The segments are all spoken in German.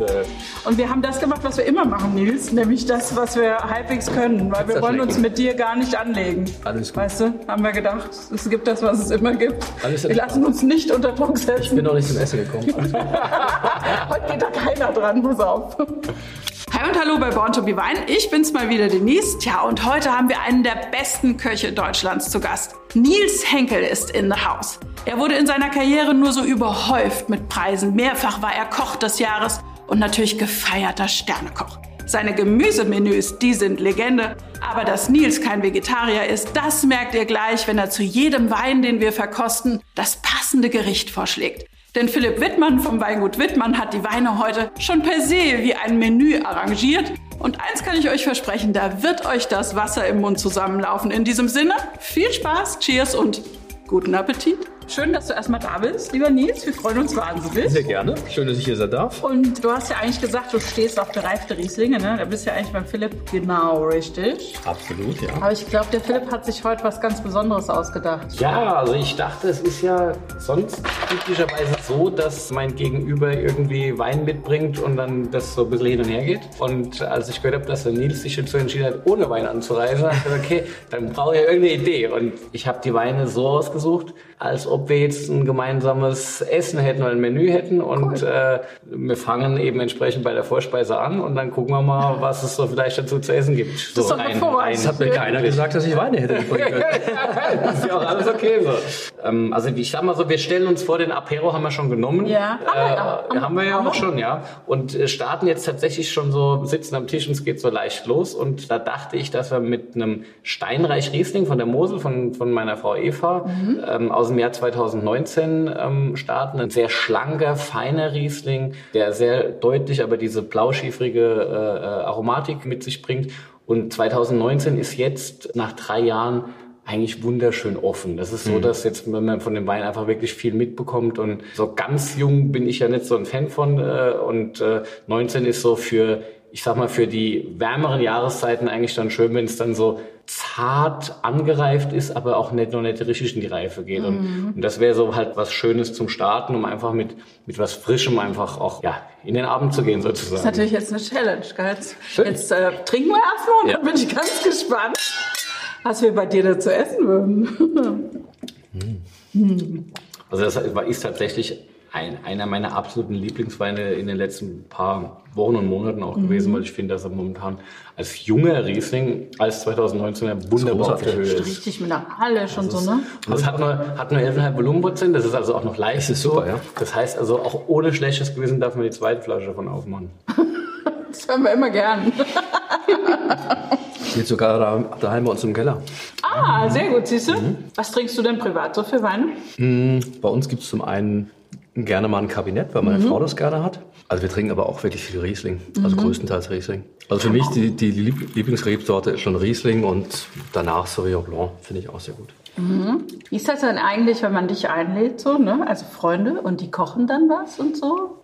Äh und wir haben das gemacht, was wir immer machen, Nils, nämlich das, was wir halbwegs können, weil wir wollen uns mit dir gar nicht anlegen. Alles gut. Weißt du, haben wir gedacht, es gibt das, was es immer gibt. Alles wir lassen uns nicht unter Druck setzen. Ich bin noch nicht zum Essen gekommen. Heute geht da keiner dran, pass auf. Hi und hallo bei Born to be Wine. Ich bin's mal wieder, Denise. Tja, und heute haben wir einen der besten Köche Deutschlands zu Gast. Nils Henkel ist in the house. Er wurde in seiner Karriere nur so überhäuft mit Preisen. Mehrfach war er Koch des Jahres und natürlich gefeierter Sternekoch. Seine Gemüsemenüs, die sind Legende. Aber dass Nils kein Vegetarier ist, das merkt ihr gleich, wenn er zu jedem Wein, den wir verkosten, das passende Gericht vorschlägt. Denn Philipp Wittmann vom Weingut Wittmann hat die Weine heute schon per se wie ein Menü arrangiert. Und eins kann ich euch versprechen, da wird euch das Wasser im Mund zusammenlaufen. In diesem Sinne, viel Spaß, Cheers und guten Appetit. Schön, dass du erstmal da bist, lieber Nils. Wir freuen uns wahnsinnig. Sehr gerne. Schön, dass ich hier sein darf. Und du hast ja eigentlich gesagt, du stehst auf gereifte Rieslinge, ne? Da bist du ja eigentlich beim Philipp genau richtig. Absolut, ja. Aber ich glaube, der Philipp hat sich heute was ganz Besonderes ausgedacht. Ja, also ich dachte, es ist ja sonst typischerweise so, dass mein Gegenüber irgendwie Wein mitbringt und dann das so ein bisschen hin und her geht. Und als ich gehört habe, dass der Nils sich dazu entschieden hat, ohne Wein anzureisen, habe ich gesagt, okay, dann brauche ich ja irgendeine Idee. Und ich habe die Weine so ausgesucht, als ob wir jetzt ein gemeinsames Essen hätten oder ein Menü hätten. Und cool. äh, wir fangen eben entsprechend bei der Vorspeise an und dann gucken wir mal, was es so vielleicht dazu zu essen gibt. So das, ein, ein, das hat mir keiner gesagt, dass ich Weine hätte. das ist ja auch alles okay so. Ähm, also ich sag mal so, wir stellen uns vor, den Apero haben wir schon genommen. Ja, äh, haben, haben wir ja auch schon, ja. Und äh, starten jetzt tatsächlich schon so, sitzen am Tisch und es geht so leicht los. Und da dachte ich, dass wir mit einem Steinreich Riesling von der Mosel, von, von meiner Frau Eva, mhm. ähm, aus dem Jahr 2019 ähm, starten. Ein sehr schlanker, feiner Riesling, der sehr deutlich aber diese blauschiefrige äh, äh Aromatik mit sich bringt. Und 2019 ist jetzt nach drei Jahren eigentlich wunderschön offen. Das ist so, mhm. dass jetzt, wenn man von dem Wein einfach wirklich viel mitbekommt und so ganz jung bin ich ja nicht so ein Fan von äh, und äh, 19 ist so für, ich sag mal, für die wärmeren Jahreszeiten eigentlich dann schön, wenn es dann so zart angereift ist, aber auch nicht noch nicht richtig in die Reife geht. Mhm. Und, und, das wäre so halt was Schönes zum Starten, um einfach mit, mit was Frischem einfach auch ja, in den Abend zu gehen sozusagen. Das ist natürlich jetzt eine Challenge, gell? Schön. Jetzt äh, trinken wir erstmal und ja. dann bin ich ganz gespannt, was wir bei dir da zu essen würden. mhm. Also das ist tatsächlich ein, einer meiner absoluten Lieblingsweine in den letzten paar Wochen und Monaten auch mhm. gewesen, weil ich finde, dass er momentan als junger Riesling als 2019 wunderbar auf der Höhe ist. Richtig mit einer Halle schon so, ne? Und es hat nur, hat nur 11,5 Volumenprozent, das ist also auch noch leicht. Das ist super, ja. Das heißt also, auch ohne schlechtes Gewissen darf man die zweite Flasche davon aufmachen. das hören wir immer gern. Steht sogar da, daheim bei uns im Keller. Ah, sehr gut, siehst du. Mhm. Was trinkst du denn privat so für Weine? Mhm, bei uns gibt es zum einen gerne mal ein Kabinett, weil meine mhm. Frau das gerne hat. Also wir trinken aber auch wirklich viel Riesling, also mhm. größtenteils Riesling. Also für mich die, die Lieblingsrebsorte ist schon Riesling und danach Sauvignon Blanc finde ich auch sehr gut. Mhm. Wie ist das denn eigentlich, wenn man dich einlädt, so, ne? Also Freunde und die kochen dann was und so?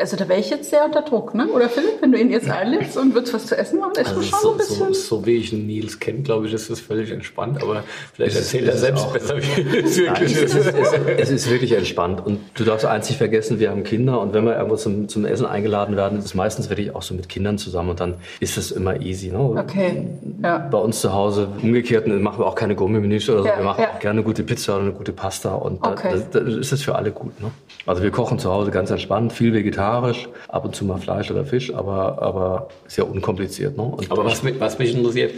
Also da wäre ich jetzt sehr unter Druck, ne? Oder Philipp, wenn du ihn jetzt einlädst und würdest was zu essen machen, ist also schon so, ein bisschen. So, so wie ich Nils kenne, glaube ich, ist das völlig entspannt. Aber vielleicht erzählt er selbst besser, wie es wirklich ist. Es, ist, es ist wirklich entspannt. Und du darfst eins nicht vergessen, wir haben Kinder und wenn wir irgendwo zum, zum Essen eingeladen werden, ist es meistens wirklich auch so mit Kindern zusammen und dann ist es immer easy. Ne? Okay. Ja. Bei uns zu Hause umgekehrt machen wir auch keine Gummimenüs oder so. Ja, wir machen ja. auch gerne eine gute Pizza oder eine gute Pasta und okay. da, da, ist es für alle gut. Ne? Also wir kochen zu Hause ganz entspannt, viel vegetarisch, ab und zu mal Fleisch oder Fisch, aber, aber sehr unkompliziert. Ne? aber was, was mich interessiert,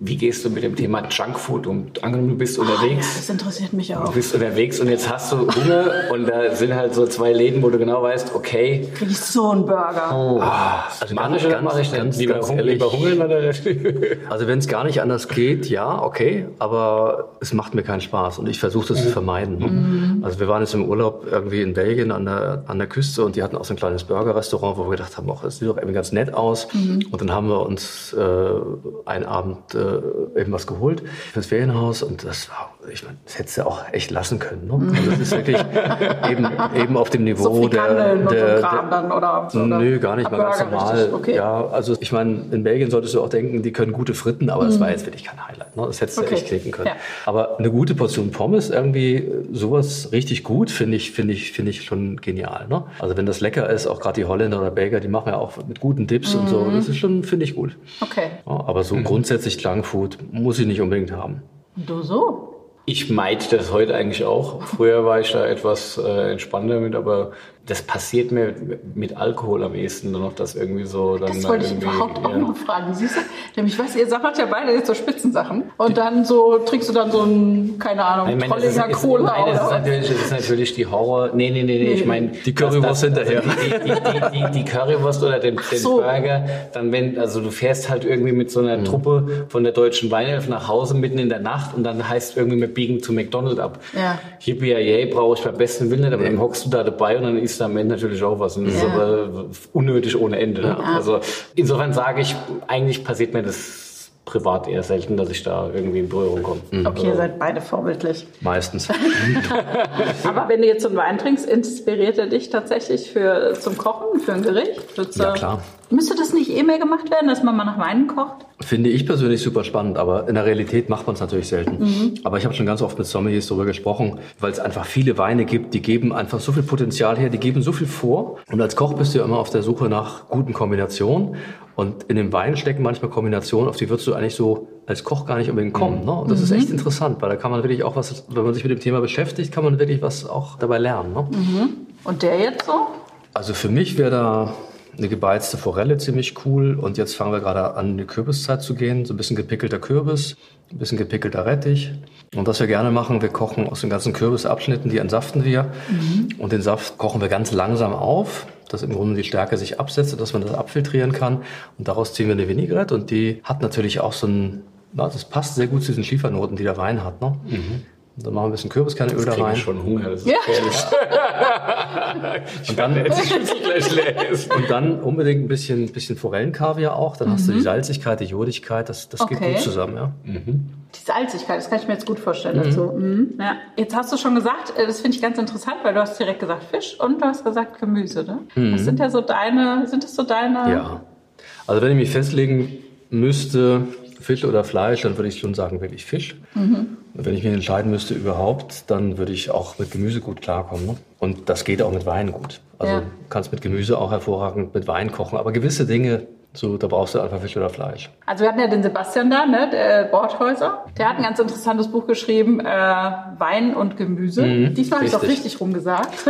wie gehst du mit dem Thema Junkfood um? Angenommen, du bist unterwegs. Oh, ja, das interessiert mich auch. Du bist unterwegs und jetzt hast du Hunger und da sind halt so zwei Läden, wo du genau weißt, okay. Krieg ich so einen Burger. Oh. Ah, also mach ich oder mache ich ganz, lieber, ganz ehrlich, lieber hungern oder? also wenn es gar nicht anders geht, ja, okay, aber es macht mir keinen Spaß und ich versuche das mhm. zu vermeiden. Ne? Mhm. Also wir waren jetzt im Urlaub irgendwie in Belgien an der, an der Küste und die hatten auch so ein kleines Burger-Restaurant, wo wir gedacht haben, ach, das sieht doch irgendwie ganz nett aus. Mhm. Und dann haben wir uns äh, einen Abend äh, äh, eben was geholt fürs Ferienhaus und das war, ich meine, das hättest du auch echt lassen können. Ne? Also das ist wirklich eben, eben auf dem Niveau so der, der, der, Kram dann oder so, oder? Nö, gar nicht mal ganz normal. Okay. Ja, also ich meine, in Belgien solltest du auch denken, die können gute Fritten, aber das war jetzt wirklich kein Highlight. Ne? Das hättest du Okay. echt knicken können. Ja. Aber eine gute Portion Pommes, irgendwie sowas richtig gut, finde ich, finde ich, finde ich schon genial. Ne? Also wenn das lecker ist, auch gerade die Holländer oder Belgier, die machen ja auch mit guten Dips und so. Das ist schon, finde ich gut. Okay. Ja, aber so grundsätzlich Junkfood muss ich nicht unbedingt haben. Du so? Ich meide das heute eigentlich auch. Früher war ich da etwas äh, entspannter mit, aber das passiert mir mit Alkohol am ehesten nur noch, dass irgendwie so dann Das wollte ich überhaupt auch ja. noch fragen. Siehst du? Nämlich, weißt du, ihr macht ja beide jetzt so Spitzensachen. Und dann so trinkst du dann so ein, keine Ahnung, Ich meine, das ist, Trollinger Cola nein, das ist oder? natürlich, das ist natürlich die Horror. Nee, nee, nee, nee. Ich meine, Die Currywurst das- das- hinterher. Also die, die, die, die, die Currywurst oder den, den so. Burger. Dann, wenn, also du fährst halt irgendwie mit so einer Truppe von der deutschen Weinelf nach Hause mitten in der Nacht und dann heißt irgendwie, wir biegen zu McDonald's ab. Ja. Hippie, yay, brauche ich beim besten Willen nicht, aber dann hockst du da dabei und dann isst du am Ende natürlich auch was. Und das ist Ja. aber unnötig ohne Ende. Ne? Also insofern sage ich, eigentlich passiert mir das privat eher selten, dass ich da irgendwie in Berührung komme. Okay, ihr seid beide vorbildlich. Meistens. Aber wenn du jetzt so einen Wein trinkst, inspiriert er dich tatsächlich für, zum Kochen, für ein Gericht? Du- Ja, klar. Müsste das nicht eh mehr gemacht werden, dass man mal nach Weinen kocht? Finde ich persönlich super spannend, aber in der Realität macht man es natürlich selten. Aber ich habe schon ganz oft mit Sommeliers darüber gesprochen, weil es einfach viele Weine gibt, die geben einfach so viel Potenzial her, die geben so viel vor. Und als Koch bist du ja immer auf der Suche nach guten Kombinationen. Und in dem Wein stecken manchmal Kombinationen, auf die würdest du eigentlich so als Koch gar nicht unbedingt kommen. Ne? Und das ist echt interessant, weil da kann man wirklich auch was, wenn man sich mit dem Thema beschäftigt, kann man wirklich was auch dabei lernen. Ne? Und der jetzt so? Also für mich wäre da eine gebeizte Forelle ziemlich cool. Und jetzt fangen wir gerade an, in die Kürbiszeit zu gehen. So ein bisschen gepickelter Kürbis, ein bisschen gepickelter Rettich. Und was wir gerne machen, wir kochen aus den ganzen Kürbisabschnitten, die entsaften wir. Und den Saft kochen wir ganz langsam auf, dass im Grunde die Stärke sich absetzt, dass man das abfiltrieren kann. Und daraus ziehen wir eine Vinaigrette. Und die hat natürlich auch so ein, na, das passt sehr gut zu diesen Schiefernoten, die der Wein hat. Ne? Und dann machen wir ein bisschen Kürbiskernöl da rein. ich schon Hunger, das ist Ja. gefährlich. Und dann. Und dann unbedingt ein bisschen, bisschen Forellenkaviar auch. Dann hast du die Salzigkeit, die Jodigkeit. Das, das geht Okay. gut zusammen, ja. Die Salzigkeit, das kann ich mir jetzt gut vorstellen dazu. Mhm. Ja. Jetzt hast du schon gesagt, äh, das finde ich ganz interessant, weil du hast direkt gesagt Fisch und du hast gesagt Gemüse, ne? Das sind ja so deine, sind das so deine? Ja. Also wenn ich mich festlegen müsste, Fisch oder Fleisch, dann würde ich schon sagen, wirklich Fisch. Und wenn ich mich entscheiden müsste überhaupt, dann würde ich auch mit Gemüse gut klarkommen. Ne? Und das geht auch mit Wein gut. Also Ja. du kannst mit Gemüse auch hervorragend mit Wein kochen. Aber gewisse Dinge, so, da brauchst du einfach Fisch oder Fleisch. Also wir hatten ja den Sebastian da, ne, der Bordhäuser. Der hat ein ganz interessantes Buch geschrieben, äh, Wein und Gemüse. Diesmal habe ich es auch richtig. rumgesagt.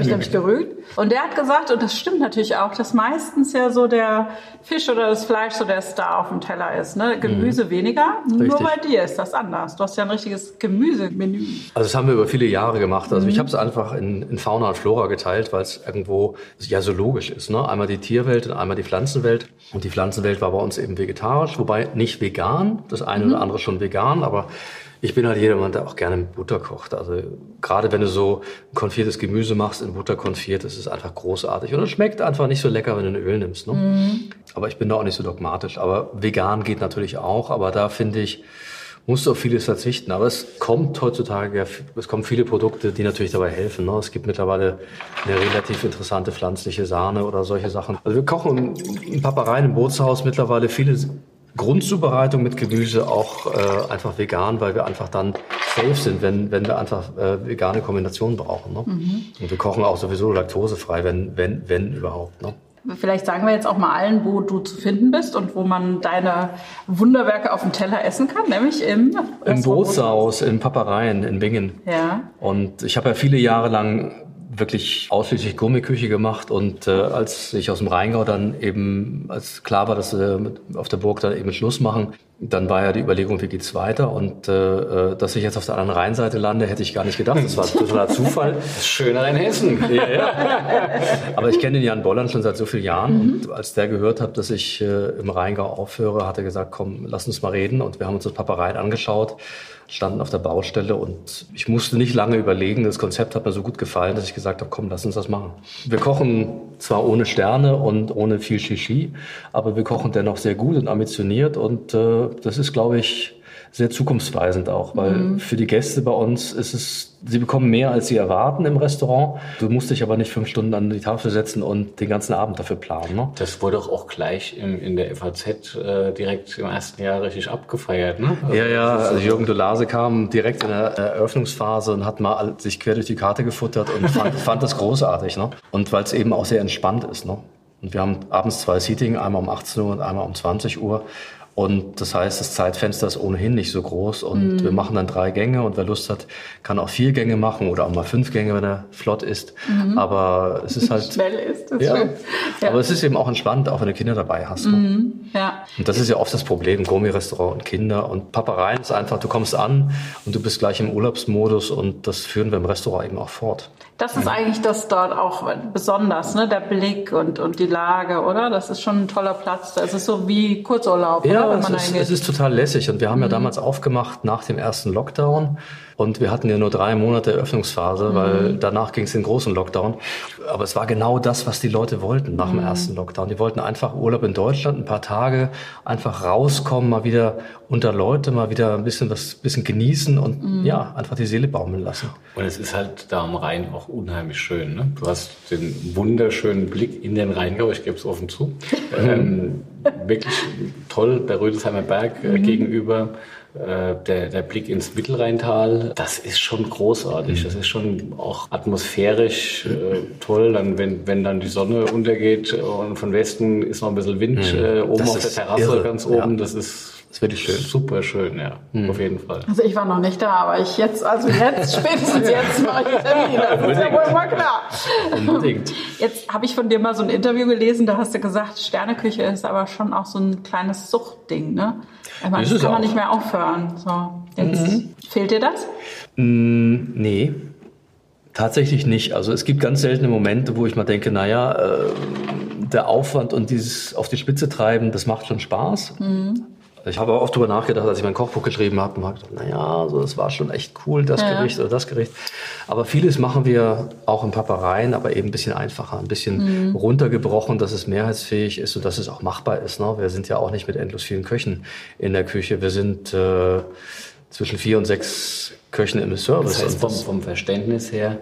Ich nämlich gerügt. Und der hat gesagt, und das stimmt natürlich auch, dass meistens ja so der Fisch oder das Fleisch so der Star auf dem Teller ist. Ne? Gemüse weniger. Nur Richtig. bei dir ist das anders. Du hast ja ein richtiges Gemüsemenü. Also das haben wir über viele Jahre gemacht. Also ich habe es einfach in, in Fauna und Flora geteilt, weil es irgendwo ja so logisch ist. Ne? Einmal die Tierwelt und einmal die Pflanzenwelt. Und die Pflanzenwelt war bei uns eben vegetarisch, wobei nicht vegan. Das eine oder andere schon vegan, aber ich bin halt jemand, der auch gerne mit Butter kocht. Also gerade wenn du so konfiertes Gemüse machst, in Butter konfiert, das ist einfach großartig. Und es schmeckt einfach nicht so lecker, wenn du ein Öl nimmst. Ne? Aber ich bin da auch nicht so dogmatisch. Aber vegan geht natürlich auch. Aber da finde ich, musst du auf vieles verzichten. Aber es kommt heutzutage, es kommen viele Produkte, die natürlich dabei helfen. Ne? Es gibt mittlerweile eine relativ interessante pflanzliche Sahne oder solche Sachen. Also wir kochen in Papareien im Bootshaus mittlerweile viele Grundzubereitung mit Gemüse auch äh, einfach vegan, weil wir einfach dann safe sind, wenn, wenn wir einfach äh, vegane Kombinationen brauchen. Ne? Und wir kochen auch sowieso laktosefrei, wenn, wenn, wenn überhaupt. Ne? Vielleicht sagen wir jetzt auch mal allen, wo du zu finden bist und wo man deine Wunderwerke auf dem Teller essen kann, nämlich im, Im Bootshaus in Papareien in Bingen. Ja. Und ich habe ja viele Jahre lang wirklich ausschließlich Gummiküche gemacht und äh, als ich aus dem Rheingau dann eben, als klar war, dass wir auf der Burg dann eben Schluss machen, dann war ja die Überlegung, wie geht's weiter und äh, äh, dass ich jetzt auf der anderen Rheinseite lande, hätte ich gar nicht gedacht. Das war ein totaler Zufall. Das ist schöner in Hessen. Aber ich kenne den Jan Bolland schon seit so vielen Jahren und als der gehört hat, dass ich äh, im Rheingau aufhöre, hat er gesagt, komm, lass uns mal reden und wir haben uns das Papareien angeschaut, standen auf der Baustelle und ich musste nicht lange überlegen. Das Konzept hat mir so gut gefallen, dass ich gesagt habe, komm, lass uns das machen. Wir kochen zwar ohne Sterne und ohne viel Shishi, aber wir kochen dennoch sehr gut und ambitioniert und äh, das ist, glaube ich, sehr zukunftsweisend auch, weil mhm. für die Gäste bei uns ist es, sie bekommen mehr, als sie erwarten im Restaurant. Du musst dich aber nicht fünf Stunden an die Tafel setzen und den ganzen Abend dafür planen. Ne? Das wurde auch gleich im, in der FAZ äh, direkt im ersten Jahr richtig abgefeiert. Ne? Also ja, ja, also Jürgen Dolase kam direkt in der Eröffnungsphase und hat mal sich quer durch die Karte gefuttert und fand, fand das großartig. Ne? Und weil es eben auch sehr entspannt ist. Ne? Und wir haben abends zwei Seating, einmal um 18 Uhr und einmal um 20 Uhr. Und das heißt, das Zeitfenster ist ohnehin nicht so groß und mhm. wir machen dann drei Gänge und wer Lust hat, kann auch vier Gänge machen oder auch mal fünf Gänge, wenn er flott ist. Mhm. Aber es ist halt schnell ist. Das ja, ja, aber es ist eben auch entspannt, auch wenn du Kinder dabei hast. Ne? Mhm. Ja. Und das ist ja oft das Problem, Gourmet-Restaurant und Kinder und Papereien ist einfach, du kommst an und du bist gleich im Urlaubsmodus und das führen wir im Restaurant eben auch fort. Das ist eigentlich das dort auch besonders, ne? Der Blick und, und die Lage, oder? Das ist schon ein toller Platz. Das ist so wie Kurzurlaub. Ja, oder, es, ist, es ist total lässig. Und wir haben mhm. ja damals aufgemacht nach dem ersten Lockdown. Und wir hatten ja nur drei Monate Eröffnungsphase, mhm. weil danach ging es in den großen Lockdown. Aber es war genau das, was die Leute wollten nach mhm. dem ersten Lockdown. Die wollten einfach Urlaub in Deutschland, ein paar Tage, einfach rauskommen, mal wieder unter Leute, mal wieder ein bisschen was, bisschen genießen und mhm. ja, einfach die Seele baumeln lassen. Und es ist halt da am Rhein auch unheimlich schön. Ne? Du hast den wunderschönen Blick in den Rheingau, ich gebe es offen zu. ähm, wirklich toll, der Rödesheimer Berg äh, mhm. gegenüber. Äh, der, der Blick ins Mittelrheintal, das ist schon großartig. Mhm. Das ist schon auch atmosphärisch äh, toll. Dann, wenn, wenn dann die Sonne untergeht und von Westen ist noch ein bisschen Wind mhm. äh, oben das auf der Terrasse irre. ganz oben, ja. das ist das wirklich schön. Super schön, ja. Mhm. Auf jeden Fall. Also ich war noch nicht da, aber ich jetzt, also jetzt, spätestens jetzt mache ich Termin. Das ist ja wohl mal klar. Unbedingt. Jetzt habe ich von dir mal so ein Interview gelesen, da hast du gesagt, Sterneküche ist aber schon auch so ein kleines Suchtding, ne? Aber das kann man nicht mehr aufhören. So, jetzt mhm. fehlt dir das? Mm, nee. Tatsächlich nicht. Also es gibt ganz seltene Momente, wo ich mal denke, naja, äh, der Aufwand und dieses auf die Spitze treiben, das macht schon Spaß. Mhm. Ich habe auch oft drüber nachgedacht, als ich mein Kochbuch geschrieben habe, und habe gedacht, naja, so, das war schon echt cool, das ja. Gericht oder das Gericht. Aber vieles machen wir auch in Papereien, aber eben ein bisschen einfacher, ein bisschen mhm. runtergebrochen, dass es mehrheitsfähig ist und dass es auch machbar ist. Ne? Wir sind ja auch nicht mit endlos vielen Köchen in der Küche. Wir sind äh, zwischen vier und sechs Köchen im Service. Das heißt, vom, vom Verständnis her,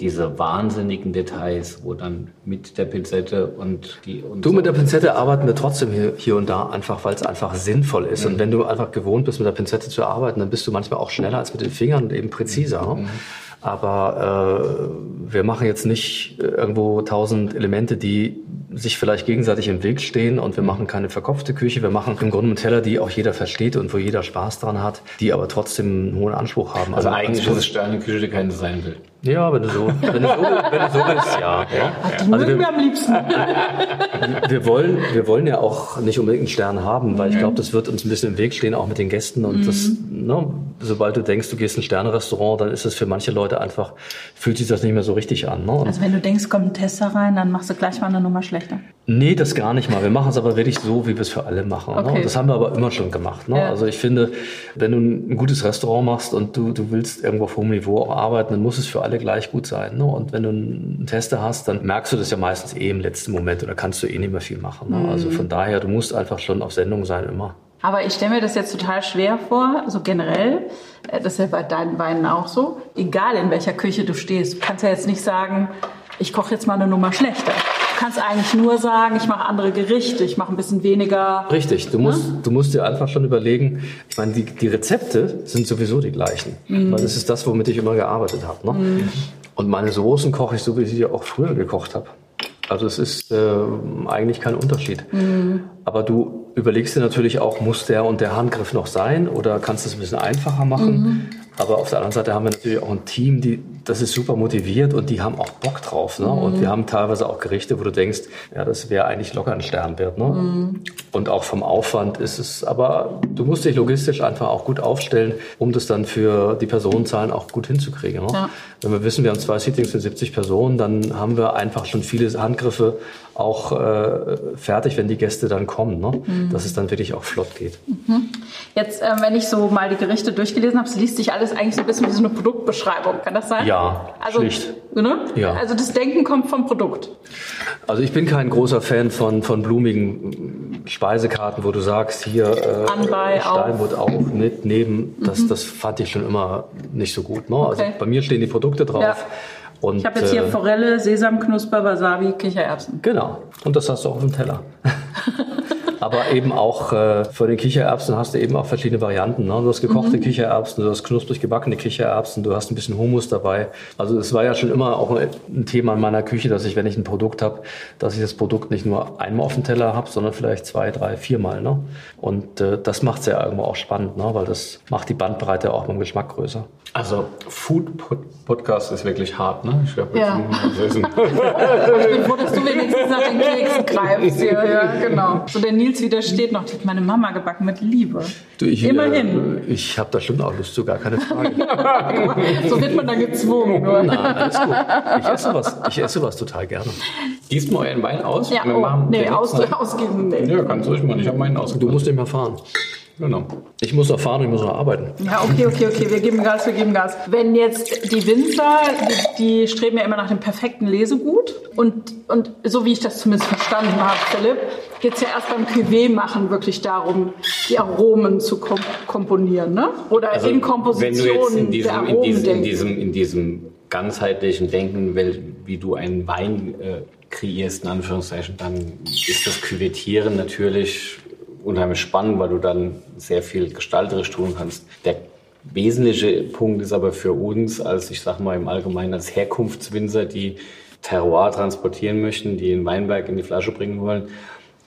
diese wahnsinnigen Details, wo dann mit der Pinzette und die und Du so. mit der Pinzette arbeiten wir trotzdem hier, hier und da einfach, weil es einfach sinnvoll ist. Mhm. Und wenn du einfach gewohnt bist, mit der Pinzette zu arbeiten, dann bist du manchmal auch schneller als mit den Fingern und eben präziser. Mhm. Aber äh, wir machen jetzt nicht irgendwo tausend Elemente, die sich vielleicht gegenseitig im Weg stehen und wir machen keine verkopfte Küche. Wir machen im Grunde einen Teller, die auch jeder versteht und wo jeder Spaß dran hat, die aber trotzdem einen hohen Anspruch haben. Also, also eigentlich ist es Sterneküche, die keine sein will. Ja, wenn du so, wenn du so, wenn du so bist, ja. ja. Die also wir, wir am liebsten. wir wollen, wir wollen ja auch nicht unbedingt einen Stern haben, weil ich glaube, das wird uns ein bisschen im Weg stehen, auch mit den Gästen. Und mhm. das, ne, sobald du denkst, du gehst in ein Sternrestaurant, dann ist es für manche Leute einfach, fühlt sich das nicht mehr so richtig an. Ne? Also wenn du denkst, kommt ein Tester rein, dann machst du gleich mal eine Nummer schlechter. Nee, das gar nicht mal. Wir machen es aber wirklich so, wie wir es für alle machen. Ne? Okay. Ne? Das haben wir aber immer schon gemacht. Ne? Ja. Also ich finde, wenn du ein gutes Restaurant machst und du, du willst irgendwo auf hohem Niveau arbeiten, dann muss es für alle gleich gut sein. Ne? Und wenn du einen Tester hast, dann merkst du das ja meistens eh im letzten Moment oder kannst du eh nicht mehr viel machen. Ne? Mhm. Also von daher, du musst einfach schon auf Sendung sein immer. Aber ich stelle mir das jetzt total schwer vor, so generell. Äh, das ist ja bei deinen Weinen auch so. Egal in welcher Küche du stehst, du kannst ja jetzt nicht sagen, ich koche jetzt mal eine Nummer schlechter. Du kannst eigentlich nur sagen, ich mache andere Gerichte, ich mache ein bisschen weniger. Richtig, du musst, ne? du musst dir einfach schon überlegen, ich meine, die, die Rezepte sind sowieso die gleichen. Mhm. Weil das ist das, womit ich immer gearbeitet habe. Ne? Mhm. Und meine Soßen koche ich so, wie ich sie auch früher gekocht habe. Also es ist äh, eigentlich kein Unterschied. Mhm. Aber du überlegst dir natürlich auch, muss der und der Handgriff noch sein oder kannst du es ein bisschen einfacher machen? Mhm. Aber auf der anderen Seite haben wir natürlich auch ein Team, die, das ist super motiviert und die haben auch Bock drauf. Ne? Mhm. Und wir haben teilweise auch Gerichte, wo du denkst, ja, das wäre eigentlich locker ein Sternwert. Ne? Mhm. Und auch vom Aufwand ist es, aber du musst dich logistisch einfach auch gut aufstellen, um das dann für die Personenzahlen auch gut hinzukriegen. Ne? Ja. Wenn wir wissen, wir haben zwei Sittings für 70 Personen, dann haben wir einfach schon viele Handgriffe auch äh, fertig, wenn die Gäste dann kommen, ne? Mhm. dass es dann wirklich auch flott geht. Mhm. Jetzt, äh, wenn ich so mal die Gerichte durchgelesen habe, liest sich alles eigentlich so ein bisschen wie so eine Produktbeschreibung. Kann das sein? Ja, also, schlicht. Ne? Ja. Also das Denken kommt vom Produkt. Also ich bin kein großer Fan von, von blumigen Speisekarten, wo du sagst, hier äh, Anbei Steinbutt auch mit, neben, das, mhm. das fand ich schon immer nicht so gut. Ne? Also okay. Also bei mir stehen die Produkte drauf. Ja. Und, ich habe jetzt hier äh, Forelle, Sesamknusper, Wasabi, Kichererbsen. Genau. Und das hast du auch auf dem Teller. Aber eben auch äh, für den Kichererbsen hast du eben auch verschiedene Varianten. Ne? Du hast gekochte mhm. Kichererbsen, du hast knusprig gebackene Kichererbsen, du hast ein bisschen Hummus dabei. Also es war ja schon immer auch ein Thema in meiner Küche, dass ich, wenn ich ein Produkt habe, dass ich das Produkt nicht nur einmal auf dem Teller habe, sondern vielleicht zwei, drei, viermal. Ne? Und äh, das macht es ja irgendwo auch spannend, ne? weil das macht die Bandbreite auch beim Geschmack größer. Also Food Podcast ist wirklich hart, ne? Ich habe ja. ich bin froh, dass du wenigstens nach den Keksen greifst hier. Ja, genau. So der Nils widersteht noch. Die hat meine Mama gebacken mit Liebe. Du, ich, Immerhin. Äh, ich habe da schon auch Lust zu, gar keine Frage. so wird man dann gezwungen. Nein, alles gut. Ich esse was, ich esse was total gerne. Gießt mal euren Wein aus? Ja, oh, nee, aus, ausgeben. Nee. Ja, kannst du ruhig machen. Ich habe meinen ausgegeben. Du musst nicht mehr fahren. Genau. Ich muss noch fahren, ich muss noch arbeiten. Ja, okay, okay, okay. Wir geben Gas, wir geben Gas. Wenn jetzt die Winzer, die, die streben ja immer nach dem perfekten Lesegut. Und, und so wie ich das zumindest verstanden habe, Philipp, geht es ja erst beim Cuvée machen wirklich darum, die Aromen zu kom komponieren, ne? Oder also, in Komposition wenn du jetzt in diesem, in diesem, in diesem, in diesem ganzheitlichen Denken, wie du einen Wein äh, kreierst, in Anführungszeichen, dann ist das Küvettieren natürlich unheimlich spannend, weil du dann sehr viel gestalterisch tun kannst. Der wesentliche Punkt ist aber für uns, als ich sag mal im Allgemeinen als Herkunftswinzer, die Terroir transportieren möchten, die ein Weinberg in die Flasche bringen wollen,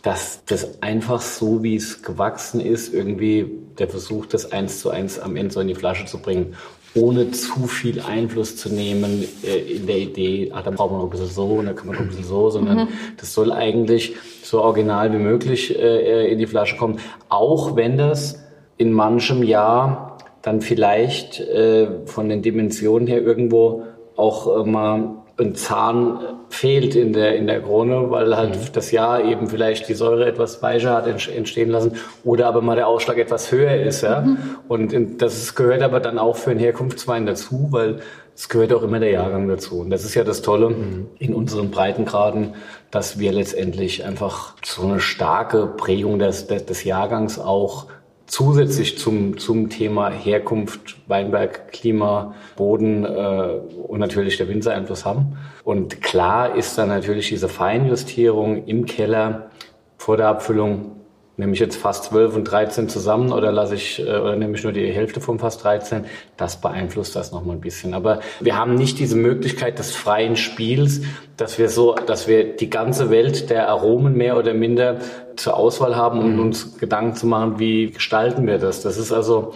dass das einfach so, wie es gewachsen ist, irgendwie der Versuch, das eins zu eins am Ende so in die Flasche zu bringen, ohne zu viel Einfluss zu nehmen äh, in der Idee, ah, da braucht man noch ein bisschen so und da kann man noch ein bisschen so, sondern mhm. das soll eigentlich so original wie möglich äh, in die Flasche kommen, auch wenn das in manchem Jahr dann vielleicht äh, von den Dimensionen her irgendwo auch äh, mal ein Zahn fehlt in der, in der Krone, weil halt mhm. das Jahr eben vielleicht die Säure etwas weicher hat entstehen lassen oder aber mal der Ausschlag etwas höher ist. Ja? Mhm. Und das gehört aber dann auch für einen Herkunftswein dazu, weil es gehört auch immer der Jahrgang dazu. Und das ist ja das Tolle mhm. in unseren Breitengraden, dass wir letztendlich einfach so eine starke Prägung des, des, des Jahrgangs auch zusätzlich zum, zum Thema Herkunft, Weinberg, Klima, Boden äh, und natürlich der Winzereinfluss haben. Und klar ist dann natürlich diese Feinjustierung im Keller vor der Abfüllung nehme ich jetzt fast 12 und 13 zusammen oder lasse ich äh, oder nehme ich nur die Hälfte von fast 13, das beeinflusst das noch mal ein bisschen. Aber wir haben nicht diese Möglichkeit des freien Spiels, dass wir so, dass wir die ganze Welt der Aromen mehr oder minder zur Auswahl haben, um mhm. uns Gedanken zu machen, wie gestalten wir das. Das ist also,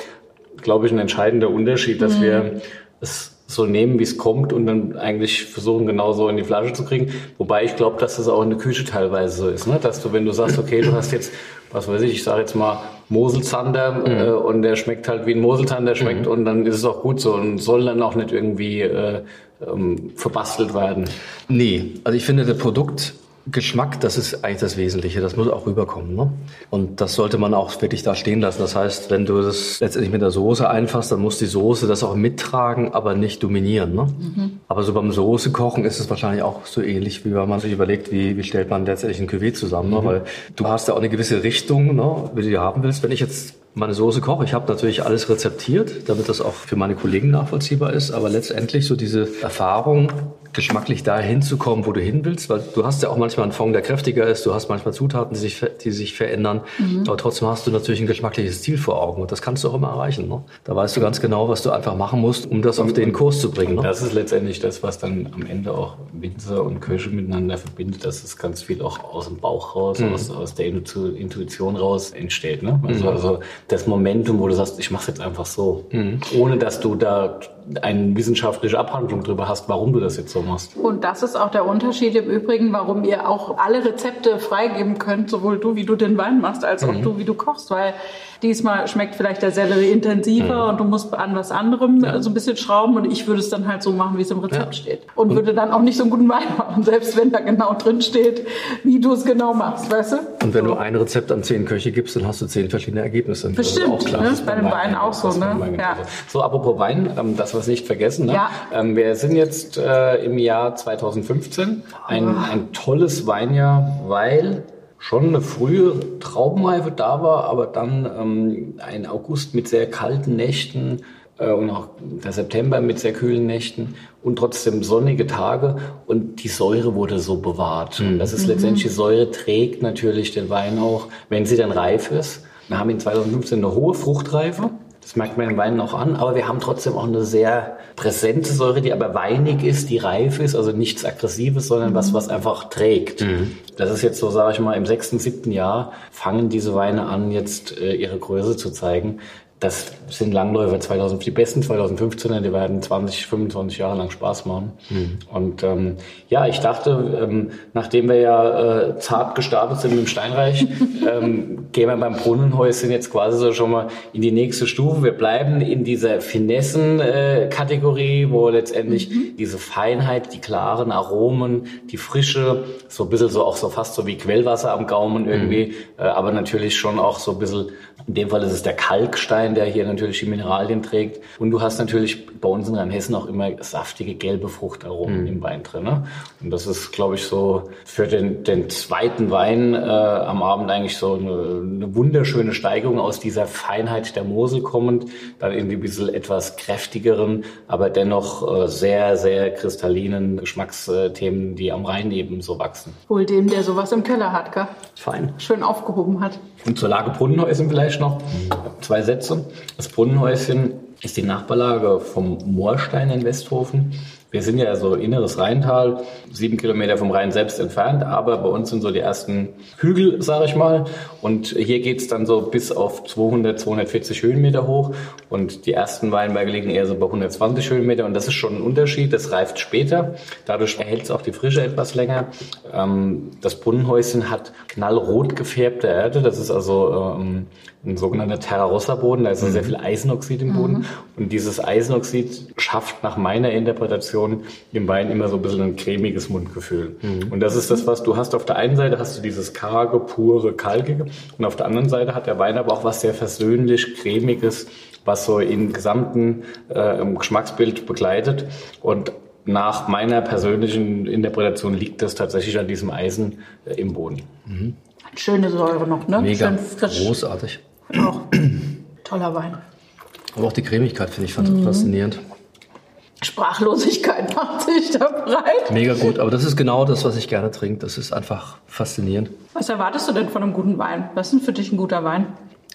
glaube ich, ein entscheidender Unterschied, dass mhm. wir es so nehmen, wie es kommt und dann eigentlich versuchen, genau so in die Flasche zu kriegen. Wobei ich glaube, dass das auch in der Küche teilweise so ist, ne? dass du, wenn du sagst, okay, du hast jetzt, was weiß ich, ich sage jetzt mal Moselzander mhm. äh, und der schmeckt halt wie ein Moselzander schmeckt mhm. und dann ist es auch gut so und soll dann auch nicht irgendwie äh, ähm, verbastelt werden. Nee, also ich finde, das Produkt Geschmack, das ist eigentlich das Wesentliche. Das muss auch rüberkommen. Ne? Und das sollte man auch wirklich da stehen lassen. Das heißt, wenn du das letztendlich mit der Soße einfasst, dann muss die Soße das auch mittragen, aber nicht dominieren. Ne? Mhm. Aber so beim Soße kochen ist es wahrscheinlich auch so ähnlich, wie wenn man sich überlegt, wie, wie stellt man letztendlich ein Cuvée zusammen. Ne? Mhm. Ne? Weil du hast ja auch eine gewisse Richtung, ne? wie du die haben willst. Wenn ich jetzt meine Soße koche, ich habe natürlich alles rezeptiert, damit das auch für meine Kollegen nachvollziehbar ist. Aber letztendlich so diese Erfahrung, geschmacklich dahin zu kommen, wo du hin willst, weil du hast ja auch manchmal einen Fond, der kräftiger ist, du hast manchmal Zutaten, die sich, die sich verändern, mhm. aber trotzdem hast du natürlich ein geschmackliches Ziel vor Augen und das kannst du auch immer erreichen. Ne? Da weißt du ganz genau, was du einfach machen musst, um das auf den Kurs zu bringen. Ne? Das ist letztendlich das, was dann am Ende auch Winzer und Köche miteinander verbindet, dass es ganz viel auch aus dem Bauch raus, mhm. aus, aus der Intuition raus entsteht. Ne? Also, mhm. also das Momentum, wo du sagst, ich mache jetzt einfach so, mhm. ohne dass du da eine wissenschaftliche Abhandlung darüber hast, warum du das jetzt so machst. Und das ist auch der Unterschied im Übrigen, warum ihr auch alle Rezepte freigeben könnt, sowohl du, wie du den Wein machst, als auch mhm. du, wie du kochst, weil diesmal schmeckt vielleicht der Sellerie intensiver mhm. und du musst an was anderem ja. so ein bisschen schrauben und ich würde es dann halt so machen, wie es im Rezept ja. steht. Und, und, würde dann auch nicht so einen guten Wein machen, selbst wenn da genau drin steht, wie du es genau machst, weißt du? Und wenn so. du ein Rezept an zehn Köche gibst, dann hast du zehn verschiedene Ergebnisse. Bestimmt, das ist, auch klar. Ne? Das ist bei dem Wein auch so. Ne? Ja. So, apropos Wein, ähm, das was nicht vergessen. Ne? Ja. Ähm, wir sind jetzt äh, im Jahr 2015, ein, oh. ein tolles Weinjahr, weil schon eine frühe Traubenreife da war, aber dann ähm, ein August mit sehr kalten Nächten äh, und auch der September mit sehr kühlen Nächten und trotzdem sonnige Tage und die Säure wurde so bewahrt. Mhm. Das ist letztendlich, die Säure trägt natürlich den Wein auch, wenn sie dann reif ist. Wir haben in 2015 eine hohe Fruchtreife. Das merkt man im Wein noch an, aber wir haben trotzdem auch eine sehr präsente Säure, die aber weinig ist, die reif ist, also nichts Aggressives, sondern was, was einfach trägt. Mhm. Das ist jetzt so, sage ich mal, im sechsten, siebten Jahr fangen diese Weine an, jetzt äh, ihre Größe zu zeigen das sind Langläufer 2000, die besten 2015er, die werden 20, 25 Jahre lang Spaß machen. Mhm. Und ähm, ja, ich dachte, ähm, nachdem wir ja äh, zart gestartet sind mit dem Steinreich, ähm, gehen wir beim Brunnenhäuschen jetzt quasi so schon mal in die nächste Stufe. Wir bleiben in dieser Finessen-Kategorie, äh, wo letztendlich mhm. diese Feinheit, die klaren Aromen, die Frische, so ein bisschen so auch so fast so wie Quellwasser am Gaumen irgendwie, mhm. äh, aber natürlich schon auch so ein bisschen in dem Fall ist es der Kalkstein, der hier natürlich die Mineralien trägt. Und du hast natürlich bei uns in Rheinhessen auch immer saftige gelbe Fruchtaromen mhm. im Wein drin. Ne? Und das ist, glaube ich, so für den, den zweiten Wein äh, am Abend eigentlich so eine, eine, wunderschöne Steigerung aus dieser Feinheit der Mosel kommend, dann in die bisschen etwas kräftigeren, aber dennoch äh, sehr, sehr kristallinen Geschmacksthemen, die am Rhein eben so wachsen. Wohl dem, der sowas im Keller hat, gell? Fein. Schön aufgehoben hat. Und zur Lage Brunnenhäuschen vielleicht noch zwei Sätze. Das Brunnenhäuschen ist die Nachbarlage vom Moorstein in Westhofen. Wir sind ja so inneres Rheintal, sieben Kilometer vom Rhein selbst entfernt, aber bei uns sind so die ersten Hügel, sage ich mal. Und hier geht's dann so bis auf 200, 240 Höhenmeter hoch. Und die ersten Weinberge liegen eher so bei 120 Höhenmeter. Und das ist schon ein Unterschied. Das reift später. Dadurch erhält es auch die Frische etwas länger. Ähm, das Brunnenhäuschen hat knallrot gefärbte Erde. Das ist also ähm, ein sogenannter Terra Rossa Boden. Da ist mhm. sehr viel Eisenoxid im Boden. Mhm. Und dieses Eisenoxid schafft nach meiner Interpretation im Wein immer so ein bisschen ein cremiges Mundgefühl. Mhm. Und das ist das, was du hast. Auf der einen Seite hast du dieses karge, pure, kalkige. Und auf der anderen Seite hat der Wein aber auch was sehr versöhnlich, cremiges, was so im gesamten äh, im Geschmacksbild begleitet. Und nach meiner persönlichen Interpretation liegt das tatsächlich an diesem Eisen äh, im Boden. Mhm. Schöne Säure noch, ne? Mega. Schön frisch. Großartig. Auch. Toller Wein. Aber auch die Cremigkeit finde ich mhm. faszinierend. Sprachlosigkeit macht sich da breit. Mega gut, aber das ist genau das, was ich gerne trinke. Das ist einfach faszinierend. Was erwartest du denn von einem guten Wein? Was ist denn für dich ein guter Wein?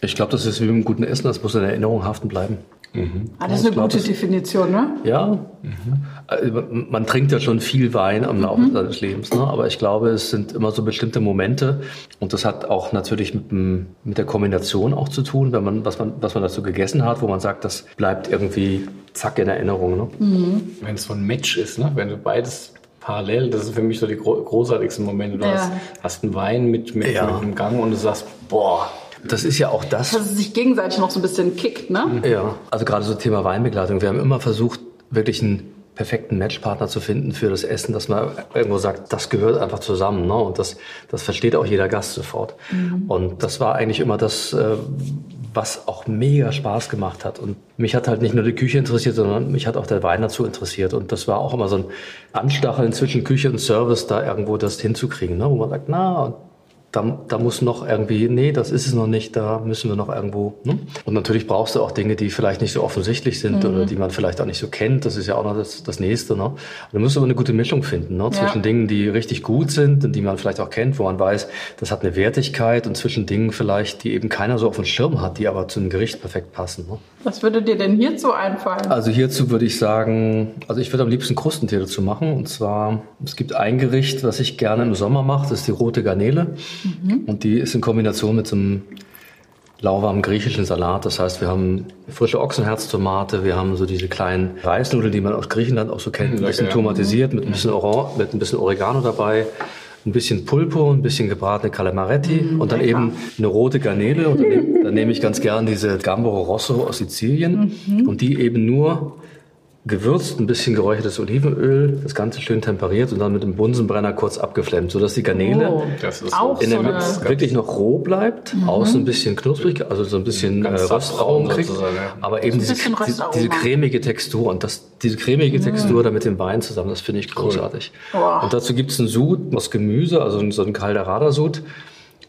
Ich glaube, das ist wie mit einem guten Essen, das muss in Erinnerung haften bleiben. Mhm. Ah, das ist eine glaub, gute Definition, ne? Ja. Mhm. Man trinkt ja schon viel Wein im Laufe mhm. seines Lebens, ne? aber ich glaube, es sind immer so bestimmte Momente und das hat auch natürlich mit, dem, mit der Kombination auch zu tun, wenn man was, man, was man dazu gegessen hat, wo man sagt, das bleibt irgendwie zack in Erinnerung. Ne? Mhm. Wenn es so ein Match ist, ne? wenn du beides parallel, das ist für mich so die großartigsten Momente. Du ja. hast, hast einen Wein mit, mit, ja. mit einem Gang und du sagst, boah, das ist ja auch das. Dass es sich gegenseitig noch so ein bisschen kickt, ne? Ja, also gerade so Thema Weinbegleitung. Wir haben immer versucht, wirklich einen perfekten Matchpartner zu finden für das Essen, dass man irgendwo sagt, das gehört einfach zusammen. Ne? Und das, das versteht auch jeder Gast sofort. Mhm. Und das war eigentlich immer das, äh, was auch mega Spaß gemacht hat. Und mich hat halt nicht nur die Küche interessiert, sondern mich hat auch der Wein dazu interessiert. Und das war auch immer so ein Anstacheln zwischen Küche und Service, da irgendwo das hinzukriegen, ne? wo man sagt, na, da, da muss noch irgendwie, nee, das ist es noch nicht, da müssen wir noch irgendwo. Ne? Und natürlich brauchst du auch Dinge, die vielleicht nicht so offensichtlich sind mhm. oder die man vielleicht auch nicht so kennt. Das ist ja auch noch das, das Nächste. Ne? Da musst du aber eine gute Mischung finden ne? zwischen ja. Dingen, die richtig gut sind und die man vielleicht auch kennt, wo man weiß, das hat eine Wertigkeit und zwischen Dingen vielleicht, die eben keiner so auf dem Schirm hat, die aber zu einem Gericht perfekt passen. Ne? Was würde dir denn hierzu einfallen? Also hierzu würde ich sagen, also ich würde am liebsten Krustentier dazu machen. Und zwar, es gibt ein Gericht, was ich gerne im Sommer mache, das ist die rote Garnele. Mhm. Und die ist in Kombination mit so einem lauwarmen griechischen Salat. Das heißt, wir haben frische Ochsenherztomate, wir haben so diese kleinen Reisnudeln, die man aus Griechenland auch so kennt, ein bisschen tomatisiert, mit ein bisschen, Oran mit ein bisschen Oregano dabei, ein bisschen Pulpo, ein bisschen gebratene Calamaretti mm, und dann lecker. eben eine rote Garnele. Und dann, dann nehme ich ganz gern diese Gambero Rosso aus Sizilien mhm. und die eben nur gewürzt, ein bisschen geräuchertes Olivenöl, das Ganze schön temperiert und dann mit dem Bunsenbrenner kurz abgeflemmt, sodass die Garnele oh, auch in der so wirklich noch roh bleibt, mhm. außen ein bisschen knusprig, also so ein bisschen äh, Röstraum kriegt, aber eben diese, die, diese cremige Textur und das, diese cremige mhm. Textur da mit dem Wein zusammen, das finde ich großartig. Cool. Und dazu gibt es einen Sud aus Gemüse, also so einen Calderada-Sud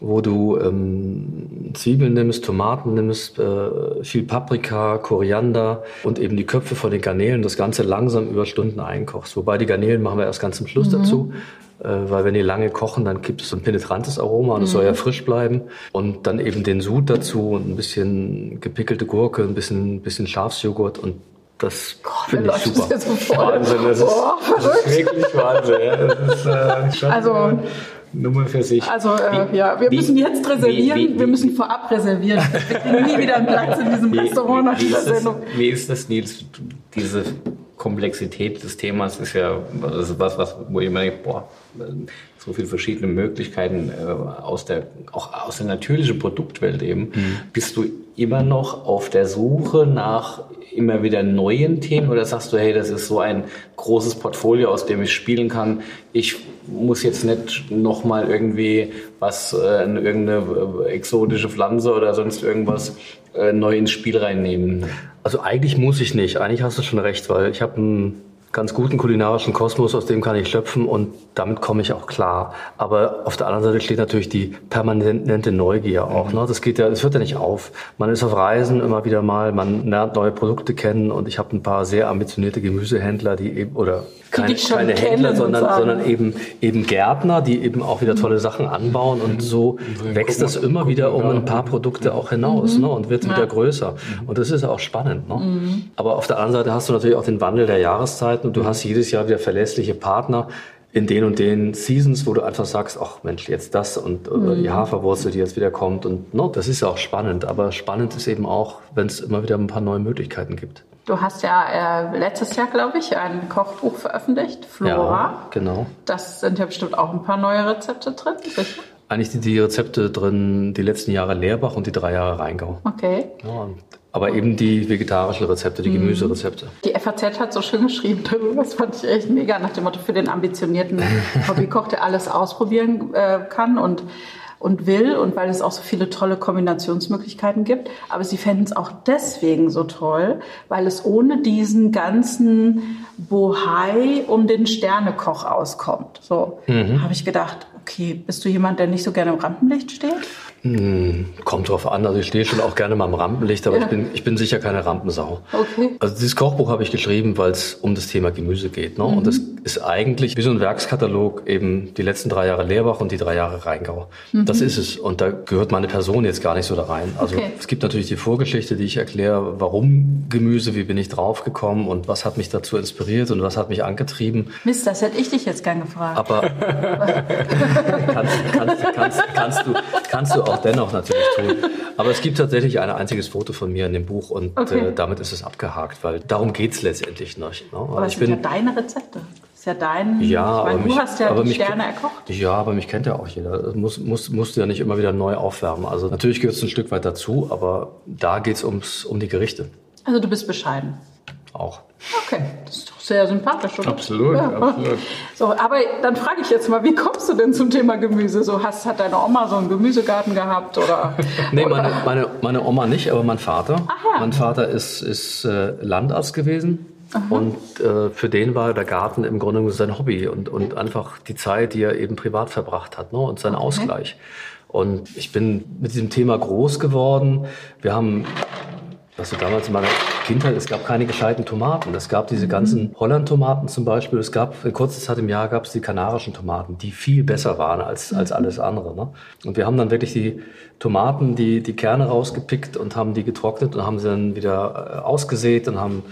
wo du ähm, Zwiebeln nimmst, Tomaten nimmst, äh, viel Paprika, Koriander und eben die Köpfe von den Garnelen, das Ganze langsam über Stunden einkochst. Wobei die Garnelen machen wir erst ganz zum Schluss mhm. dazu, äh, weil wenn die lange kochen, dann gibt es so ein penetrantes Aroma und es mhm. soll ja frisch bleiben. Und dann eben den Sud dazu und ein bisschen gepickelte Gurke, ein bisschen, bisschen Schafsjoghurt und das finde ich super. Wahnsinn, das, ist, das ist wirklich Wahnsinn. Ja. Das ist, äh, schon, also, Nummer für sich. Also äh, wie, ja, wir wie, müssen jetzt reservieren, wie, wir müssen vorab reservieren. Wir kriegen nie wieder einen Platz in diesem Restaurant nach dieser Sendung. Wie ist das, Nils? Diese Komplexität des Themas ist ja also was, was, wo ich mir denke, boah, so viele verschiedene Möglichkeiten äh, aus der, auch aus der natürlichen Produktwelt eben. Mhm. Bist du immer noch auf der Suche nach immer wieder neuen Themen oder sagst du, hey, das ist so ein großes Portfolio, aus dem ich spielen kann. Ich muss jetzt nicht nochmal irgendwie was, äh, irgendeine äh, exotische Pflanze oder sonst irgendwas äh, neu ins Spiel reinnehmen. Also eigentlich muss ich nicht. Eigentlich hast du schon recht, weil ich habe ein ganz guten kulinarischen Kosmos, aus dem kann ich schöpfen und damit komme ich auch klar. Aber auf der anderen Seite steht natürlich die permanente Neugier auch. Ne? Das geht ja, das hört ja nicht auf. Man ist auf Reisen immer wieder mal, man lernt neue Produkte kennen und ich habe ein paar sehr ambitionierte Gemüsehändler, die eben oder keine, keine Händler, sondern, sondern eben eben Gärtner, die eben auch wieder tolle Sachen anbauen und so mhm. wächst das immer wieder um ein paar Produkte auch hinaus mhm. ne? und wird ja. wieder größer. Und das ist auch spannend. Ne? Mhm. Aber auf der anderen Seite hast du natürlich auch den Wandel der Jahreszeiten und du hast jedes Jahr wieder verlässliche Partner in den und den Seasons, wo du einfach sagst, ach Mensch, jetzt das und mhm. die Haferwurzel, die jetzt wieder kommt und no, das ist ja auch spannend. Aber spannend ist eben auch, wenn es immer wieder ein paar neue Möglichkeiten gibt. Du hast ja äh, letztes Jahr, glaube ich, ein Kochbuch veröffentlicht, Flora. Ja, genau. Das sind ja bestimmt auch ein paar neue Rezepte drin, sicher? Eigentlich sind die Rezepte drin, die letzten Jahre Leerbach und die drei Jahre Rheingau. Okay. Ja, aber eben die vegetarischen Rezepte, die mhm. Gemüserezepte. Die FAZ hat so schön geschrieben darüber, das fand ich echt mega, nach dem Motto, für den ambitionierten Hobbykoch, der alles ausprobieren äh, kann und, und will und weil es auch so viele tolle Kombinationsmöglichkeiten gibt. Aber sie fänden es auch deswegen so toll, weil es ohne diesen ganzen Bohai um den Sternekoch auskommt. So mhm. habe ich gedacht, okay, bist du jemand, der nicht so gerne im Rampenlicht steht? Hm, kommt drauf an. Also ich stehe schon auch gerne mal im Rampenlicht, aber ja. ich, bin, ich bin sicher keine Rampensau. Okay. Also dieses Kochbuch habe ich geschrieben, weil es um das Thema Gemüse geht. Ne? Mhm. Und das ist eigentlich wie so ein Werkskatalog eben die letzten drei Jahre Lehrbach und die drei Jahre Rheingau. Mhm. Das ist es. Und da gehört meine Person jetzt gar nicht so da rein. Also okay. es gibt natürlich die Vorgeschichte, die ich erkläre, warum Gemüse, wie bin ich draufgekommen und was hat mich dazu inspiriert und was hat mich angetrieben. Mist, das hätte ich dich jetzt gern gefragt. Aber kannst, kannst, kannst, kannst, du, kannst du auch dennoch natürlich tun. Aber es gibt tatsächlich ein einziges Foto von mir in dem Buch und okay. äh, damit ist es abgehakt, weil darum geht es letztendlich nicht. Ne? Aber ich bin, ja deine Rezepte. Das ist ja dein. Ja, ich meine, du mich, hast ja die Sterne erkocht. Ja, aber mich kennt ja auch jeder. Das muss, muss, musst du ja nicht immer wieder neu aufwärmen. Also natürlich gehört es ein Stück weit dazu, aber da geht es um die Gerichte. Also du bist bescheiden. Auch. Okay, das sehr sympathisch, oder? Absolut, ja. absolut. So, aber dann frage ich jetzt mal, wie kommst du denn zum Thema Gemüse? So, hast, hat deine Oma so einen Gemüsegarten gehabt oder? nee, oder? Meine, meine, meine Oma nicht, aber mein Vater. Ach ja. Mein Vater ist, ist äh, Landarzt gewesen. Aha. Und äh, für den war der Garten im Grunde sein Hobby und, und einfach die Zeit, die er eben privat verbracht hat ne? und sein okay. Ausgleich. Und ich bin mit diesem Thema groß geworden. Wir haben also damals in meiner Kindheit, es gab keine gescheiten Tomaten. Es gab diese mhm. ganzen Holland-Tomaten zum Beispiel. Es gab, in kurzer Zeit im Jahr gab es die kanarischen Tomaten, die viel besser waren als, als mhm. alles andere. Ne? Und wir haben dann wirklich die Tomaten, die, die Kerne rausgepickt und haben die getrocknet und haben sie dann wieder äh, ausgesät und haben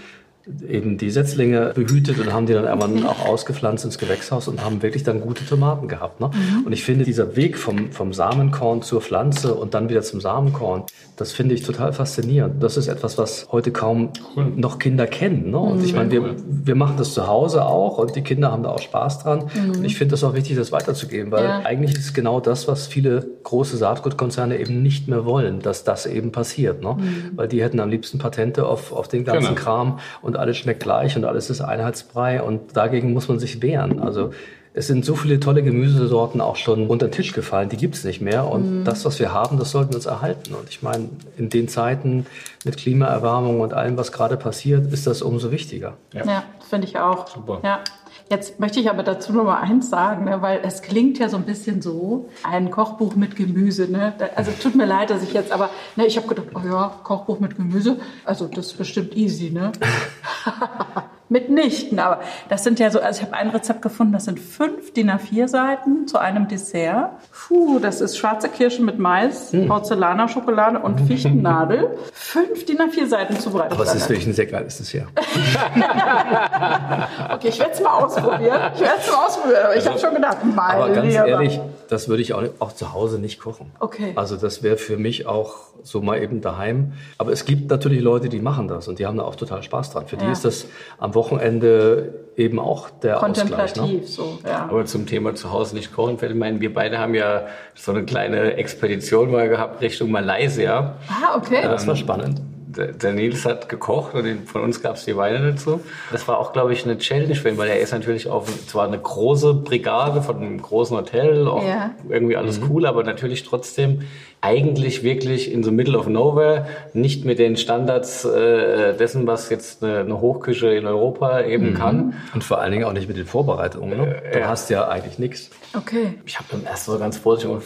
eben die Setzlinge behütet und haben die dann irgendwann auch ausgepflanzt ins Gewächshaus und haben wirklich dann gute Tomaten gehabt. Ne? Mhm. Und ich finde, dieser Weg vom, vom Samenkorn zur Pflanze und dann wieder zum Samenkorn, das finde ich total faszinierend. Das ist etwas, was heute kaum cool. noch Kinder kennen. Ne? Und mhm. ich meine, wir, wir machen das zu Hause auch und die Kinder haben da auch Spaß dran. Mhm. Und ich finde das auch wichtig, das weiterzugeben, weil ja. eigentlich ist es genau das, was viele große Saatgutkonzerne eben nicht mehr wollen, dass das eben passiert. Ne? Mhm. Weil die hätten am liebsten Patente auf, auf den ganzen genau. Kram und alles schmeckt gleich und alles ist Einheitsbrei und dagegen muss man sich wehren. Also es sind so viele tolle Gemüsesorten auch schon unter den Tisch gefallen, die gibt es nicht mehr. Und mhm. das, was wir haben, das sollten wir uns erhalten. Und ich meine, in den Zeiten mit Klimaerwärmung und allem, was gerade passiert, ist das umso wichtiger. Ja, ja finde ich auch. Super. Ja. Jetzt möchte ich aber dazu noch mal eins sagen, ne, weil es klingt ja so ein bisschen so, ein Kochbuch mit Gemüse. Ne? Also tut mir leid, dass ich jetzt, aber ne, ich habe gedacht, oh ja, Kochbuch mit Gemüse, also das ist bestimmt easy, ne? Mitnichten, aber das sind ja so, also ich habe ein Rezept gefunden, das sind fünf DIN A4 Seiten zu einem Dessert. Puh, das ist schwarze Kirsche mit Mais, hm. Porzellaner-Schokolade und Fichtennadel. fünf DIN A4 Seiten zubereitet. Aber es ist wirklich ein sehr geiles Dessert. okay, ich werde es mal ausprobieren. Ich werde es mal ausprobieren, aber ich also, habe schon gedacht, mal. Aber ganz Lehrer. ehrlich, das würde ich auch, auch zu Hause nicht kochen. Okay. Also das wäre für mich auch so mal eben daheim. Aber es gibt natürlich Leute, die machen das und die haben da auch total Spaß dran. Für ja. die ist das am Wochenende eben auch der Kontemplativ, Ausgleich. Ne? so, ja. Aber zum Thema zu Hause nicht kochen fällt mir wir beide haben ja so eine kleine Expedition mal gehabt Richtung Malaysia. Ah, okay. Ja, das war spannend der Nils hat gekocht und von uns gab es die Weine dazu. Das war auch, glaube ich, eine Challenge für ihn, weil er ist natürlich auf zwar eine große Brigade von einem großen Hotel, auch ja. irgendwie alles mhm. cool, aber natürlich trotzdem eigentlich wirklich in the middle of nowhere, nicht mit den Standards äh, dessen, was jetzt eine, eine, Hochküche in Europa eben mhm. kann. Und vor allen Dingen auch nicht mit den Vorbereitungen. Ne? Äh, du ja. hast ja eigentlich nichts. Okay. Ich habe dann erst so ganz vorsichtig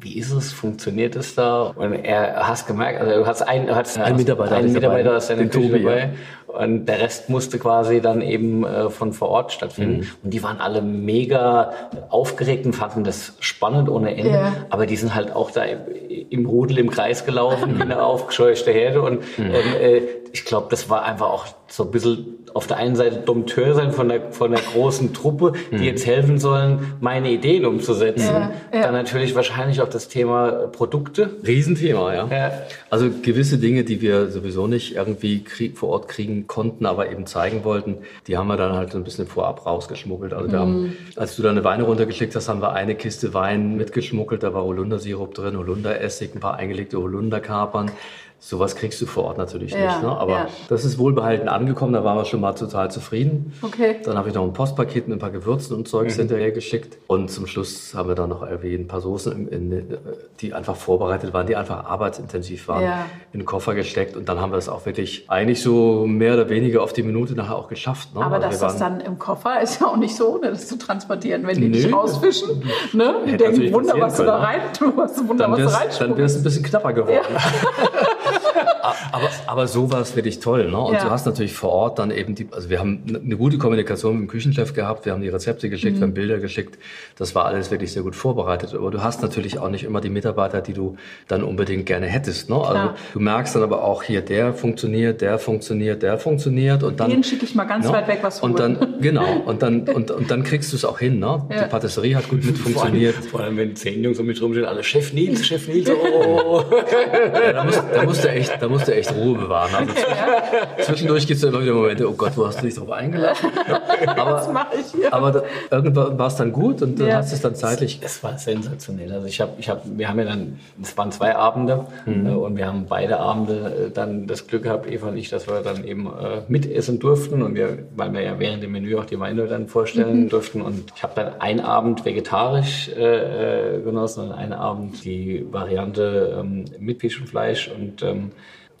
wie ist es, funktioniert es da? Und er hast gemerkt, also du hast ein, hast ein Mitarbeiter, ein Mitarbeiter aus deiner Küche dabei. Und der Rest musste quasi dann eben äh, von vor Ort stattfinden. Mhm. Und die waren alle mega aufgeregt und fanden das spannend ohne Ende. Ja. Aber die sind halt auch da im Rudel im Kreis gelaufen, wie eine aufgescheuchte Herde. Und mhm. äh, ich glaube, das war einfach auch so ein bisschen auf der einen Seite Dompteur sein von der, von der großen Truppe, die mhm. jetzt helfen sollen, meine Ideen umzusetzen. Ja, ja. Dann natürlich wahrscheinlich auch das Thema Produkte. Riesenthema, ja. ja. Also gewisse Dinge, die wir sowieso nicht irgendwie krieg, vor Ort kriegen konnten, aber eben zeigen wollten, die haben wir dann halt ein bisschen vorab rausgeschmuggelt. Also wir mhm. haben, als du deine Weine runtergeschickt hast, haben wir eine Kiste Wein mitgeschmuggelt, da war Holundersirup drin, Holunderessig, ein paar eingelegte Holunderkapern. Sowas kriegst du vor Ort natürlich ja, nicht. Ne? Aber ja. das ist wohlbehalten angekommen, da waren wir schon mal total zufrieden. Okay. Dann habe ich noch ein Postpaket mit ein paar Gewürzen und Zeugs mhm. hinterher geschickt. Und zum Schluss haben wir dann noch irgendwie ein paar Soßen, in, in, die einfach vorbereitet waren, die einfach arbeitsintensiv waren, ja. in den Koffer gesteckt. Und dann haben wir es auch wirklich eigentlich so mehr oder weniger auf die Minute nachher auch geschafft. Ne? Aber also dass das dann im Koffer ist ja auch nicht so, ohne das zu transportieren, wenn die nee. nicht rausfischen. Ne? Die denken, Wunder, was du da rein tust, Wunder, was du. Dann wäre es ein bisschen knapper geworden. Ja. aber, aber so war es wirklich toll. Ne? Und ja. du hast natürlich vor Ort dann eben die, also wir haben eine gute Kommunikation mit dem Küchenchef gehabt, wir haben die Rezepte geschickt, mhm. wir haben Bilder geschickt. Das war alles wirklich sehr gut vorbereitet. Aber du hast natürlich auch nicht immer die Mitarbeiter, die du dann unbedingt gerne hättest. Ne? Also du merkst dann aber auch hier, der funktioniert, der funktioniert, der funktioniert. Und dann, Den schicke ich mal ganz ne? weit weg was. Und dann, genau, und dann, und, und dann kriegst du es auch hin. Ne? Ja. Die Patisserie hat gut mit funktioniert. Vor allem, vor allem, wenn zehn Jungs um mich rumstehen, alle Chef Nils, Chef Nils, oh. ja, da, musst, da musst du echt, da musst du echt Ruhe bewahren. Also ja. Zwischendurch gibt es ja immer wieder Momente, oh Gott, wo hast du dich drauf eingeladen? Aber, Was mache ich hier? Aber da, irgendwann war es dann gut und dann ja. hast du es dann zeitlich. Es, es war sensationell. Also ich habe, ich habe, wir haben ja dann, es waren zwei Abende mhm. äh, und wir haben beide Abende äh, dann das Glück gehabt, Eva und ich, dass wir dann eben äh, mitessen durften und wir, weil wir ja während dem Menü auch die Weine dann vorstellen mhm. durften und ich habe dann einen Abend vegetarisch äh, äh, genossen und einen Abend die Variante ähm, mit Fisch und Fleisch und ähm,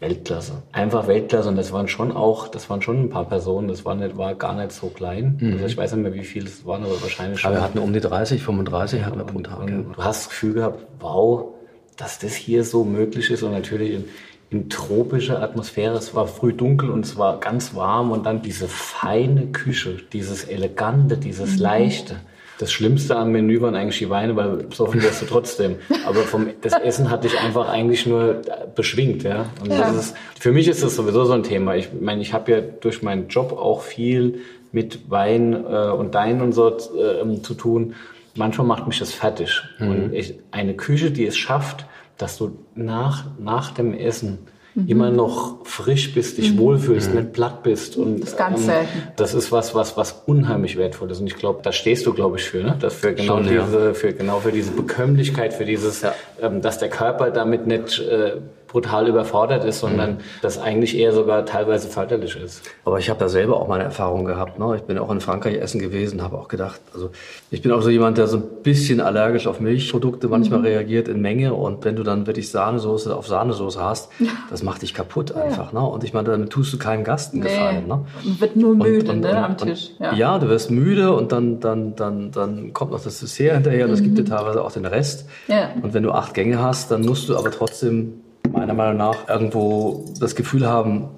Weltklasse. Einfach Weltklasse. Und das waren schon auch, das waren schon ein paar Personen. Das war, nicht, war gar nicht so klein. Mhm. Also ich weiß nicht mehr, wie viele es waren, aber wahrscheinlich schon. Aber wir hatten um die 30, 35 hatten wir pro Tag. Und, ja. Du hast das Gefühl gehabt, wow, dass das hier so möglich ist und natürlich in, in tropischer Atmosphäre. Es war früh dunkel und es war ganz warm und dann diese feine Küche, dieses elegante, dieses mhm. leichte. Das Schlimmste am Menü waren eigentlich die Weine, weil besoffen wirst du trotzdem. Aber vom, das Essen hat dich einfach eigentlich nur beschwingt, ja. Und ja. Das ist, für mich ist das sowieso so ein Thema. Ich meine, ich habe ja durch meinen Job auch viel mit Wein äh, und Dein und so äh, zu tun. Manchmal macht mich das fertig. Mhm. Und ich, eine Küche, die es schafft, dass du nach, nach dem Essen mhm. immer noch frisch bist, dich mhm. wohlfühlst, mhm. nicht platt bist. Und, das ist ganz ähm. Das ist was, was, was unheimlich wertvoll ist. Und ich glaube, da stehst du, glaube ich, für, ne? Das für genau Schon, diese, ja. für genau für diese Bekömmlichkeit, für dieses, ja. ähm, dass der Körper damit nicht äh, brutal überfordert ist, sondern mhm. das eigentlich eher sogar teilweise förderlich ist. Aber ich habe da selber auch meine Erfahrungen gehabt. Ne? Ich bin auch in Frankreich essen gewesen, habe auch gedacht, also ich bin auch so jemand, der so ein bisschen allergisch auf Milchprodukte manchmal mhm. reagiert in Menge und wenn du dann wirklich Sahnesoße auf Sahnesoße hast, das macht dich kaputt einfach. Ja. Ne? Und ich meine, damit tust du keinem Gast einen Gefallen. Nee. Ne? Wird nur müde und, und, ne, am Tisch. Ja. ja. du wirst müde und dann, dann, dann, dann kommt noch das Dessert hinterher und es gibt dir mhm. teilweise auch den Rest. Ja. Und wenn du acht Gänge hast, dann musst du aber trotzdem meiner Meinung nach irgendwo das Gefühl haben,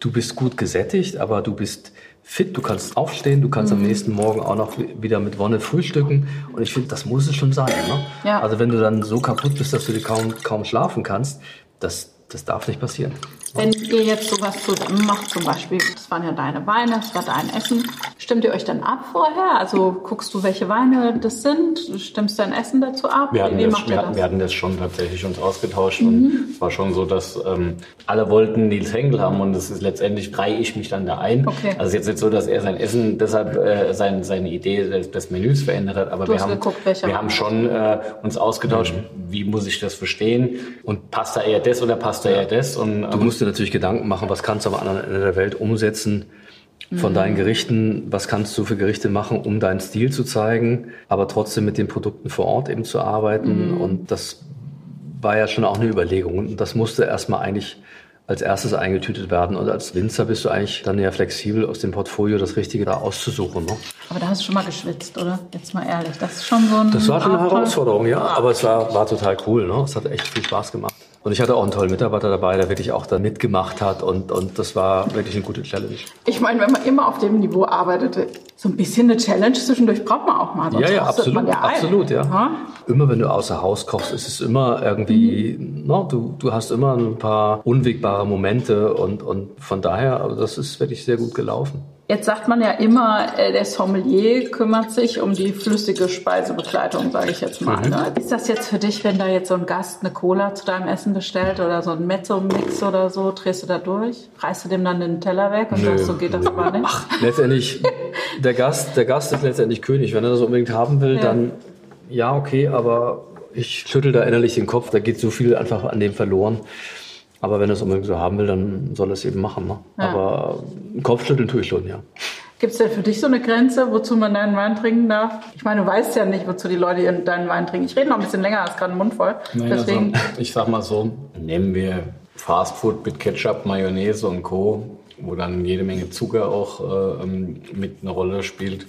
du bist gut gesättigt, aber du bist fit, du kannst aufstehen, du kannst mhm. am nächsten Morgen auch noch wieder mit Wonne frühstücken. Und ich finde, das muss es schon sein. Ne? Ja. Also wenn du dann so kaputt bist, dass du kaum, kaum schlafen kannst, das, das darf nicht passieren. Wenn ihr jetzt sowas zusammen macht, zum Beispiel, das waren ja deine Weine, das war dein Essen, stimmt ihr euch dann ab vorher? Also guckst du, welche Weine das sind? Stimmst dein Essen dazu ab? Wir hatten, Wie das, wir, das? wir hatten das schon tatsächlich uns ausgetauscht mhm. und es war schon so, dass ähm, alle wollten Nils Henkel haben und das ist letztendlich reihe ich mich dann da ein. Okay. Also jetzt nicht so, dass er sein Essen deshalb äh, sein, seine Idee des, des, Menüs verändert hat, aber du wir, haben, geguckt, wir haben schon äh, uns ausgetauscht, mhm. wie muss ich das verstehen und passt da eher das oder passt da eher das und ähm, dir natürlich Gedanken machen, was kannst du am anderen Ende der Welt umsetzen von mhm. deinen Gerichten, was kannst du für Gerichte machen, um deinen Stil zu zeigen, aber trotzdem mit den Produkten vor Ort eben zu arbeiten. Mhm. Und das war ja schon auch eine Überlegung. Und das musste erstmal eigentlich als erstes eingetütet werden. Und als Winzer bist du eigentlich dann ja flexibel aus dem Portfolio das Richtige da auszusuchen. Ne? Aber da hast du schon mal geschwitzt, oder? Jetzt mal ehrlich. Das ist schon so ein. Das war schon eine Herausforderung, ja. Aber es war, war total cool. Ne? Es hat echt viel Spaß gemacht. Und ich hatte auch einen tollen Mitarbeiter dabei, der wirklich auch da mitgemacht hat und, und das war wirklich eine gute Challenge. Ich meine, wenn man immer auf dem Niveau arbeitet, so ein bisschen eine Challenge zwischendurch braucht man auch mal. ja, ja, absolut, ja absolut, ja. Immer wenn du außer Haus kochst, ist es immer irgendwie, mhm. no, du, du hast immer ein paar unwegbare Momente und, und von daher, also das ist wirklich sehr gut gelaufen. Jetzt sagt man ja immer, äh, der Sommelier kümmert sich um die flüssige Speisebegleitung, sage ich jetzt mal. Mhm. Ne? Ist das jetzt für dich, wenn da jetzt so ein Gast eine Cola zu deinem Essen bestellt oder so ein Mezzo-Mix oder so, drehst du da durch? Reißt du dem dann den Teller weg und Nö. sagst, so geht das aber nicht? Ach, letztendlich, der Gast, der Gast ist letztendlich König. Wenn er das unbedingt haben will, ja. dann ja, okay, aber ich schüttel da innerlich den Kopf, da geht so viel einfach an dem verloren. Aber wenn er es unbedingt so haben will, dann soll er es eben machen. Ne? Ja. Aber Kopfschütteln tue ich schon, ja. Gibt es denn für dich so eine Grenze, wozu man deinen Wein trinken darf? Ich meine, du weißt ja nicht, wozu die Leute deinen Wein trinken. Ich rede noch ein bisschen länger, als gerade ein Mund voll. Nein, Deswegen. Also, ich sag mal so, nehmen wir Fastfood mit Ketchup, Mayonnaise und Co., wo dann jede Menge Zucker auch äh, ähm, mit eine Rolle spielt.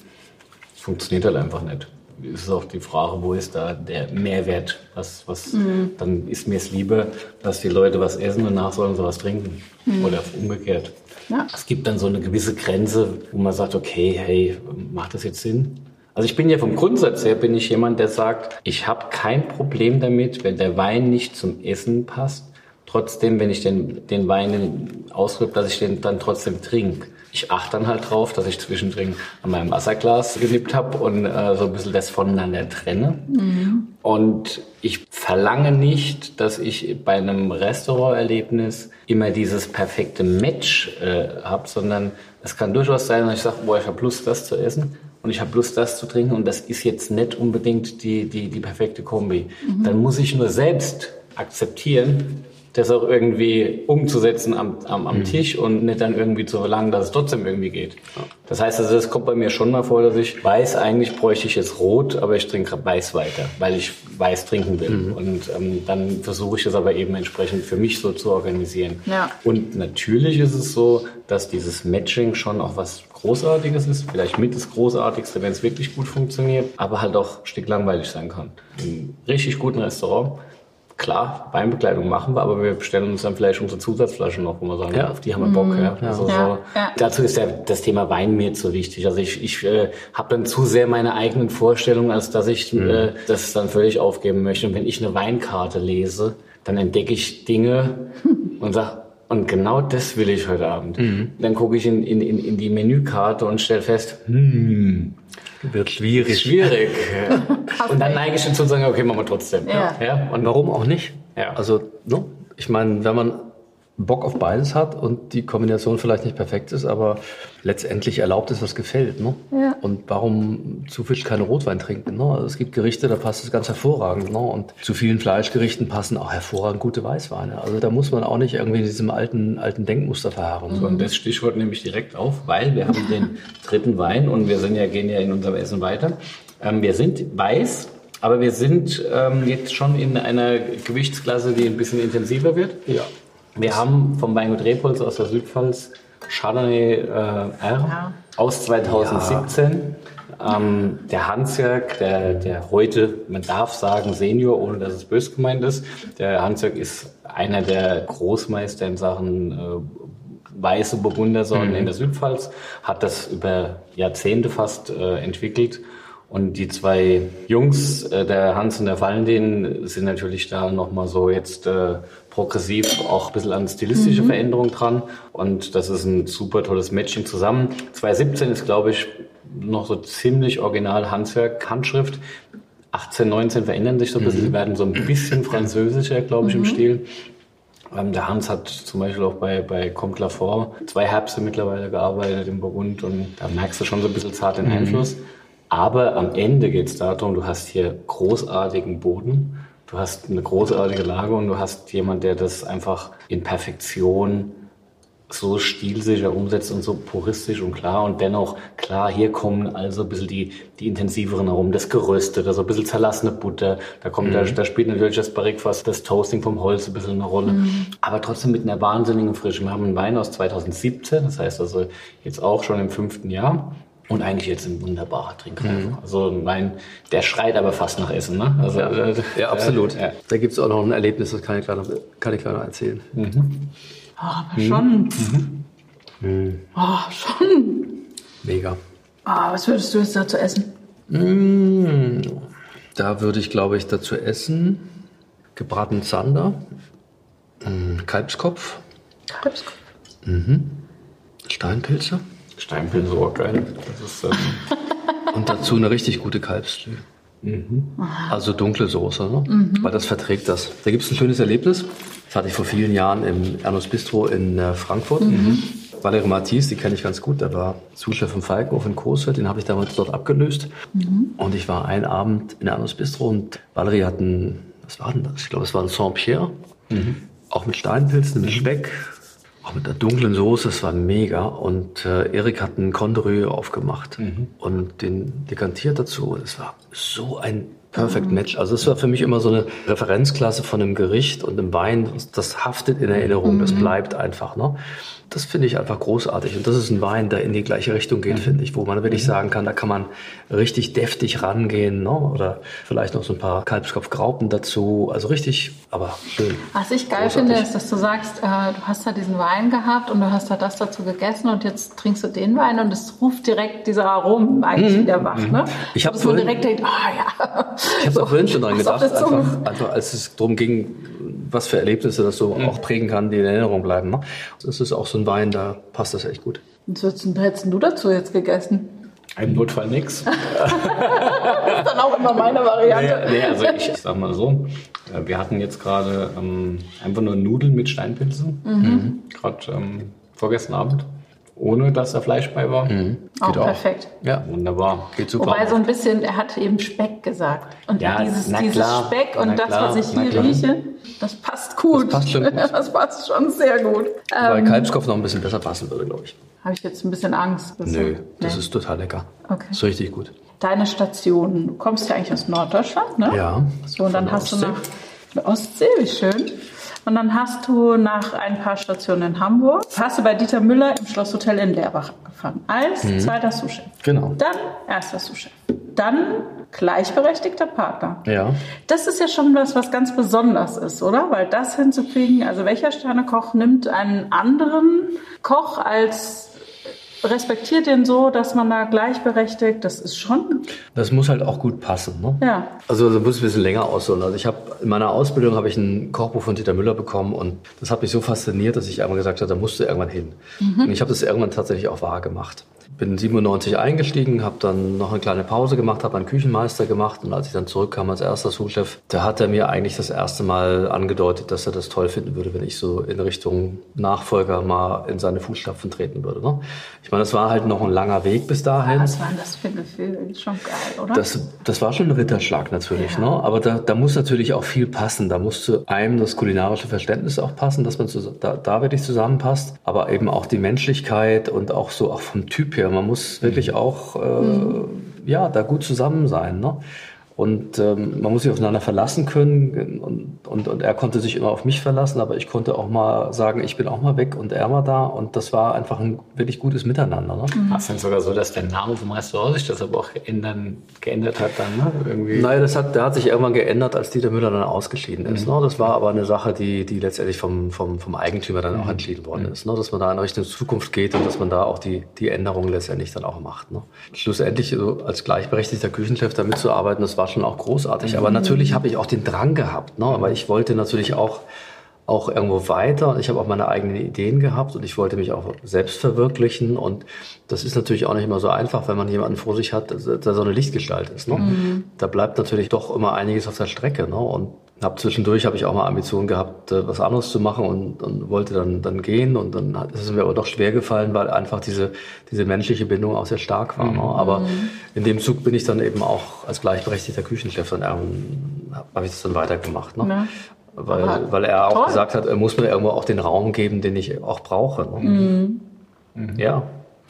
Funktioniert halt einfach nicht ist auch die Frage, wo ist da der Mehrwert? Was, was, mhm. Dann ist mir es lieber, dass die Leute was essen und nach sollen sie was trinken. Mhm. Oder umgekehrt. Ja. Es gibt dann so eine gewisse Grenze, wo man sagt, okay, hey, macht das jetzt Sinn? Also ich bin ja vom Grundsatz her, bin ich jemand, der sagt, ich habe kein Problem damit, wenn der Wein nicht zum Essen passt. Trotzdem, wenn ich den, den Wein ausdrücke, dass ich den dann trotzdem trinke ich achte dann halt drauf, dass ich zwischendrin an meinem Wasserglas genippt habe und äh, so ein bisschen das voneinander trenne. Mhm. Und ich verlange nicht, dass ich bei einem Restauranterlebnis immer dieses perfekte Match äh, habe, sondern es kann durchaus sein, dass ich sage, boah, ich habe Lust, das zu essen und ich habe Lust, das zu trinken und das ist jetzt nicht unbedingt die, die, die perfekte Kombi. Mhm. Dann muss ich nur selbst akzeptieren, das auch irgendwie umzusetzen am, am, am mhm. Tisch und nicht dann irgendwie zu verlangen, dass es trotzdem irgendwie geht. Das heißt, also das kommt bei mir schon mal vor, dass ich weiß, eigentlich bräuchte ich jetzt Rot, aber ich trinke Weiß weiter, weil ich Weiß trinken will. Mhm. Und ähm, dann versuche ich das aber eben entsprechend für mich so zu organisieren. Ja. Und natürlich ist es so, dass dieses Matching schon auch was Großartiges ist, vielleicht mit das Großartigste, wenn es wirklich gut funktioniert, aber halt auch ein Stück langweilig sein kann. Im richtig guten Restaurant klar, Weinbekleidung machen wir, aber wir bestellen uns dann vielleicht unsere Zusatzflaschen noch, wo wir sagen, ja. auf die haben wir Bock. Ja. Mhm. Also ja. So. Ja. Dazu ist ja das Thema Wein mir zu wichtig. Also ich, ich äh, habe dann zu sehr meine eigenen Vorstellungen, als dass ich mhm. äh, das dann völlig aufgeben möchte. Und wenn ich eine Weinkarte lese, dann entdecke ich Dinge und sage, und genau das will ich heute Abend. Mhm. Dann gucke ich in, in, in die Menükarte und stelle fest, hm, wird schwierig. Schwierig. und dann neige ich dazu und sage, okay, machen wir trotzdem. Ja. ja. Und warum auch nicht? Ja. Also, no? ich meine, wenn man Bock auf beides hat und die Kombination vielleicht nicht perfekt ist, aber letztendlich erlaubt es, was gefällt. Ne? Ja. Und warum zu viel keine Rotwein trinken? Ne? Also es gibt Gerichte, da passt es ganz hervorragend. Ne? Und zu vielen Fleischgerichten passen auch hervorragend gute Weißweine. Also da muss man auch nicht irgendwie in diesem alten, alten Denkmuster verharren. So, und das Stichwort nehme ich direkt auf, weil wir haben den dritten Wein und wir sind ja, gehen ja in unserem Essen weiter. Ähm, wir sind weiß, aber wir sind ähm, jetzt schon in einer Gewichtsklasse, die ein bisschen intensiver wird. Ja. Wir haben vom Weingut Repolz aus der Südpfalz Chardonnay äh, R ja. aus 2017. Ja. Ähm, der Hansjörg, der, der heute, man darf sagen Senior, ohne dass es bös gemeint ist. Der Hansjörg ist einer der Großmeister in Sachen äh, weiße Burgundersorten mhm. in der Südpfalz, hat das über Jahrzehnte fast äh, entwickelt und die zwei Jungs, äh, der Hans und der Valentin, sind natürlich da nochmal so jetzt äh, progressiv auch ein bisschen an stilistische mhm. Veränderung dran. Und das ist ein super tolles Matching zusammen. 2017 ist, glaube ich, noch so ziemlich original Hanswerk, Handschrift. 18, 19 verändern sich so ein bisschen. Mhm. Sie werden so ein bisschen französischer, glaube ich, mhm. im Stil. Ähm, der Hans hat zum Beispiel auch bei, bei Comte Lafort zwei Herbste mittlerweile gearbeitet im Burgund und da merkst du schon so ein bisschen zart den mhm. Einfluss. Aber am Ende geht es darum, du hast hier großartigen Boden, du hast eine großartige Lage und du hast jemand, der das einfach in Perfektion so stilsicher umsetzt und so puristisch und klar und dennoch klar, hier kommen also ein bisschen die, die intensiveren herum, das Geröstete, so ein bisschen zerlassene Butter, da kommt, mhm. da, da spielt natürlich das Barrikfass, das Toasting vom Holz ein bisschen eine Rolle, mhm. aber trotzdem mit einer wahnsinnigen Frische. Wir haben einen Wein aus 2017, das heißt also jetzt auch schon im fünften Jahr und eigentlich jetzt ein wunderbarer Trinker. Mhm. Also mein, der schreit aber fast nach Essen. Ne? Also, ja, äh, ja absolut. Äh, ja. Da gibt es auch noch ein Erlebnis, das kann ich gleich noch, kann ich noch erzählen. Mhm. Oh, aber mhm. schon. Mhm. Oh, schon. Mega. Oh, was würdest du jetzt dazu essen? Mhm. Da würde ich, glaube ich, dazu essen gebratenen Zander, Kalbskopf. Kalbskopf. Mhm. Steinpilze. Steinpilze auch geil. Ist, ähm und dazu eine richtig gute Kalbsstüh. Mhm. Also dunkle Soße, ne? Mhm. weil das verträgt das. Da gibt es ein schönes Erlebnis. Das hatte ich vor vielen Jahren im Ernst Bistro in äh, Frankfurt. Mhm. Valerie Mathies, die kenne ich ganz gut, der war Zuschef im Falkenhof in Coesfeld, den habe ich damals dort abgelöst. Mhm. Und ich war einen Abend in Ernst Bistro und Valerie hat ein, was war denn das? Ich glaube, es war ein Saint-Pierre. Mhm. Auch mit Steinpilzen, mit mhm. Speck, auch mit der dunklen Soße, es war mega. Und äh, Erik hat einen Condrieu aufgemacht mhm. und den dekantiert dazu. Es war so ein Perfect mhm. Match. Also es war für mich immer so eine Referenzklasse von einem Gericht und einem Wein. Das haftet in Erinnerung, das mhm. bleibt einfach. Ne? Das finde ich einfach großartig. Und das ist ein Wein, der in die gleiche Richtung geht, mhm. finde ich, wo man wirklich mhm. sagen kann, da kann man richtig deftig rangehen. Ne? Oder vielleicht noch so ein paar Kalbskopfgraupen dazu. Also richtig, aber schön. Was ich geil großartig. finde, ist, dass du sagst, äh, du hast da diesen Wein gehabt und du hast da das dazu gegessen und jetzt trinkst du den Wein und es ruft direkt diese Aromen eigentlich mhm. wieder wach. Ne? Mhm. Ich habe so direkt denkt, ah ja. Ich habe so, auch vorhin schon dran gedacht, einfach, einfach als es darum ging, was für Erlebnisse das so mhm. auch prägen kann, die in Erinnerung bleiben. Ne? Das ist auch so ein Wein, da passt das echt gut. Und was hättest du dazu jetzt gegessen? Im Notfall nix. das ist dann auch immer meine Variante. Nee, nee also ich, sag mal so, äh, wir hatten jetzt gerade ähm, einfach nur Nudeln mit Steinpilzen. Mhm. Gerade ähm, vorgestern Abend ohne dass da Fleisch bei war. Mhm. Auch perfekt. Auch. Ja, wunderbar. Geht super. Wobei so ein bisschen, er hat eben Speck gesagt. Und ja, dieses, dieses klar, Speck und das, was ich hier rieche, das passt gut. Das passt schon gut. das passt schon sehr gut. Weil ähm, Kalbskopf noch ein bisschen besser passen würde, glaube ich. Habe ich jetzt ein bisschen Angst. Nö, das nee. ist total lecker. Okay. Das ist richtig gut. Deine Station, du kommst ja eigentlich aus Norddeutschland, ne? Ja. So, und dann hast Ostsee. du nach Ostsee, wie schön. Und dann hast du nach ein paar Stationen in Hamburg, hast du bei Dieter Müller im Schlosshotel in Leerbach angefangen. Als mhm. zweiter Sous-Chef. Genau. Dann erster Sous-Chef. Dann gleichberechtigter Partner. Ja. Das ist ja schon was, was ganz besonders ist, oder? Weil das hinzukriegen, also welcher Sternekoch nimmt einen anderen Koch als respektiert den so, dass man da gleichberechtigt, das ist schon. Das muss halt auch gut passen. Ne? Ja. Also das muss ein bisschen länger ausholen. Also ich habe in meiner Ausbildung habe ich ein Kochbuch von Dieter Müller bekommen und das hat mich so fasziniert, dass ich einmal gesagt habe, da musst du irgendwann hin. Mhm. Und ich habe das irgendwann tatsächlich auch wahr gemacht. Bin 97 eingestiegen, habe dann noch eine kleine Pause gemacht, habe einen Küchenmeister gemacht und als ich dann zurückkam als erster Souschef, da hat er mir eigentlich das erste Mal angedeutet, dass er das toll finden würde, wenn ich so in Richtung Nachfolger mal in seine Fußstapfen treten würde. Ne? Ich meine, das war halt noch ein langer Weg bis dahin. Was war das für ein Gefühl? Schon geil, oder? Das, das war schon ein Ritterschlag natürlich, Ja. ne? aber da, da muss natürlich auch viel passen. Da muss zu einem das kulinarische Verständnis auch passen, dass man zu, da, da wirklich zusammenpasst, aber eben auch die Menschlichkeit und auch so auch vom Typ her. Man muss wirklich auch äh, ja da gut zusammen sein. Ne? Und ähm, man muss sich aufeinander verlassen können und, und, und er konnte sich immer auf mich verlassen, aber ich konnte auch mal sagen, ich bin auch mal weg und er war da und das war einfach ein wirklich gutes Miteinander. Ne? War es denn sogar so, dass der Name vom Restaurant sich das aber auch ändern, geändert hat dann, ne? Irgendwie. Naja, das hat, der hat sich irgendwann geändert, als Dieter Müller dann ausgeschieden ist. Ne? Das war aber eine Sache, die, die letztendlich vom, vom, vom Eigentümer dann auch entschieden worden ist. Ne? Dass man da in Richtung Zukunft geht und dass man da auch die, die Änderungen letztendlich dann auch macht. Ne? Schlussendlich so als gleichberechtigter Küchenchef da mitzuarbeiten, das war schon auch großartig. Aber natürlich habe ich auch den Drang gehabt, ne? aber ich wollte natürlich auch auch irgendwo weiter und ich habe auch meine eigenen Ideen gehabt und ich wollte mich auch selbst verwirklichen und das ist natürlich auch nicht immer so einfach, wenn man jemanden vor sich hat, der so eine Lichtgestalt ist. Ne? Da bleibt natürlich doch immer einiges auf der Strecke ne? und hab zwischendurch habe ich auch mal Ambitionen gehabt, äh, was anderes zu machen und, und wollte dann dann gehen und dann hat- ist es mir aber doch schwer gefallen, weil einfach diese diese menschliche Bindung auch sehr stark war. Ne? Aber in dem Zug bin ich dann eben auch als gleichberechtigter Küchenchef dann ähm, habe ich das dann weitergemacht. Ne? Ja. Weil, Aber weil er auch toll. gesagt hat, er muss mir irgendwo auch den Raum geben, den ich auch brauche. Ne? Ja.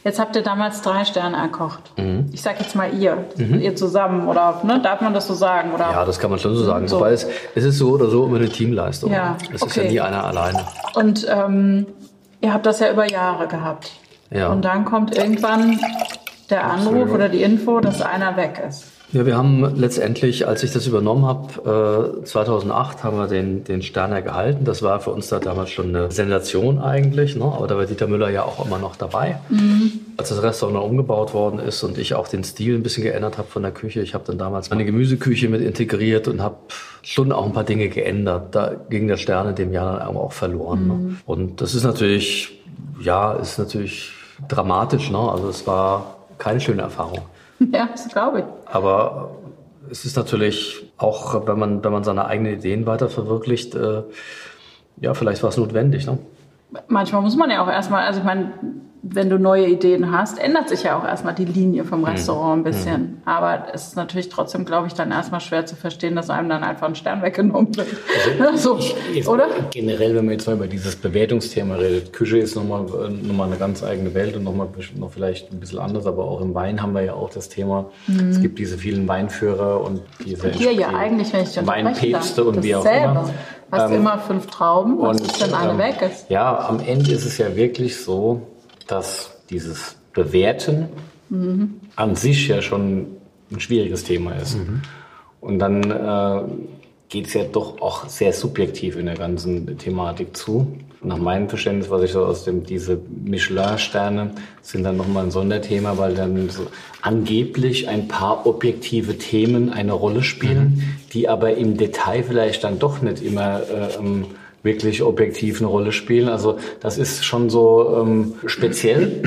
Jetzt habt ihr damals drei Sterne erkocht. Mhm. Ich sag jetzt mal ihr, ihr zusammen oder ne, darf man das so sagen oder? ja, das kann man schon so sagen. So. Wobei es, es ist so oder so immer eine Teamleistung. Ja, Es ist ja okay. nie einer alleine. Und ähm, ihr habt das ja über Jahre gehabt. Ja. Und dann kommt irgendwann der Anruf oder die Info, dass einer weg ist. Ja, wir haben letztendlich, als ich das übernommen habe, äh, 2008 haben wir den, den Sterner gehalten. Das war für uns da damals schon eine Sensation eigentlich. Ne? Aber da war Dieter Müller ja auch immer noch dabei. Als das Restaurant umgebaut worden ist und ich auch den Stil ein bisschen geändert habe von der Küche. Ich habe dann damals meine Gemüseküche mit integriert und habe schon auch ein paar Dinge geändert. Da ging der Stern in dem Jahr dann auch verloren. Ne? Und das ist natürlich, ja, ist natürlich dramatisch. Ne? Also es war keine schöne Erfahrung. Ja, das glaube ich. Aber es ist natürlich auch, wenn man, wenn man seine eigenen Ideen weiter verwirklicht, äh, ja, vielleicht war es notwendig. Ne? Manchmal muss man ja auch erstmal, also ich meine, wenn du neue Ideen hast, ändert sich ja auch erstmal die Linie vom Mhm. Restaurant ein bisschen. Aber es ist natürlich trotzdem, glaube ich, dann erstmal schwer zu verstehen, dass einem dann einfach ein Stern weggenommen wird. so, Jetzt oder? Generell, wenn man jetzt mal über dieses Bewertungsthema redet, Küche ist nochmal noch mal eine ganz eigene Welt und nochmal noch vielleicht ein bisschen anders, aber auch im Wein haben wir ja auch das Thema. Es gibt diese vielen Weinführer und diese Mhm. Hier ja die eigentlich, wenn ich unterbrechen Weinpäpste und wie auch immer. Hast Ähm, immer fünf Trauben, was Und, ist, wenn eine ähm, weg ist? Ja, am Ende ist es ja wirklich so, dass dieses Bewerten an sich ja schon ein schwieriges Thema ist. Und dann äh, geht es ja doch auch sehr subjektiv in der ganzen Thematik zu. Nach meinem Verständnis, was ich so aus dem, diese Michelin-Sterne sind dann nochmal ein Sonderthema, weil dann so angeblich ein paar objektive Themen eine Rolle spielen, die aber im Detail vielleicht dann doch nicht immer äh, ähm, wirklich objektiv eine Rolle spielen. Also das ist schon so ähm, speziell.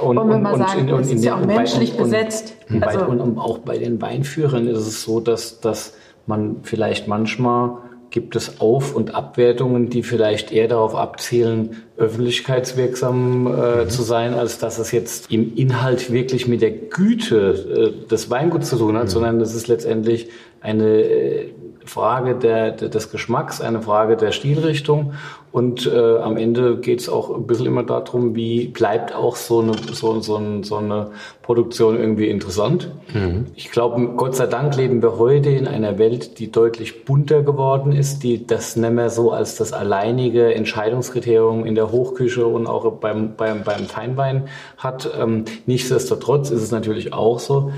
Und, Wollen wir mal sagen, es ist ja auch und menschlich und, und, besetzt. Und, Also- und, und auch bei den Weinführern ist es so, dass, dass man vielleicht manchmal gibt es Auf- und Abwertungen, die vielleicht eher darauf abzielen, öffentlichkeitswirksam äh, zu sein, als dass es jetzt im Inhalt wirklich mit der Güte äh, des Weinguts zu tun hat, sondern das ist letztendlich eine äh, Frage der, des Geschmacks, eine Frage der Stilrichtung und äh, am Ende geht es auch ein bisschen immer darum, wie bleibt auch so eine, so, so, so eine Produktion irgendwie interessant. Ich glaube, Gott sei Dank leben wir heute in einer Welt, die deutlich bunter geworden ist, die das nicht mehr so als das alleinige Entscheidungskriterium in der Hochküche und auch beim, beim, beim Feinwein hat. Ähm, nichtsdestotrotz ist es natürlich auch so,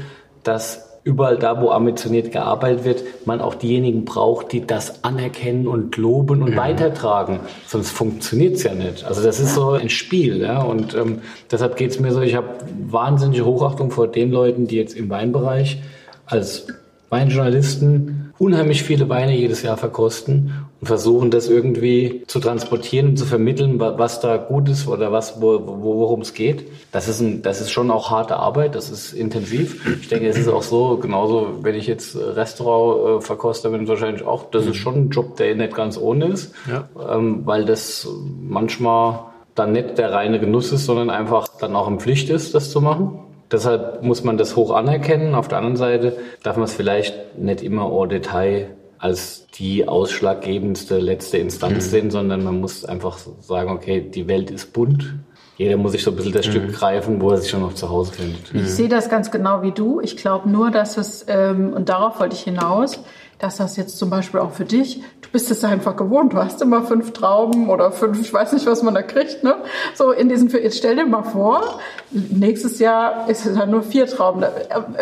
dass überall da, wo ambitioniert gearbeitet wird, man auch diejenigen braucht, die das anerkennen und loben und weitertragen. Sonst funktioniert es ja nicht. Also das ist so ein Spiel. Ja? Und ähm, deshalb geht es mir so, ich habe wahnsinnige Hochachtung vor den Leuten, die jetzt im Weinbereich als Weinjournalisten unheimlich viele Weine jedes Jahr verkosten versuchen, das irgendwie zu transportieren und zu vermitteln, was da gut ist oder was, wo, worum es geht. Das ist, ein, das ist schon auch harte Arbeit, das ist intensiv. Ich denke, es ist auch so, genauso, wenn ich jetzt Restaurantverkoster bin, wahrscheinlich auch, das ist schon ein Job, der nicht ganz ohne ist, ja. ähm, weil das manchmal dann nicht der reine Genuss ist, sondern einfach dann auch eine Pflicht ist, das zu machen. Deshalb muss man das hoch anerkennen. Auf der anderen Seite darf man es vielleicht nicht immer au Detail als die ausschlaggebendste letzte Instanz mhm. sehen, sondern man muss einfach sagen, okay, die Welt ist bunt. Jeder muss sich so ein bisschen das mhm. Stück greifen, wo er sich schon noch zu Hause findet. Ich sehe das ganz genau wie du. Ich glaube nur, dass es, ähm, und darauf wollte ich hinaus, dass das jetzt zum Beispiel auch für dich, du bist es einfach gewohnt, du hast immer fünf Trauben oder fünf, ich weiß nicht, was man da kriegt, ne? So in diesem, jetzt stell dir mal vor, nächstes Jahr ist es dann nur vier Trauben.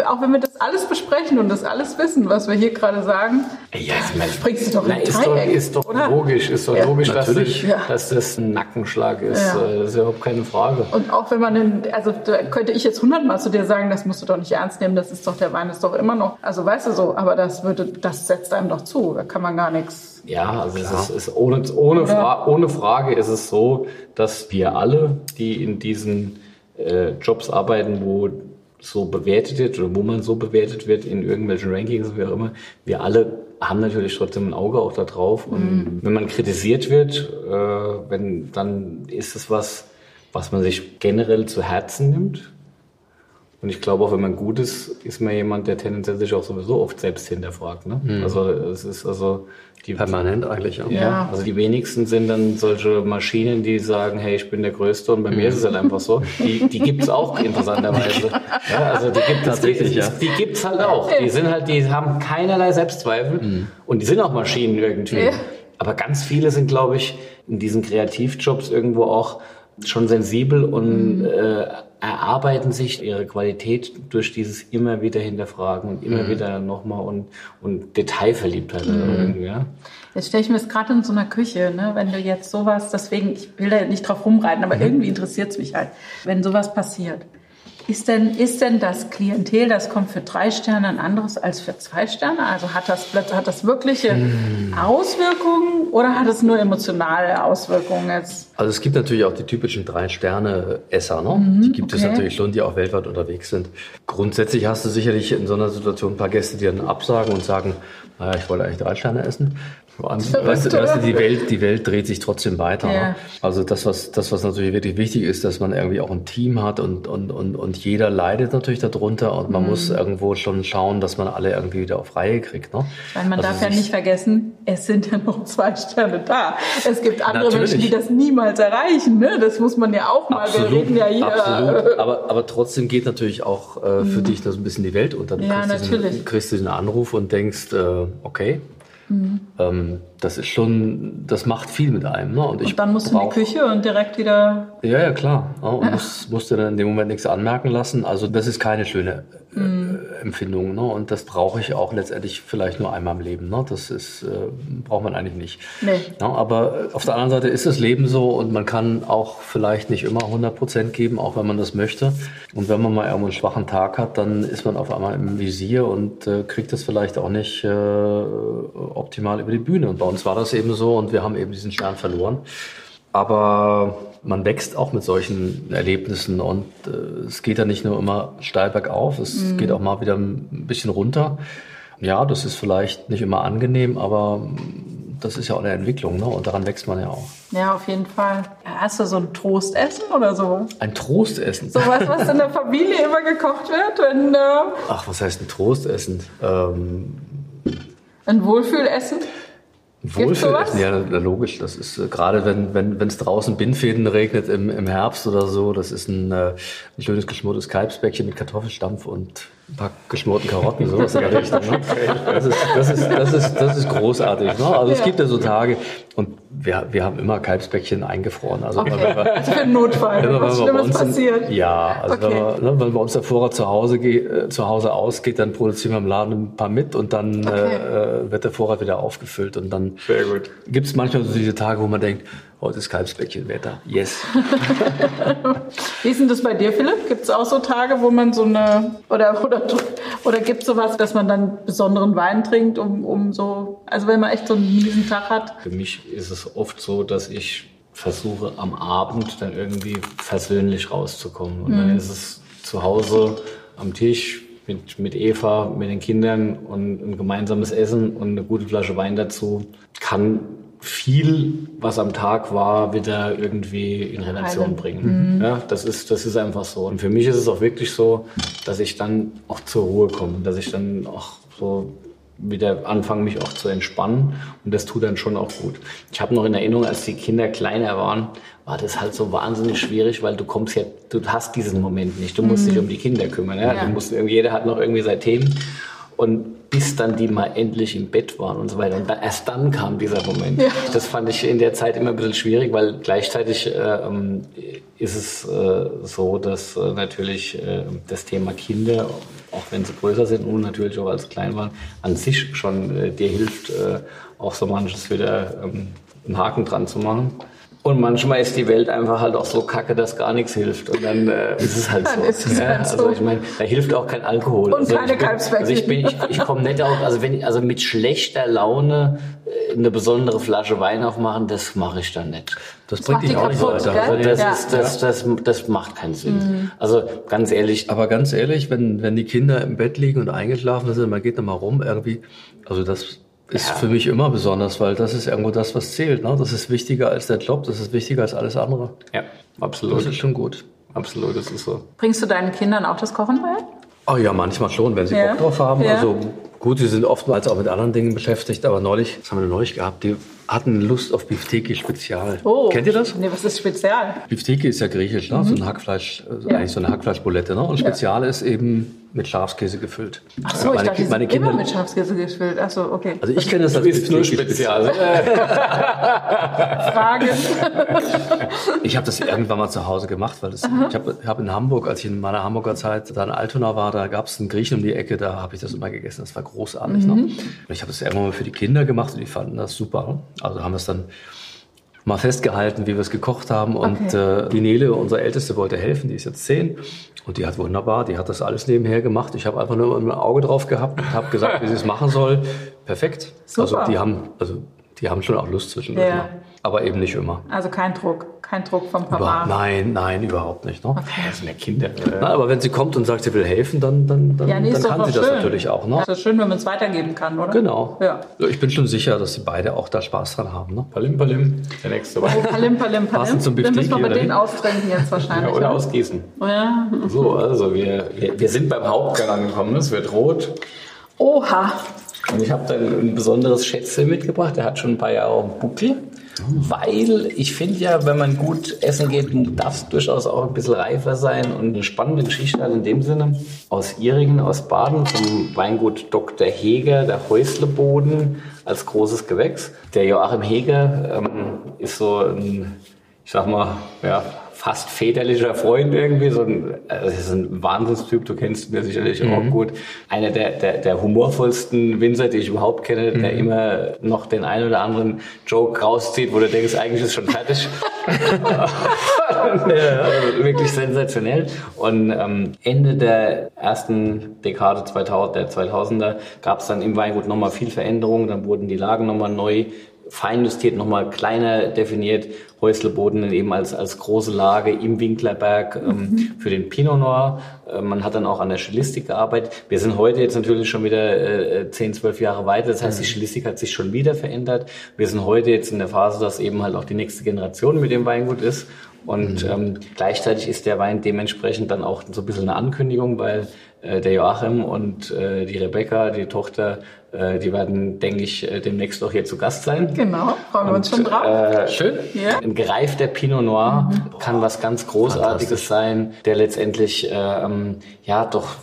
Auch wenn wir das alles besprechen und das alles wissen, was wir hier gerade sagen, ja, ich meine, springst du doch na, ist Dreieck, doch, ist doch oder? logisch, ist doch ja, logisch, dass, das, dass, das ein Nackenschlag ist. Ja. Äh, das ist überhaupt keine Frage. Und auch wenn man, den, also da könnte ich jetzt hundertmal zu dir sagen, das musst du doch nicht ernst nehmen, das ist doch, der Wein ist doch immer noch, also weißt du so, aber das würde, das setzt einem doch zu. Da kann man gar nichts. Ja, also es ist, ist ohne, ohne, Fra ohne Frage ist es so, dass wir alle, die in diesen äh, Jobs arbeiten, wo so bewertet wird oder wo man so bewertet wird in irgendwelchen Rankings, wie auch immer, wir alle haben natürlich trotzdem ein Auge auch da drauf. Und mhm. wenn man kritisiert wird, äh, wenn, dann ist es was, was man sich generell zu Herzen nimmt und ich glaube auch, wenn man gut ist, ist man jemand, der tendenziell sich auch sowieso oft selbst hinterfragt. Ne? Mhm. Also es ist also die, permanent eigentlich. Ja. ja. Also die wenigsten sind dann solche Maschinen, die sagen, hey, ich bin der Größte und bei mhm. mir ist es halt einfach so. Die, die gibt es auch interessanterweise. Ja, also die gibt es die, ja. die gibt's halt auch. Die sind halt, die haben keinerlei Selbstzweifel mhm. und die sind auch Maschinen irgendwie. Ja. Aber ganz viele sind, glaube ich, in diesen Kreativjobs irgendwo auch schon sensibel und mhm. äh, erarbeiten sich ihre Qualität durch dieses immer wieder hinterfragen und immer mhm. wieder nochmal und, und Detailverliebtheit. Mhm. Ja. Jetzt stelle ich mir das gerade in so einer Küche, ne? wenn du jetzt sowas, deswegen, ich will da nicht drauf rumreiten, aber mhm. irgendwie interessiert es mich halt, wenn sowas passiert. Ist denn, ist denn das Klientel, das kommt für drei Sterne ein anderes als für zwei Sterne? Also hat das, hat das wirkliche hm. Auswirkungen oder hat es nur emotionale Auswirkungen jetzt? Also es gibt natürlich auch die typischen drei Sterne Esser, ne? Mhm, die gibt okay. es natürlich schon, die auch weltweit unterwegs sind. Grundsätzlich hast du sicherlich in so einer Situation ein paar Gäste, die dann absagen und sagen, naja, ich wollte eigentlich drei Sterne essen. Weißt du, weißt du, die, Welt, die Welt dreht sich trotzdem weiter. Ja. Ne? Also das was, das, was natürlich wirklich wichtig ist, dass man irgendwie auch ein Team hat und, und, und, und jeder leidet natürlich darunter und man mhm. muss irgendwo schon schauen, dass man alle irgendwie wieder auf Reihe kriegt. Ne? Weil man also darf ja nicht vergessen, es sind ja noch zwei Sterne da. Es gibt andere natürlich. Menschen, die das niemals erreichen. Ne? Das muss man ja auch mal. Absolut, Wir reden ja hier. Absolut. Aber, aber trotzdem geht natürlich auch äh, für mhm. dich das ein bisschen die Welt unter. Du ja, kriegst natürlich. Diesen, kriegst diesen Anruf und denkst, äh, okay, Mhm. Ähm, das ist schon, das macht viel mit einem. Ne? Und, und dann musst du in die Küche und direkt wieder. Ja, ja, klar. Ja, und musst, musst dir dann in dem Moment nichts anmerken lassen. Also das ist keine schöne mhm. äh, Empfindung. Ne? Und das brauche ich auch letztendlich vielleicht nur einmal im Leben. Ne? Das ist, äh, braucht man eigentlich nicht. Nee. Ja, aber auf der anderen Seite ist das Leben so und man kann auch vielleicht nicht immer 100 Prozent geben, auch wenn man das möchte. Und wenn man mal irgendwo einen schwachen Tag hat, dann ist man auf einmal im Visier und äh, kriegt das vielleicht auch nicht äh, optimal über die Bühne. Und bei uns war das eben so und wir haben eben diesen Stern verloren. Aber man wächst auch mit solchen Erlebnissen und äh, es geht ja nicht nur immer steil bergauf, es mhm. geht auch mal wieder ein bisschen runter. Ja, das ist vielleicht nicht immer angenehm, aber das ist ja auch eine Entwicklung, ne? Und daran wächst man ja auch. Ja, auf jeden Fall. Hast du so ein Trostessen oder so? Ein Trostessen? So was, was in der Familie immer gekocht wird, wenn. Äh Ach, was heißt ein Trostessen? Ähm, ein Wohlfühlessen? Wohlfühlessen, ja, logisch. Das ist äh, gerade wenn wenn wenn es draußen Bindfäden regnet im, im Herbst oder so, das ist ein, äh, ein schönes geschmortes Kalbsbäckchen mit Kartoffelstampf und ein paar geschmorten Karotten, sowas in der Richtung. Ne? Das, ist, das, ist, das, ist, das ist großartig. Ne? Also ja. es gibt ja so Tage und wir, wir haben immer Kalbsbäckchen eingefroren. Also, okay. wenn wir, also für einen Notfall, wenn was Schlimmes passiert. Ja, also okay. wenn, wir, ne, wenn bei uns der Vorrat zu Hause, geht, äh, zu Hause ausgeht, dann produzieren wir im Laden ein paar mit und dann okay. äh, wird der Vorrat wieder aufgefüllt und dann gibt es manchmal so diese Tage, wo man denkt, Heute ist Kalbsbäckchenwetter. Yes. Wie ist denn das bei dir, Philipp? Gibt es auch so Tage, wo man so eine, oder, oder, oder gibt es sowas, dass man dann besonderen Wein trinkt, um, um so, also wenn man echt so einen miesen Tag hat? Für mich ist es oft so, dass ich versuche am Abend dann irgendwie versöhnlich rauszukommen. Und dann ist es zu Hause am Tisch mit, mit Eva, mit den Kindern und ein gemeinsames Essen und eine gute Flasche Wein dazu. Kann viel, was am Tag war, wieder irgendwie in Relation bringen. Ja, das ist, das ist einfach so. Und für mich ist es auch wirklich so, dass ich dann auch zur Ruhe komme, dass ich dann auch so wieder anfange, mich auch zu entspannen. Und das tut dann schon auch gut. Ich habe noch in Erinnerung, als die Kinder kleiner waren, war das halt so wahnsinnig schwierig, weil du kommst ja, du hast diesen Moment nicht. Du musst dich um die Kinder kümmern. Ja? Ja. Du musst, jeder hat noch irgendwie seine Themen. Und bis dann die mal endlich im Bett waren und so weiter. Und dann, erst dann kam dieser Moment. Ja. Das fand ich in der Zeit immer ein bisschen schwierig, weil gleichzeitig äh, ähm, ist es äh, so, dass äh, natürlich äh, das Thema Kinder, auch wenn sie größer sind und natürlich auch als klein waren, an sich schon äh, dir hilft, äh, auch so manches wieder ähm, einen Haken dran zu machen. Und manchmal ist die Welt einfach halt auch so kacke, dass gar nichts hilft. Und dann äh, ist es halt so. Ist es ja, halt so. Also ich meine, da hilft auch kein Alkohol. Und also keine ich bin. Also ich bin, ich, ich komme nicht auf, also wenn ich, also mit schlechter Laune äh, eine besondere Flasche Wein aufmachen, das mache ich dann nicht. Das macht bringt dich auch nicht weiter. Also Das, Ja. ist, das, das, das macht keinen Sinn. Also ganz ehrlich, Aber ganz ehrlich, wenn, wenn die Kinder im Bett liegen und eingeschlafen sind, man geht noch mal rum irgendwie, also das ist Ja. für mich immer besonders, weil das ist irgendwo das, was zählt. Ne? Das ist wichtiger als der Job, das ist wichtiger als alles andere. ja, Das absolut, ist schon gut. absolut, das ist so. Bringst du deinen Kindern auch das Kochen bei? Oh ja, manchmal schon, wenn sie Ja. Bock drauf haben. Ja. Also gut, sie sind oftmals auch mit anderen Dingen beschäftigt, aber neulich, das haben wir neulich gehabt, die hatten Lust auf Beefsteak Spezial. Kennt ihr das? Nee, was ist spezial? Beefsteak ist ja griechisch, ne? so ein Hackfleisch, also Mhm. Ja. eigentlich so eine Hackfleischbulette. Ne? Und Spezial ist eben mit Schafskäse gefüllt. Ach so, ich meine, dachte, die meine Kinder, immer mit Schafskäse gefüllt. Ach so, okay. Also ich kenne das als Ist nur spezial. Frage. Ich habe das irgendwann mal zu Hause gemacht, weil das, ich habe hab in Hamburg, als ich in meiner Hamburger Zeit da in Altona war, da gab es einen Griechen um die Ecke, da habe ich das immer gegessen. Das war großartig. Ne? Und ich habe das irgendwann mal für die Kinder gemacht und die fanden das super. Ne? Also haben das dann mal festgehalten, wie wir es gekocht haben. Und Okay. äh, die Nele, unsere Älteste, wollte helfen, die ist jetzt zehn. Und die hat wunderbar, die hat das alles nebenher gemacht. Ich habe einfach nur ein Auge drauf gehabt und habe gesagt, wie sie es machen soll. Perfekt. Super. Also die haben, also die haben schon auch Lust zwischendurch. Ja. mal. Aber eben nicht immer. Also kein Druck. Kein Druck vom Über, Papa. nein, nein, überhaupt nicht. Ne? Das sind ja Kinder. Na, aber wenn sie kommt und sagt, sie will helfen, dann, dann, dann, Ja, nee, dann doch kann sie schön. das natürlich auch. Ne? Ja, ist schön, wenn man es weitergeben kann, oder? Genau. Ja. Ich bin schon sicher, dass sie beide auch da Spaß dran haben. Ne? Palim, palim, der nächste Wein. Palim, palim, palim. Passend zum Dann müssen wir bei denen oder austrinken jetzt wahrscheinlich. Ja, oder ne? ausgießen. Ja. So, also wir, wir, wir sind beim Hauptgang angekommen. Es wird rot. Oha. Und ich habe dann ein besonderes Schätzchen mitgebracht. Der hat schon ein paar Jahre auf dem Buckel. Weil ich finde ja, wenn man gut essen geht, darf es durchaus auch ein bisschen reifer sein. Und eine spannende Geschichte halt in dem Sinne aus Iringen, aus Baden, vom Weingut Dr. Heger, der Häusleboden als großes Gewächs. Der Joachim Heger ähm, ist so ein, ich sag mal, ja, fast väterlicher Freund irgendwie, so ein, also das ist ein Wahnsinnstyp, du kennst ihn ja sicherlich auch gut. Einer der, der, der humorvollsten Winzer, die ich überhaupt kenne, der immer noch den einen oder anderen Joke rauszieht, wo du denkst, eigentlich ist schon fertig. also wirklich sensationell. Und ähm, Ende der ersten Dekade 2000, der 2000er gab es dann im Weingut nochmal viel Veränderung, dann wurden die Lagen nochmal neu fein justiert, nochmal kleiner definiert. Häusleboden dann eben als, als große Lage im Winklerberg ähm, für den Pinot Noir. Äh, man hat dann auch an der Stilistik gearbeitet. Wir sind heute jetzt natürlich schon wieder äh, 10, 12 Jahre weiter. Das heißt, die Stilistik hat sich schon wieder verändert. Wir sind heute jetzt in der Phase, dass eben halt auch die nächste Generation mit dem Weingut ist. Und ähm, gleichzeitig ist der Wein dementsprechend dann auch so ein bisschen eine Ankündigung, weil äh, der Joachim und äh, die Rebecca, die Tochter, äh, die werden, denke ich, äh, demnächst auch hier zu Gast sein. Genau, freuen wir uns schon drauf. Äh, Schön. Ja. ein gereifter Pinot Noir kann was ganz Großartiges sein, der letztendlich äh, ähm, ja doch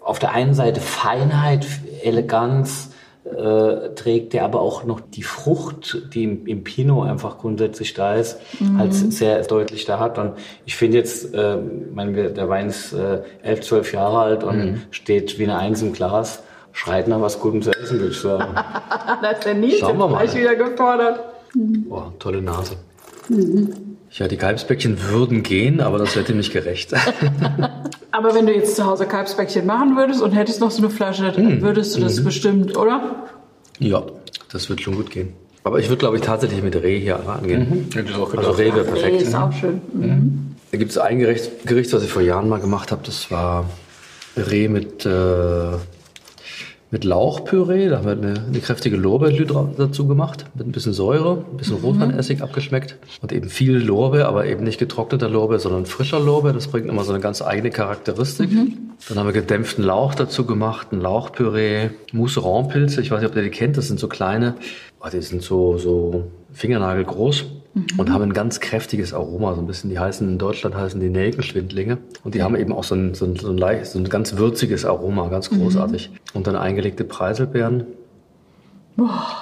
auf der einen Seite Feinheit, Eleganz äh, trägt, der aber auch noch die Frucht, die im, im Pinot einfach grundsätzlich da ist, halt sehr deutlich da hat. Und ich finde jetzt, äh, mein, der Wein ist äh, elf, zwölf Jahre alt und steht wie eine Eins im Glas. Schreit nach was Gutem zu essen, würde ich sagen. Da ist der Nils Schauen wir mal. gleich wieder gefordert. Boah, tolle Nase. Ja, die Kalbsbäckchen würden gehen, aber das hätte nicht gerecht. Aber wenn du jetzt zu Hause Kalbsbäckchen machen würdest und hättest noch so eine Flasche, dann würdest du das bestimmt, oder? ja, das wird schon gut gehen. Aber ich würde, glaube ich, tatsächlich mit Reh hier. Hätte ich auch Also. Reh wäre perfekt. ist auch schön. Mhm. Da gibt es ein Gericht, Gericht, was ich vor Jahren mal gemacht habe. Das war Reh mit, äh, mit Lauchpüree. Da haben wir eine, eine kräftige Lorbeerlü dra- dazu gemacht. Mit ein bisschen Säure, ein bisschen Rotweinessig abgeschmeckt. Und eben viel Lorbeer, aber eben nicht getrockneter Lorbeer, sondern frischer Lorbeer. Das bringt immer so eine ganz eigene Charakteristik. Dann haben wir gedämpften Lauch dazu gemacht, ein Lauchpüree, Mousseron-Pilze. Ich weiß nicht, ob ihr die kennt. Das sind so kleine, oh, die sind so, so fingernagelgroß und haben ein ganz kräftiges Aroma. So ein bisschen, die heißen in Deutschland heißen die Nelkenschwindlinge. Und die haben eben auch so ein, so ein, so ein, leicht, so ein ganz würziges Aroma, ganz großartig. Und dann eingelegte Preiselbeeren.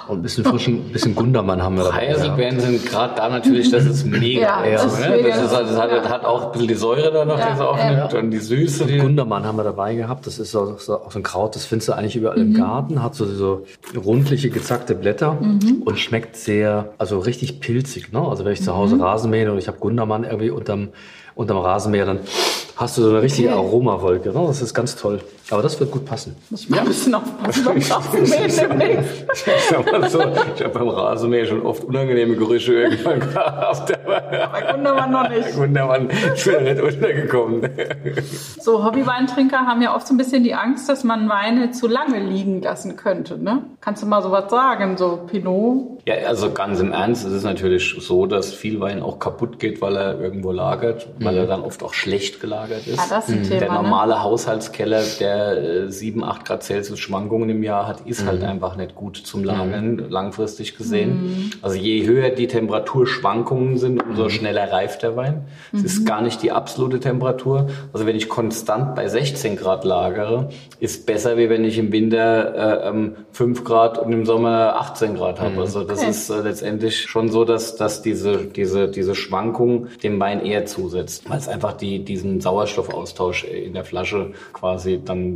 Und ein bisschen frischen, ein bisschen Gundermann haben wir dabei. gehabt. Preiselbeeren sind gerade da natürlich, das ist mega. Ja, das, ne? mega. das, ist, halt- das hat, das hat auch ein bisschen die Säure da noch, Ja, die es aufnimmt und die Süße. Die Gundermann haben wir dabei gehabt. Das ist so, so, auch so ein Kraut, das findest du eigentlich überall im Garten, hat so, so rundliche, gezackte Blätter und schmeckt sehr, also richtig pilzig. Ne? Also wenn ich zu Hause Rasenmähe und ich habe Gundermann irgendwie unterm, unterm Rasenmäher, dann hast du so eine richtige Aromawolke. Ne? Das ist ganz toll. Aber das wird gut passen. Muss ich mal ein bisschen aufpassen beim Rasenmähen demnächst. Ich sag mal so, ich habe beim Rasenmäher schon oft unangenehme Gerüche irgendwann gehabt, aber Bei Gundermann noch nicht. Gundermann ist mir nicht untergekommen. So, Hobbyweintrinker haben ja oft so ein bisschen die Angst, dass man Weine zu lange liegen lassen könnte. Ne? Kannst du mal sowas sagen? So Pinot? Ja, also ganz im Ernst, es ist natürlich so, dass viel Wein auch kaputt geht, weil er irgendwo lagert, weil er dann oft auch schlecht gelagert ist. Ah, das ist ein Thema, Der ne? normale Haushaltskeller, der äh, 7, 8 Grad Celsius Schwankungen im Jahr hat, ist halt einfach nicht gut zum Lagern, langfristig gesehen. Also je höher die Temperaturschwankungen sind, umso schneller reift der Wein. Es ist gar nicht die absolute Temperatur. Also wenn ich konstant bei 16 Grad lagere, ist besser, wie wenn ich im Winter äh, ähm, 5 Grad und im Sommer 18 Grad habe. Also das Okay. ist äh, letztendlich schon so, dass, dass diese, diese, diese Schwankung dem Wein eher zusetzt, weil es einfach die, diesen Sauerstoffaustausch in der Flasche quasi dann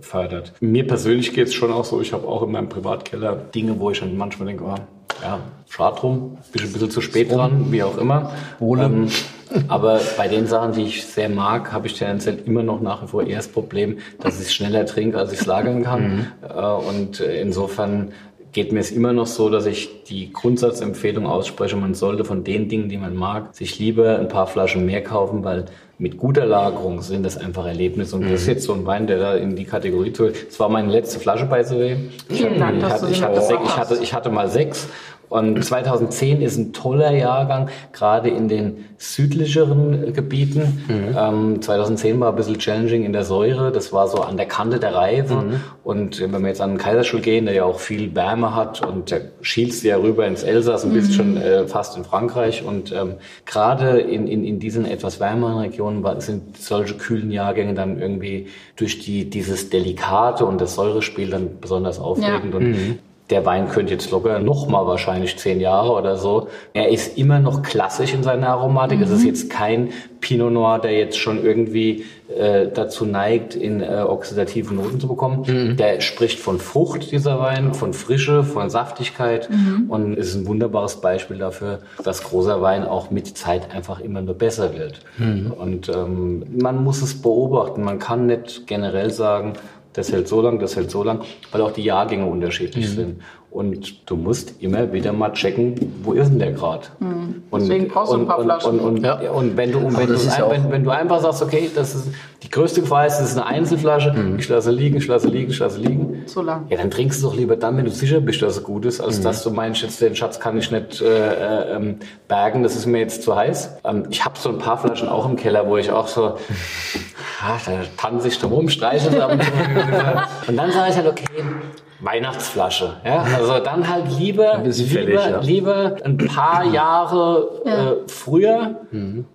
fördert. Mir persönlich geht es schon auch so, ich habe auch in meinem Privatkeller Dinge, wo ich dann manchmal denke, oh, ja, schade drum, bin ein bisschen zu spät dran, wie auch immer. Ähm, aber bei den Sachen, die ich sehr mag, habe ich tendenziell immer noch nach wie vor eher das Problem, dass ich es schneller trinke, als ich es lagern kann. Äh, und äh, insofern geht mir es immer noch so, dass ich die Grundsatzempfehlung ausspreche, man sollte von den Dingen, die man mag, sich lieber ein paar Flaschen mehr kaufen, weil mit guter Lagerung sind das einfach Erlebnisse. Und das ist jetzt so ein Wein, der da in die Kategorie tut. Das war meine letzte Flasche bei SW. Ich, Vielen Dank, ich, ich, ich hatte mal sechs. Und 2010 ist ein toller Jahrgang, gerade in den südlicheren Gebieten. Ähm, 2010 war ein bisschen challenging in der Säure. Das war so an der Kante der Reife. Und wenn wir jetzt an den Kaiserstuhl gehen, der ja auch viel Wärme hat und der schielst ja rüber ins Elsass und bist schon äh, fast in Frankreich. Und ähm, gerade in, in, in diesen etwas wärmeren Regionen sind solche kühlen Jahrgänge dann irgendwie durch die, dieses Delikate und das Säurespiel dann besonders aufregend. Und der Wein könnte jetzt locker noch mal wahrscheinlich zehn Jahre oder so. Er ist immer noch klassisch in seiner Aromatik. Es ist jetzt kein Pinot Noir, der jetzt schon irgendwie äh, dazu neigt, in äh, oxidative Noten zu bekommen. Der spricht von Frucht, dieser Wein, von Frische, von Saftigkeit und ist ein wunderbares Beispiel dafür, dass großer Wein auch mit Zeit einfach immer nur besser wird. Und ähm, man muss es beobachten. Man kann nicht generell sagen, das hält so lang, das hält so lang, weil auch die Jahrgänge unterschiedlich Mhm. sind. Und du musst immer wieder mal checken, wo ist denn der Grad? Und, Mhm. Deswegen brauchst du ein und, paar und, Flaschen. Und, und, Ja. und wenn du, und wenn, du ein, wenn, wenn du einfach sagst, okay, das ist die größte Gefahr ist, das ist eine Einzelflasche, Mhm. ich lasse liegen, ich lasse liegen, ich lasse liegen. Zu lang. Ja, dann trinkst du doch lieber dann, wenn du sicher bist, dass es gut ist, Mhm. als dass du meinst, jetzt den Schatz kann ich nicht äh, äh, ähm, bergen, das ist mir jetzt zu heiß. Ähm, ich habe so ein paar Flaschen auch im Keller, wo ich auch so, ah, da tanze ich drum rum, streiche es ab und zu. Und dann sage ich halt, okay, Weihnachtsflasche. Ja? Also dann halt lieber, bisschen lieber, fällig, ja. lieber ein paar Jahre Ja. äh, früher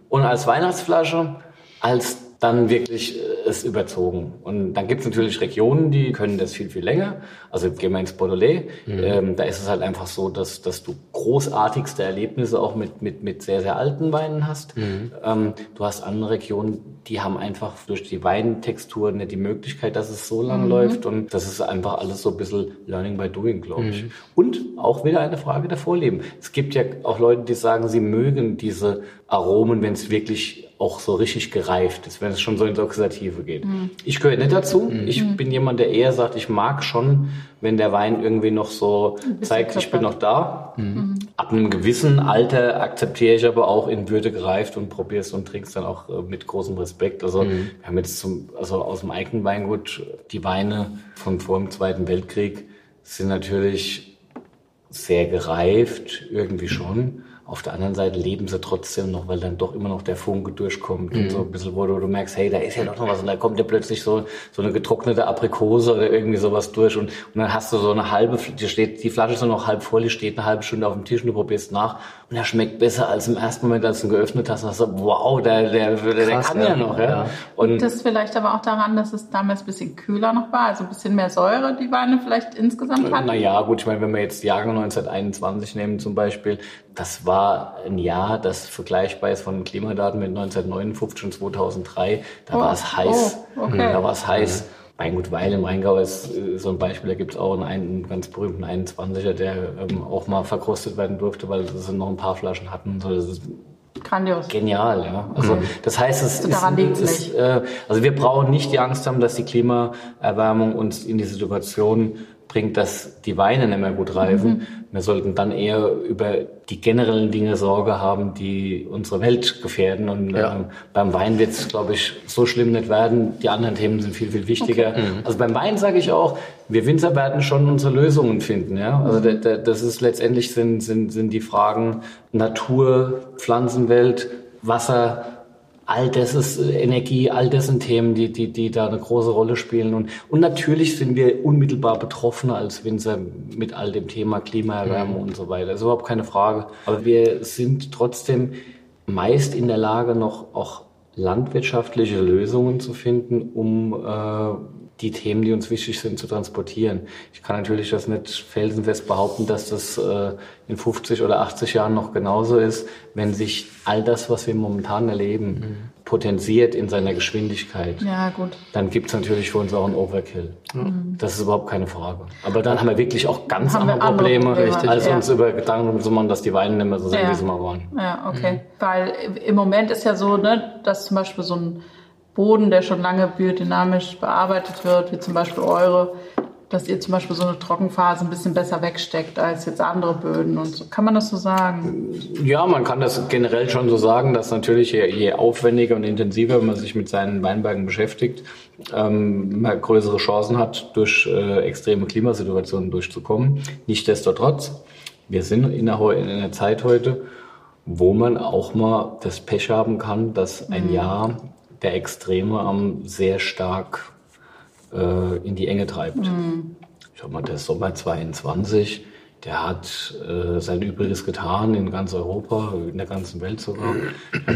und als Weihnachtsflasche, als dann wirklich äh, es überzogen. Und dann gibt es natürlich Regionen, die können das viel, viel länger. Also gehen wir ins Beaujolais. Ähm, da ist es halt einfach so, dass, dass du großartigste Erlebnisse auch mit, mit, mit sehr, sehr alten Weinen hast. Mhm. Ähm, du hast andere Regionen, die haben einfach durch die Weintextur nicht die Möglichkeit, dass es so lang mhm. läuft und das ist einfach alles so ein bisschen Learning by Doing, glaube ich. Mhm. Und auch wieder eine Frage der Vorleben. Es gibt ja auch Leute, die sagen, sie mögen diese Aromen, wenn es wirklich auch so richtig gereift ist, wenn es schon so ins Oxidative geht. Mhm. Ich gehöre nicht dazu. Mhm. Ich mhm. bin jemand, der eher sagt, ich mag schon, wenn der Wein irgendwie noch so zeigt, ich bin noch da. Mhm. Ab einem gewissen Alter akzeptiere ich aber auch in Würde gereift und probiere es und trinke es dann auch äh, mit großem Respekt. Also mhm. wir haben jetzt zum, also aus dem eigenen Weingut die Weine von vor dem Zweiten Weltkrieg sind natürlich sehr gereift, irgendwie schon. Auf der anderen Seite leben sie trotzdem noch, weil dann doch immer noch der Funke durchkommt mhm. und so ein bisschen, wo du, du, merkst, hey, da ist ja doch noch was. Und da kommt ja plötzlich so, so eine getrocknete Aprikose oder irgendwie sowas durch. Und, und dann hast du so eine halbe, die steht, die Flasche ist noch halb voll, die steht eine halbe Stunde auf dem Tisch und du probierst nach und er schmeckt besser als im ersten Moment, als du ihn geöffnet hast. Und hast du, wow, der, der, der, der kann ja, noch. Ja. ja. Und Liegt das vielleicht aber auch daran, dass es damals ein bisschen kühler noch war, also ein bisschen mehr Säure, die Weine vielleicht insgesamt hatten? Naja, gut, ich meine, wenn wir jetzt Jahrgang 1921 nehmen zum Beispiel, das war ein Jahr, das vergleichbar ist von den Klimadaten mit 1959 und 2003. Da oh, war es heiß. Oh, okay. Da war es heiß. Mhm. Weingut Weil im Rheingau ist äh, so ein Beispiel, da gibt es auch einen, einen, ganz berühmten 21er, der ähm, auch mal verkostet werden durfte, weil sie noch ein paar Flaschen hatten. So, das ist Grandios. Genial, ja. Also mhm. das heißt, es also daran ist, ist äh, also wir brauchen nicht die Angst haben, dass die Klimaerwärmung uns in die Situation bringt, dass die Weine nicht mehr gut reifen. Mhm. Wir sollten dann eher über die generellen Dinge Sorge haben, die unsere Welt gefährden. Und ja. ähm, beim Wein wird es, glaube ich, so schlimm nicht werden. Die anderen Themen sind viel, viel wichtiger. Okay. Mhm. Also beim Wein sage ich auch, wir Winzer werden schon unsere Lösungen finden. Ja? Also mhm. das ist letztendlich sind, sind, sind die Fragen Natur, Pflanzenwelt, Wasser, all das ist äh, Energie, all das sind Themen, die, die, die da eine große Rolle spielen. Und, und natürlich sind wir unmittelbar betroffen als Winzer mit all dem Thema Klimaerwärmung mhm. und so weiter. Das ist überhaupt keine Frage. Aber wir sind trotzdem meist in der Lage, noch auch landwirtschaftliche Lösungen zu finden, um äh, die Themen, die uns wichtig sind, zu transportieren. Ich kann natürlich das nicht felsenfest behaupten, dass das äh, in 50 oder 80 Jahren noch genauso ist, wenn sich all das, was wir momentan erleben, mhm. potenziert in seiner Geschwindigkeit. Ja, gut. Dann gibt es natürlich für uns auch einen Overkill. Mhm. Das ist überhaupt keine Frage. Aber dann haben wir wirklich auch ganz andere Probleme, Probleme, als ja. uns über Gedanken zu machen, dass die Weine nicht mehr so sind, ja. wie sie mal waren. Ja, okay. Mhm. Weil im Moment ist ja so, ne, dass zum Beispiel so ein Boden, der schon lange biodynamisch bearbeitet wird, wie zum Beispiel eure, dass ihr zum Beispiel so eine Trockenphase ein bisschen besser wegsteckt als jetzt andere Böden und so. Kann man das so sagen? Ja, man kann das generell schon so sagen, dass natürlich je, je aufwendiger und intensiver man sich mit seinen Weinbergen beschäftigt, ähm, man größere Chancen hat, durch äh, extreme Klimasituationen durchzukommen. Nichtsdestotrotz, wir sind in einer, in einer Zeit heute, wo man auch mal das Pech haben kann, dass ein mhm. Jahr der Extreme am sehr stark äh, in die Enge treibt. Mhm. Ich sag mal, der Sommer 22, der hat äh, sein Übriges getan in ganz Europa, in der ganzen Welt sogar.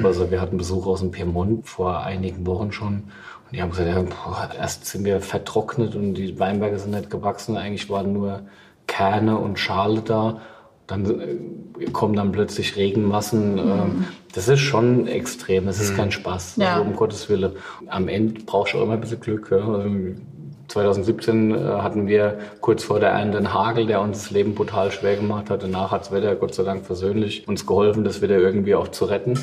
Also wir hatten Besuch aus dem Piemont vor einigen Wochen schon. Und die haben gesagt, ja, boah, erst sind wir vertrocknet und die Weinberge sind nicht gewachsen. Eigentlich waren nur Kerne und Schale da. Dann äh, kommen dann plötzlich Regenmassen. Mhm. Das ist schon extrem. Das ist mhm. kein Spaß. Ja. Also um Gottes Willen. Am Ende brauchst du auch immer ein bisschen Glück. Ja. Also 2017 äh, hatten wir kurz vor der Ernte einen Hagel, der uns das Leben brutal schwer gemacht hat. Danach hat das Wetter Gott sei Dank versöhnlich uns geholfen, das wieder irgendwie auch zu retten.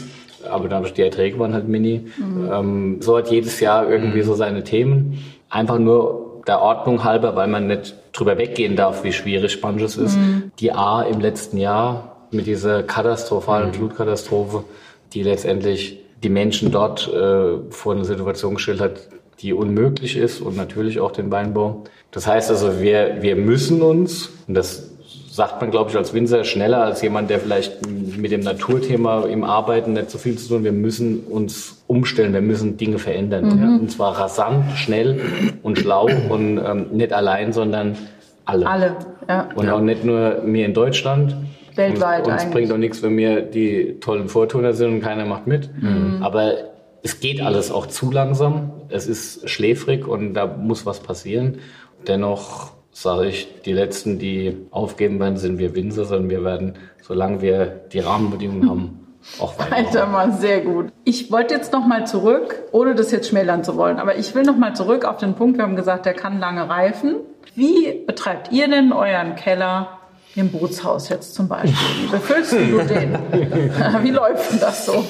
Aber dadurch die Erträge waren halt mini. Mhm. Ähm, so hat jedes Jahr irgendwie mhm. so seine Themen. Einfach nur der Ordnung halber, weil man nicht drüber weggehen darf, wie schwierig Spanges ist. Mhm. Die A im letzten Jahr mit dieser katastrophalen mhm. Flutkatastrophe, die letztendlich die Menschen dort äh, vor eine Situation gestellt hat, die unmöglich ist und natürlich auch den Weinbau. Das heißt also, wir, wir müssen uns, und das sagt man, glaube ich, als Winzer schneller als jemand, der vielleicht mit dem Naturthema im Arbeiten nicht so viel zu tun, wir müssen uns umstellen, wir müssen Dinge verändern. Mhm. Ja? Und zwar rasant, schnell und schlau und ähm, nicht allein, sondern alle. Alle, ja. Und auch nicht nur mir in Deutschland, Weltweit uns, uns bringt auch nichts, wenn wir die tollen Vortuner sind und keiner macht mit. Mhm. Aber es geht alles auch zu langsam. Es ist schläfrig und da muss was passieren. Dennoch sage ich, die Letzten, die aufgeben werden, sind wir Winzer, sondern wir werden, solange wir die Rahmenbedingungen haben, auch weiter. Alter, mal sehr gut. Ich wollte jetzt noch mal zurück, ohne das jetzt schmälern zu wollen, aber ich will noch mal zurück auf den Punkt, wir haben gesagt, der kann lange reifen. Wie betreibt ihr denn euren Keller im Bootshaus jetzt zum Beispiel? Wie befüllst du den? Wie läuft denn das so?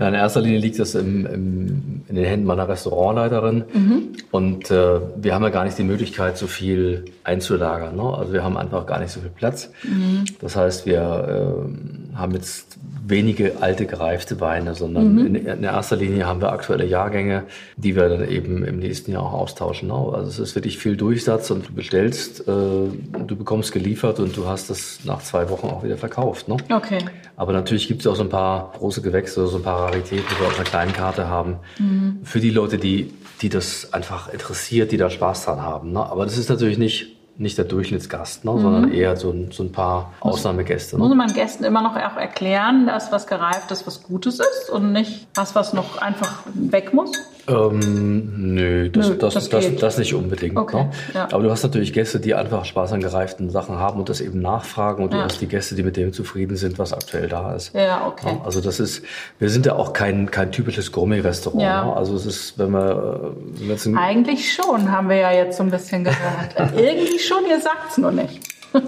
Ja, in erster Linie liegt das im, im, in den Händen meiner Restaurantleiterin. Mhm. Und äh, wir haben ja gar nicht die Möglichkeit, so viel einzulagern. Ne? Also wir haben einfach gar nicht so viel Platz. Mhm. Das heißt, wir äh, haben jetzt wenige alte gereifte Weine, sondern mhm. in, in, erster Linie haben wir aktuelle Jahrgänge, die wir dann eben im nächsten Jahr auch austauschen. Ne? Also es ist wirklich viel Durchsatz und du bestellst, äh, du bekommst geliefert und du hast das nach zwei Wochen auch wieder verkauft. Ne? Okay. Aber natürlich gibt es auch so ein paar große Gewächse, so ein paar Raritäten, die wir auf einer kleinen Karte haben. Mhm. Für die Leute, die, die das einfach interessiert, die da Spaß dran haben. Ne? Aber das ist natürlich nicht nicht der Durchschnittsgast, ne, mhm. sondern eher so ein, so ein paar Ausnahmegäste. Ne? Muss man Gästen immer noch auch erklären, dass was gereift ist, was Gutes ist und nicht was, was noch einfach weg muss? Ähm, nö, das, nö, das, das, das, das, nicht unbedingt. Okay, ne? ja. Aber du hast natürlich Gäste, die einfach Spaß an gereiften Sachen haben und das eben nachfragen und ja. du hast die Gäste, die mit dem zufrieden sind, was aktuell da ist. Ja, okay. Ja, also das ist, wir sind ja auch kein, kein typisches Gourmet-Restaurant. Ja. Ne? Also es ist, wenn wir, wenn wir jetzt Eigentlich schon, haben wir ja jetzt so ein bisschen gehört. Irgendwie schon, ihr sagt's nur nicht.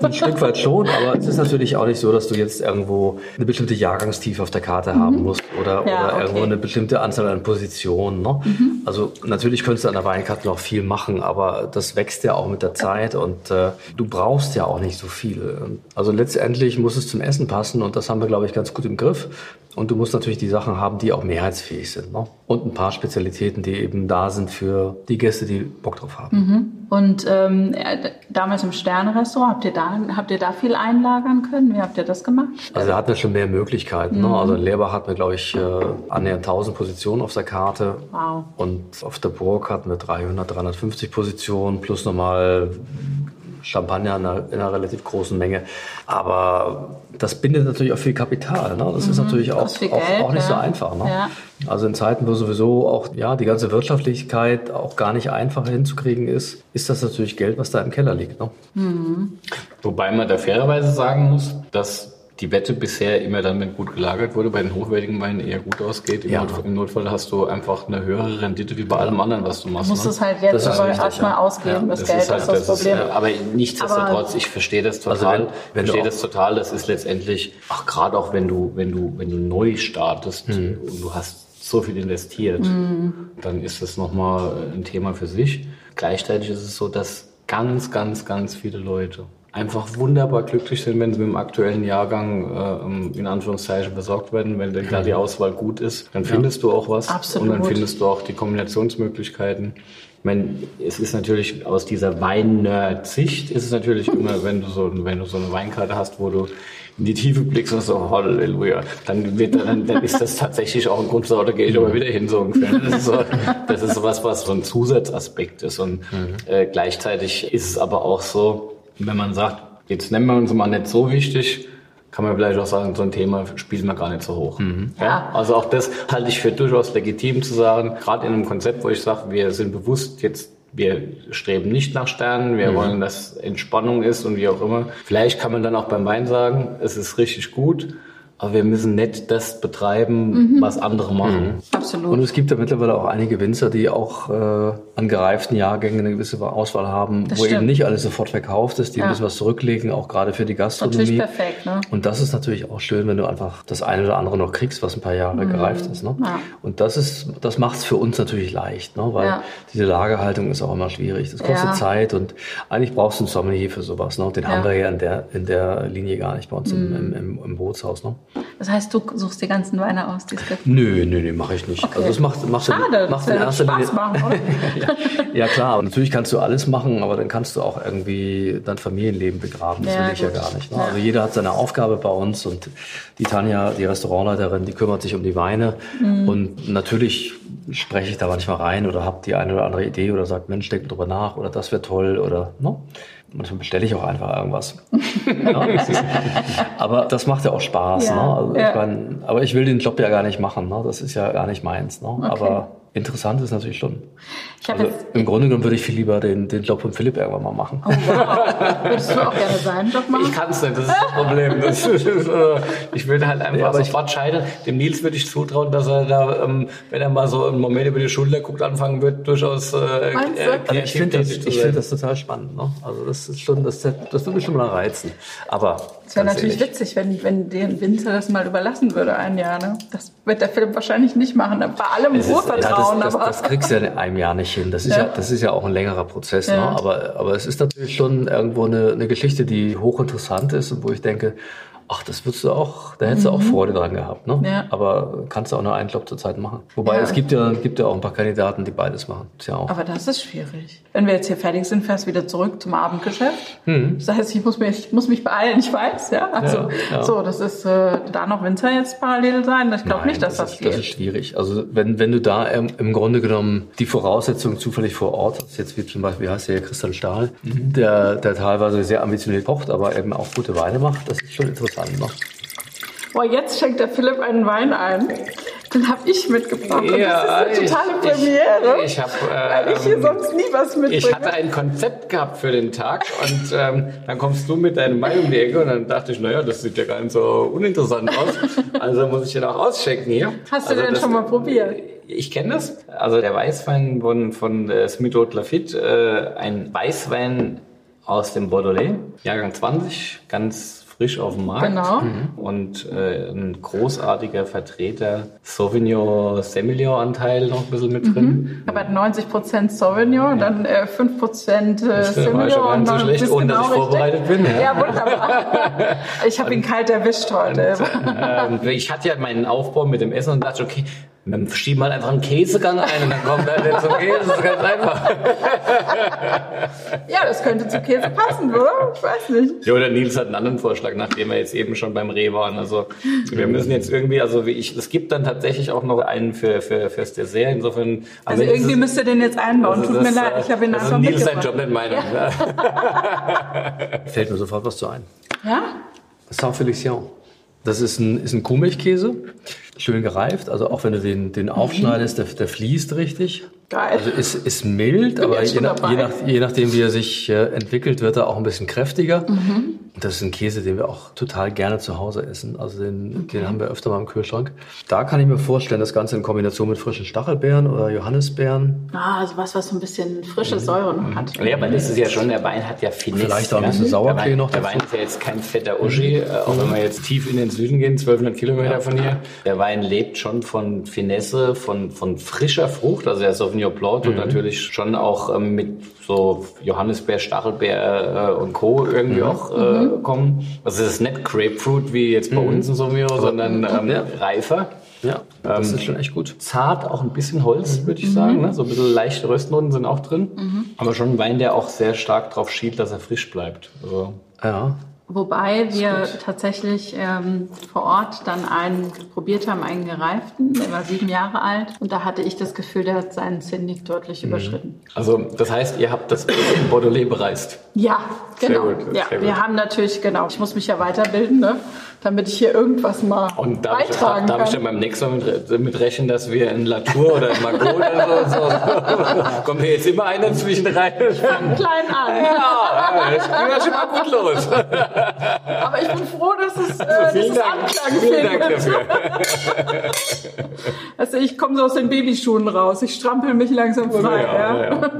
Ein Stück weit schon, aber es ist natürlich auch nicht so, dass du jetzt irgendwo eine bestimmte Jahrgangstiefe auf der Karte mhm. haben musst oder, ja, oder okay. irgendwo eine bestimmte Anzahl an Positionen. Ne? Mhm. Also natürlich könntest du an der Weinkarte noch viel machen, aber das wächst ja auch mit der Zeit und äh, du brauchst ja auch nicht so viel. Also letztendlich muss es zum Essen passen und das haben wir, glaube ich, ganz gut im Griff. Und du musst natürlich die Sachen haben, die auch mehrheitsfähig sind. Ne? Und ein paar Spezialitäten, die eben da sind für die Gäste, die Bock drauf haben. Mhm. Und ähm, damals im Sterne-Restaurant, habt ihr, da, habt ihr da viel einlagern können? Wie habt ihr das gemacht? Also wir hatten schon mehr Möglichkeiten. Mhm. Ne? Also in Leerbach hatten wir, glaube ich, äh, annähernd 1000 Positionen auf der Karte. Wow. Und auf der Burg hatten wir 300, 350 Positionen plus nochmal Champagner in einer, in einer, relativ großen Menge. Aber das bindet natürlich auch viel Kapital. Ne? Das mhm, ist natürlich auch, Geld, auch, auch, nicht ja. so einfach. Ne? Ja. Also in Zeiten, wo sowieso auch ja, die ganze Wirtschaftlichkeit auch gar nicht einfach hinzukriegen ist, ist das natürlich Geld, was da im Keller liegt. Ne? Mhm. Wobei man da fairerweise sagen muss, dass die Wette bisher immer dann, wenn gut gelagert wurde, bei den hochwertigen Weinen eher gut ausgeht. Im, ja. Notfall, Im, Notfall, hast du einfach eine höhere Rendite wie bei allem anderen, was du machst. Du musst ne? es halt jetzt aber erstmal ausgeben, ja, das, das Geld ist, halt, ist das, das Problem. Ist, aber nichtsdestotrotz, aber ich verstehe das total. Also wenn, wenn verstehe das total. Das ist letztendlich, ach, gerade auch wenn du, wenn du, wenn du neu startest mhm. und du hast so viel investiert, mhm. dann ist das nochmal ein Thema für sich. Gleichzeitig ist es so, dass ganz, ganz, ganz viele Leute einfach wunderbar glücklich sind, wenn sie mit dem aktuellen Jahrgang äh, in Anführungszeichen versorgt werden. Wenn denn da die Auswahl gut ist, dann findest ja. du auch was. Absolut. Und dann findest du auch die Kombinationsmöglichkeiten. Ich meine, es ist natürlich aus dieser Wein-Nerd-Sicht ist es natürlich immer, wenn du so, wenn du so eine Weinkarte hast, wo du in die Tiefe blickst und so, Halleluja, dann, wird, dann, dann ist das tatsächlich auch ein Grund, so, da gehe ich aber wieder hin, so ungefähr. Das ist so, das ist so was, was so ein Zusatzaspekt ist. Und mhm. äh, gleichzeitig ist es aber auch so, wenn man sagt, jetzt nennen wir uns mal nicht so wichtig, kann man vielleicht auch sagen, so ein Thema spielen wir gar nicht so hoch. Mhm. Ja? Also auch das halte ich für durchaus legitim zu sagen, gerade in einem Konzept, wo ich sage, wir sind bewusst jetzt wir streben nicht nach Sternen, wir mhm. wollen, dass Entspannung ist und wie auch immer. Vielleicht kann man dann auch beim Wein sagen, es ist richtig gut, aber wir müssen nicht das betreiben, mhm. was andere machen. Mhm. Absolut. Und es gibt ja mittlerweile auch einige Winzer, die auch äh, an gereiften Jahrgängen eine gewisse Auswahl haben, das wo stimmt. eben nicht alles sofort verkauft ist, die ja. ein bisschen was zurücklegen, auch gerade für die Gastronomie. Natürlich perfekt, ne? Und das ist natürlich auch schön, wenn du einfach das eine oder andere noch kriegst, was ein paar Jahre mhm. gereift ist. Ne? Ja. Und das ist, das macht es für uns natürlich leicht, ne? weil ja. diese Lagerhaltung ist auch immer schwierig. Das kostet Zeit und eigentlich brauchst du einen Sommelier für sowas. Ne? Den haben wir ja in der, in der Linie gar nicht bei uns im, mhm. im, im, Bootshaus. Ne? Das heißt, du suchst die ganzen Weine aus, die es gibt? Nö, nö, nö, mache ich nicht. Okay. Also das macht, macht, Schade, macht in erster Linie. Machen, oder? ja, ja, klar. Und natürlich kannst du alles machen, aber dann kannst du auch irgendwie dein Familienleben begraben. Das ja, will ich gut. ja gar nicht. Ne? Ja. Also jeder hat seine Aufgabe bei uns und die Tanja, die Restaurantleiterin, die kümmert sich um die Weine. Mhm. Und natürlich spreche ich da manchmal rein oder habe die eine oder andere Idee oder sage, Mensch, denk drüber nach oder das wäre toll oder ne? Manchmal bestelle ich auch einfach irgendwas. ja, ist, aber das macht ja auch Spaß. Ja, ne? Also ja. ich mein, aber ich will den Job ja gar nicht machen. Ne? Das ist ja gar nicht meins. Ne? Okay. Aber interessant ist natürlich schon. Ich hab Also jetzt, Im Grunde genommen würde ich viel lieber den, den Job von Philipp irgendwann mal machen. oh, wow. Würdest du auch gerne seinen Job machen? Ich kann es nicht, das ist das Problem. Das ist, äh, ich würde halt einfach ich- sofort scheitern. Dem Nils würde ich zutrauen, dass er da, ähm, wenn er mal so einen Moment über die Schulter guckt, anfangen wird, durchaus äh, Meinst du? äh, Also ich finde das, ich finde das total spannend. Ne? Also das ist schon, das, das würde mich schon mal reizen. Aber Es wäre natürlich ehrlich, witzig, wenn, wenn den Winter das mal überlassen würde, ein Jahr. Ne? Das wird der Philipp wahrscheinlich nicht machen. Bei allem Es ist- Urvertrauen, ja, das, das, das kriegst du ja in einem Jahr nicht hin. Das ist ja, Ja. das ist ja auch ein längerer Prozess. Ne? Aber, aber es ist natürlich schon irgendwo eine, eine Geschichte, die hochinteressant ist und wo ich denke, ach, das würdest du auch, da hättest du auch Freude dran gehabt. Ne? Mhm. Ja. Aber kannst du auch nur einen Job zur Zeit machen. Wobei Ja. es gibt ja, gibt ja auch ein paar Kandidaten, die beides machen. Ist ja auch. Aber das ist schwierig. Wenn wir jetzt hier fertig sind, fährst du wieder zurück zum Abendgeschäft. Das heißt, ich muss mich, ich muss mich beeilen, ich weiß, ja. Also. Ja, so, das ist, äh, da noch Winter jetzt parallel sein. Ich glaube nicht, dass das, ist, geht. Das ist schwierig. Also wenn, wenn du da ähm, im Grunde genommen die Voraussetzungen zufällig vor Ort hast, jetzt wie zum Beispiel, wie heißt der Christian Stahl, Mhm. der, der teilweise sehr ambitioniert kocht, aber eben auch gute Weine macht, das ist schon interessant. Ne? Boah, jetzt schenkt der Philipp einen Wein ein. Den habe ich mitgebracht. Und Ja, das ist eine totale ich- Premiere. Ich, ich habe weil ich hier ähm, sonst nie was mitbringe. ich hatte ein Konzept gehabt für den Tag und ähm, dann kommst du mit deinem Wein um die Ecke und dann dachte ich, naja, das sieht ja gar nicht so uninteressant aus. Also muss ich den auch ausschenken hier. Hast du also den das- schon mal probiert? Ich kenne das. Also der Weißwein von, von äh, Smith Haute Lafitte, äh, ein Weißwein aus dem Beaujolais, Jahrgang 20, ganz frisch auf dem Markt. Genau. Und äh, ein großartiger Vertreter, Sauvignon Semillon Anteil noch ein bisschen mit drin. Ich habe halt 90% Sauvignon, dann äh, 5% äh, Das war schon gar nicht so schlecht, ohne dass genau ich vorbereitet richtig. bin, ja. Ja, wunderbar. Ich habe ihn kalt erwischt heute. Ähm, ich hatte ja meinen Aufbau mit dem Essen und dachte, okay, dann schieben wir halt einfach einen Käsegang ein und dann kommt er jetzt zum Käse. Das ist ganz einfach. Ja, das könnte zu Käse passen, oder? Ich weiß nicht. Ja, oder Nils hat einen anderen Vorschlag, nachdem wir jetzt eben schon beim Reh waren. Also wir müssen jetzt irgendwie, also wie ich, es gibt dann tatsächlich auch noch einen für, für fürs Dessert. Insofern. Also irgendwie ist müsst ihr den jetzt einbauen. also Tut mir das, leid, äh, ich habe ihn also einfach Nils sein. Job, nicht meiner. Fällt mir sofort was zu ein. Ja? Saint-Félicien. Das ist ein, ist ein Kuhmilchkäse, schön gereift. Also auch wenn du den, den aufschneidest, der, der fließt richtig. Geil. Also ist, ist mild, aber je, nach, je, nach, je nachdem, wie er sich äh, entwickelt, wird er auch ein bisschen kräftiger. Mhm. Und das ist ein Käse, den wir auch total gerne zu Hause essen. Also den, den haben wir öfter mal im Kühlschrank. Da kann ich mir vorstellen, das Ganze in Kombination mit frischen Stachelbeeren oder Johannisbeeren. Ah, also was, was so ein bisschen frische Säure noch hat. Ja, aber das ist ja schon, der Wein hat ja Finesse. Vielleicht auch ein ja. bisschen Sauerklee der Wein, noch Der. Wein ist ja jetzt kein fetter Uschi, äh, auch wenn wir jetzt tief in den Süden gehen, 1200 Kilometer von hier. Der Wein lebt schon von Finesse, von, von frischer Frucht. Also der Sauvignon Blanc tut natürlich schon auch ähm, mit so Johannisbeer, Stachelbeer äh, und Co. irgendwie auch äh, kommen. Also es ist nicht Grapefruit wie jetzt bei uns ein Sauvignon, sondern ähm, Ja. reifer. Ja, das ist schon echt gut. Zart, auch ein bisschen Holz, würde ich sagen. Ne? So ein bisschen leichte Röstnoten sind auch drin. Aber schon ein Wein, der auch sehr stark drauf schielt, dass er frisch bleibt. Also, Ja, Wobei wir tatsächlich ähm, vor Ort dann einen probiert haben, einen gereiften, der war sieben Jahre alt. Und da hatte ich das Gefühl, der hat seinen Zenit deutlich überschritten. also das heißt, ihr habt das Bordelais bereist. Ja, Sehr genau. gut, ja, sehr gut. wir haben natürlich, genau, ich muss mich ja weiterbilden, ne, damit ich hier irgendwas mal Und darf ich, beitragen darf ich dann beim nächsten Mal mit, mit rechnen, dass wir in Latour oder in Margot oder so, so kommt hier jetzt immer einer zwischen rein? Fang klein an. Ja, das ging ja schon mal gut los. Aber ich bin froh, dass es, äh, dass Vielen es Dank. Anklang Vielen Dank dafür. Also ich komme so aus den Babyschuhen raus. Ich strampel mich langsam frei. Ja, Ja, ja.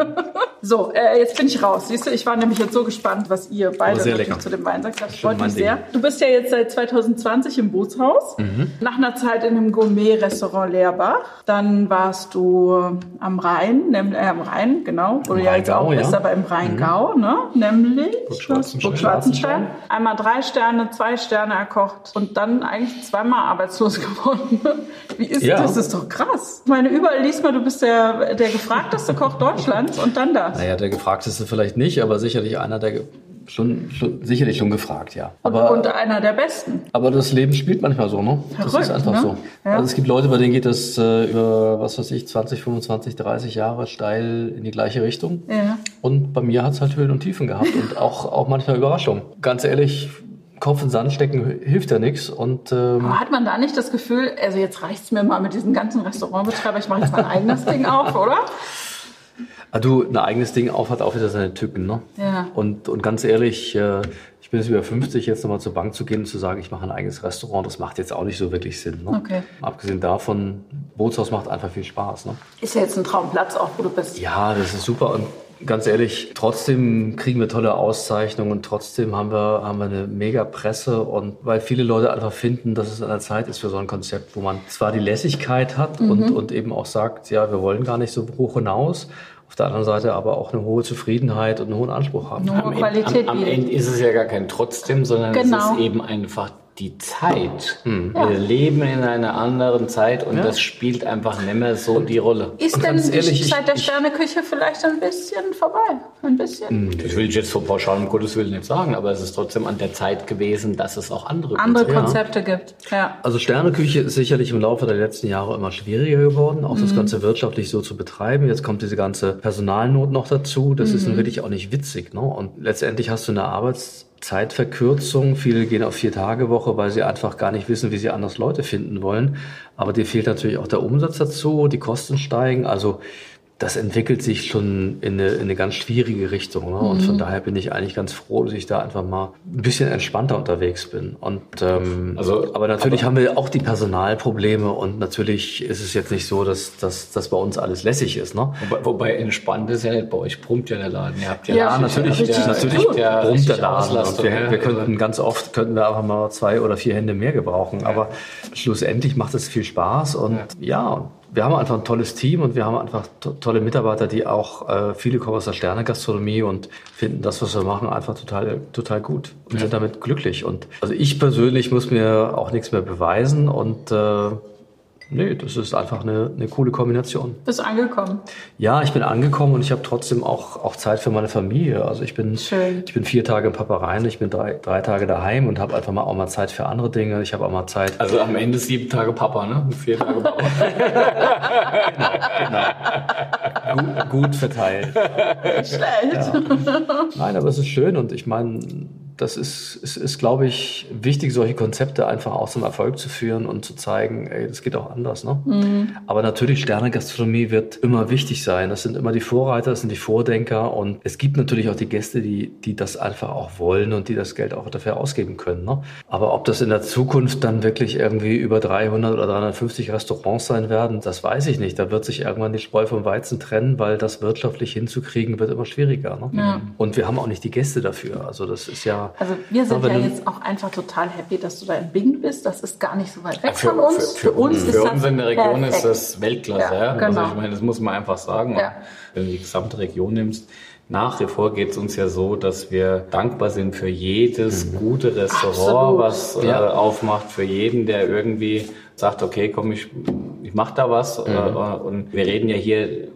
So, äh, jetzt bin ich raus. Siehst du, ich war nämlich jetzt so gespannt, was ihr beide zu dem Wein sagt. Das freut mich sehr. Du bist ja jetzt seit 2020 im Bootshaus. Mhm. Nach einer Zeit in einem Gourmet-Restaurant Leerbach. Dann warst du am Rhein, nämlich äh, am Rhein, genau, wo du ja jetzt Rheingau, auch bist, ja. aber im Rheingau, ne? Nämlich. Burg Schwarzenstein. Einmal drei Sterne, zwei Sterne erkocht und dann eigentlich zweimal arbeitslos geworden. Wie ist Ja. das? Das ist doch krass. Ich meine, überall liest man, du bist der, der gefragteste Koch Deutschlands und dann das. naja, der gefragteste vielleicht nicht, aber sicherlich einer, der schon, schon sicherlich schon gefragt, ja. Und, Aber, und einer der besten. aber das Leben spielt manchmal so, ne? das Verrückt, ist einfach ne? so. Ja. Also es gibt Leute, bei denen geht das äh, über, was weiß ich, 20, 25, 30 Jahre steil in die gleiche Richtung. Ja. Und bei mir hat es halt Höhen und Tiefen gehabt und auch, auch manchmal Überraschungen. Ganz ehrlich, Kopf in den Sand stecken hilft ja nichts. Und ähm, Aber hat man da nicht das Gefühl, also jetzt reicht's mir mal mit diesen ganzen Restaurantbetreiber, ich mache jetzt mein eigenes Ding auf, oder? Ah, du, ein eigenes Ding auf hat auch wieder seine Tücken. Ne? Ja. Und, und ganz ehrlich, äh, ich bin jetzt über 50, jetzt nochmal zur Bank zu gehen und zu sagen, ich mache ein eigenes Restaurant, das macht jetzt auch nicht so wirklich Sinn. Ne? Okay. Abgesehen davon, Bootshaus macht einfach viel Spaß. Ne? Ist ja jetzt ein Traumplatz auch, wo du bist. Ja, das ist super. Und ganz ehrlich, trotzdem kriegen wir tolle Auszeichnungen und trotzdem haben wir, haben wir eine mega Presse und weil viele Leute einfach finden, dass es an der Zeit ist für so ein Konzept, wo man zwar die Lässigkeit hat und, und eben auch sagt, ja, wir wollen gar nicht so hoch hinaus, auf der anderen Seite aber auch eine hohe Zufriedenheit und einen hohen Anspruch haben. Eine hohe Qualität am, am bieten. Ende ist es ja gar kein trotzdem, sondern Genau. es ist eben einfach die Zeit. Hm. Wir leben in einer anderen Zeit und das spielt einfach nicht mehr so die Rolle. Ist Und denn die ehrlich, ich- Zeit der Sterneküche vielleicht ein bisschen vorbei? Ein bisschen? Das will ich jetzt so pauschal um Gottes Willen nicht sagen, aber es ist trotzdem an der Zeit gewesen, dass es auch andere Andere gibt. Konzepte gibt. Ja. Also Sterneküche ist sicherlich im Laufe der letzten Jahre immer schwieriger geworden, auch das Ganze wirtschaftlich so zu betreiben. Jetzt kommt diese ganze Personalnot noch dazu. Das ist nun wirklich auch nicht witzig. Ne? Und letztendlich hast du eine Arbeitszeitverkürzung. Viele gehen auf vier Tage Woche, weil sie einfach gar nicht wissen, wie sie anders Leute finden wollen. Aber dir fehlt natürlich auch der Umsatz dazu, die Kosten steigen. Also das entwickelt sich schon in eine, in eine ganz schwierige Richtung. Ne? Und von daher bin ich eigentlich ganz froh, dass ich da einfach mal ein bisschen entspannter unterwegs bin. Und ähm, Also, aber natürlich haben wir auch die Personalprobleme und natürlich ist es jetzt nicht so, dass, dass, dass bei uns alles lässig ist. Ne? Wobei, wobei entspannt ist ja nicht, bei euch brummt ja der Laden. Ihr habt ja, Ja, Ja, natürlich, ja, zu tun. ja, brummt der Laden. Und wir, ja. wir könnten ganz oft könnten wir einfach mal zwei oder vier Hände mehr gebrauchen. Aber schlussendlich macht es viel Spaß und ja. Wir haben einfach ein tolles Team und wir haben einfach to tolle Mitarbeiter, die auch äh, viele kommen aus der Sternegastronomie und finden das, was wir machen, einfach total total gut und sind damit glücklich. Und also ich persönlich muss mir auch nichts mehr beweisen und äh, Nee, das ist einfach eine, eine coole Kombination. Bist angekommen. Ja, ich bin angekommen und ich habe trotzdem auch, auch Zeit für meine Familie. Also ich bin, Schön. ich bin vier Tage im Papareien, ich bin drei, drei Tage daheim und habe einfach mal auch mal Zeit für andere Dinge. Ich habe auch mal Zeit. Also am Ende sieben Tage Papa, ne? Und Vier Tage Papa. gut, gut verteilt. Schlecht. Nein, aber es ist schön und ich meine, das ist, ist, ist glaube ich, wichtig, solche Konzepte einfach auch zum Erfolg zu führen und zu zeigen, ey, das geht auch anders. Ne? Aber natürlich, Sternegastronomie wird immer wichtig sein. Das sind immer die Vorreiter, das sind die Vordenker und es gibt natürlich auch die Gäste, die, die das einfach auch wollen und die das Geld auch dafür ausgeben können. Ne? Aber ob das in der Zukunft dann wirklich irgendwie über 300 oder 350 Restaurants sein werden, das weiß ich nicht. Da wird sich irgendwann die Spreu vom Weizen trennen, weil das wirtschaftlich hinzukriegen wird immer schwieriger. Ne? Und wir haben auch nicht die Gäste dafür. Also das ist ja. Also wir sind Ja, jetzt auch einfach total happy, dass du da in Bingen bist. Das ist gar nicht so weit weg Für, von uns. für, für, uns, ist für das uns in der Region perfekt. ist das Weltklasse. Ja, Ja, genau. Also ich meine, das muss man einfach sagen. Ja. Wenn du die gesamte Region nimmst, nach wie vor geht es uns ja so, dass wir dankbar sind für jedes gute Restaurant, Absolut. was äh, Ja. aufmacht, für jeden, der irgendwie sagt, okay, komm, ich, ich mach da was. Äh, und wir reden ja hier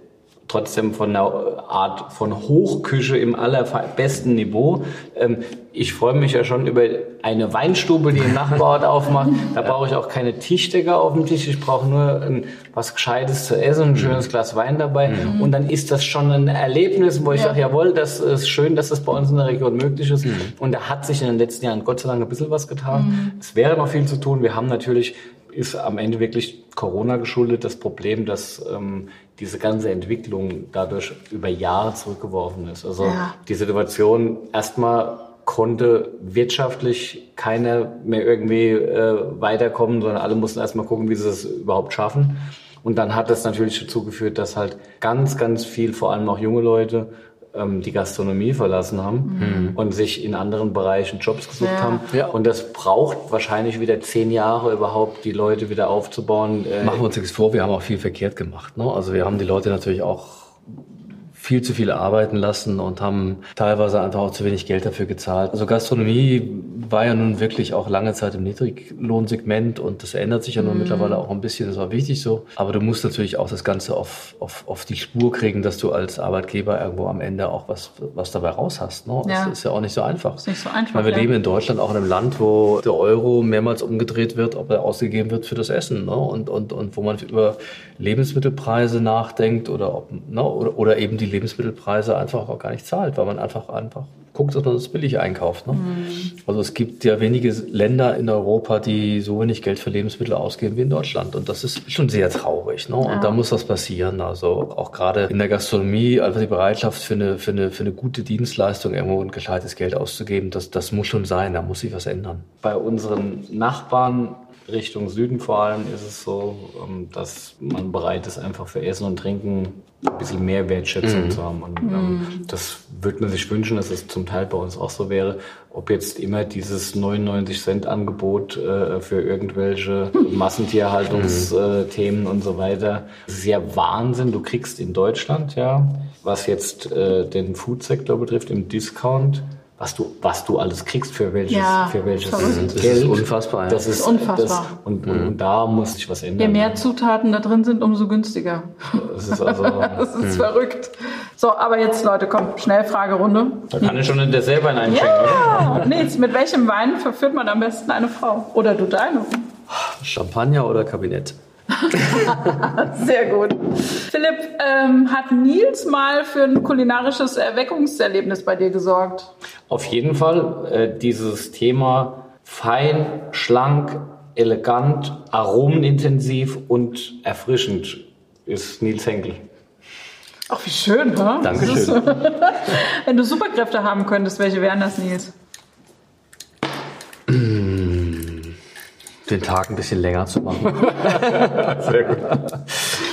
trotzdem von einer Art von Hochküche im allerbesten Niveau. Ähm, ich freue mich ja schon über eine Weinstube, die im Nachbarort aufmacht. Da brauche ich auch keine Tischdecker auf dem Tisch. Ich brauche nur ein, was Gescheites zu essen, ein schönes Glas Wein dabei. Und dann ist das schon ein Erlebnis, wo ich Ja. sage, jawohl, das ist schön, dass das bei uns in der Region möglich ist. Und da hat sich in den letzten Jahren Gott sei Dank ein bisschen was getan. Es wäre noch viel zu tun. Wir haben natürlich, ist am Ende wirklich Corona geschuldet, das Problem, dass ähm, diese ganze Entwicklung dadurch über Jahre zurückgeworfen ist. Also Ja. die Situation erstmal konnte wirtschaftlich keiner mehr irgendwie äh, weiterkommen, sondern alle mussten erstmal gucken, wie sie es überhaupt schaffen. Und dann hat das natürlich dazu geführt, dass halt ganz, ganz viel, vor allem auch junge Leute, ähm, die Gastronomie verlassen haben und sich in anderen Bereichen Jobs gesucht Ja. haben. Ja. Und das braucht wahrscheinlich wieder zehn Jahre überhaupt, die Leute wieder aufzubauen. Äh, Machen wir uns nichts vor, wir haben auch viel verkehrt gemacht. Ne? Also wir haben die Leute natürlich auch viel zu viel arbeiten lassen und haben teilweise einfach auch zu wenig Geld dafür gezahlt. Also Gastronomie war ja nun wirklich auch lange Zeit im Niedriglohnsegment und das ändert sich ja nun mittlerweile auch ein bisschen, das war wichtig so. Aber du musst natürlich auch das Ganze auf, auf, auf die Spur kriegen, dass du als Arbeitgeber irgendwo am Ende auch was, was dabei raus hast. Ne? Ja. Das ist ja auch nicht so einfach. Ist nicht so einfach, meine, wir ja. leben in Deutschland auch in einem Land, wo der Euro mehrmals umgedreht wird, ob er ausgegeben wird für das Essen. Ne? Und, und, und wo man über Lebensmittelpreise nachdenkt oder, ob, ne? oder, oder eben die Lebensmittelpreise einfach auch gar nicht zahlt, weil man einfach, einfach guckt, dass man das billig einkauft. Ne? Mhm. Also es gibt ja wenige Länder in Europa, die so wenig Geld für Lebensmittel ausgeben wie in Deutschland. Und das ist schon sehr traurig. Ne? Und ja. da muss was passieren. Also auch gerade in der Gastronomie, einfach die Bereitschaft für eine, für eine, für eine gute Dienstleistung irgendwo ein gescheites Geld auszugeben, das, das muss schon sein. Da muss sich was ändern. Bei unseren Nachbarn Richtung Süden vor allem ist es so, ähm, dass man bereit ist, einfach für Essen und Trinken ein bisschen mehr Wertschätzung mhm. zu haben. Und ähm, mhm. das würde man sich wünschen, dass es zum Teil bei uns auch so wäre. Ob jetzt immer dieses 99 Cent Angebot äh, für irgendwelche Massentierhaltungsthemen mhm. äh, und so weiter. Das ist ja Wahnsinn. Du kriegst in Deutschland ja, was jetzt äh, den Foodsektor betrifft, im Discount was du, was du alles kriegst für welches, ja, für welches Geld. Das ist unfassbar. Das ist, unfassbar. Das, und, und, und, da muss sich was ändern. Je mehr Zutaten da drin sind, umso günstiger. Das ist also, das ist hm. verrückt. So, aber jetzt, Leute, kommt, schnell Fragerunde. Da kann ich schon in der selber einschenken, ja. oder? Nils, mit welchem Wein verführt man am besten eine Frau? Oder du deine? Champagner oder Kabinett? Sehr gut. Philipp, ähm, hat Nils mal für ein kulinarisches Erweckungserlebnis bei dir gesorgt? Auf jeden Fall. Äh, dieses Thema fein, schlank, elegant, aromenintensiv und erfrischend ist Nils Henkel. Ach, wie schön, ha? Dankeschön. Wenn du Superkräfte haben könntest, welche wären das, Nils? Den Tag ein bisschen länger zu machen. Sehr gut.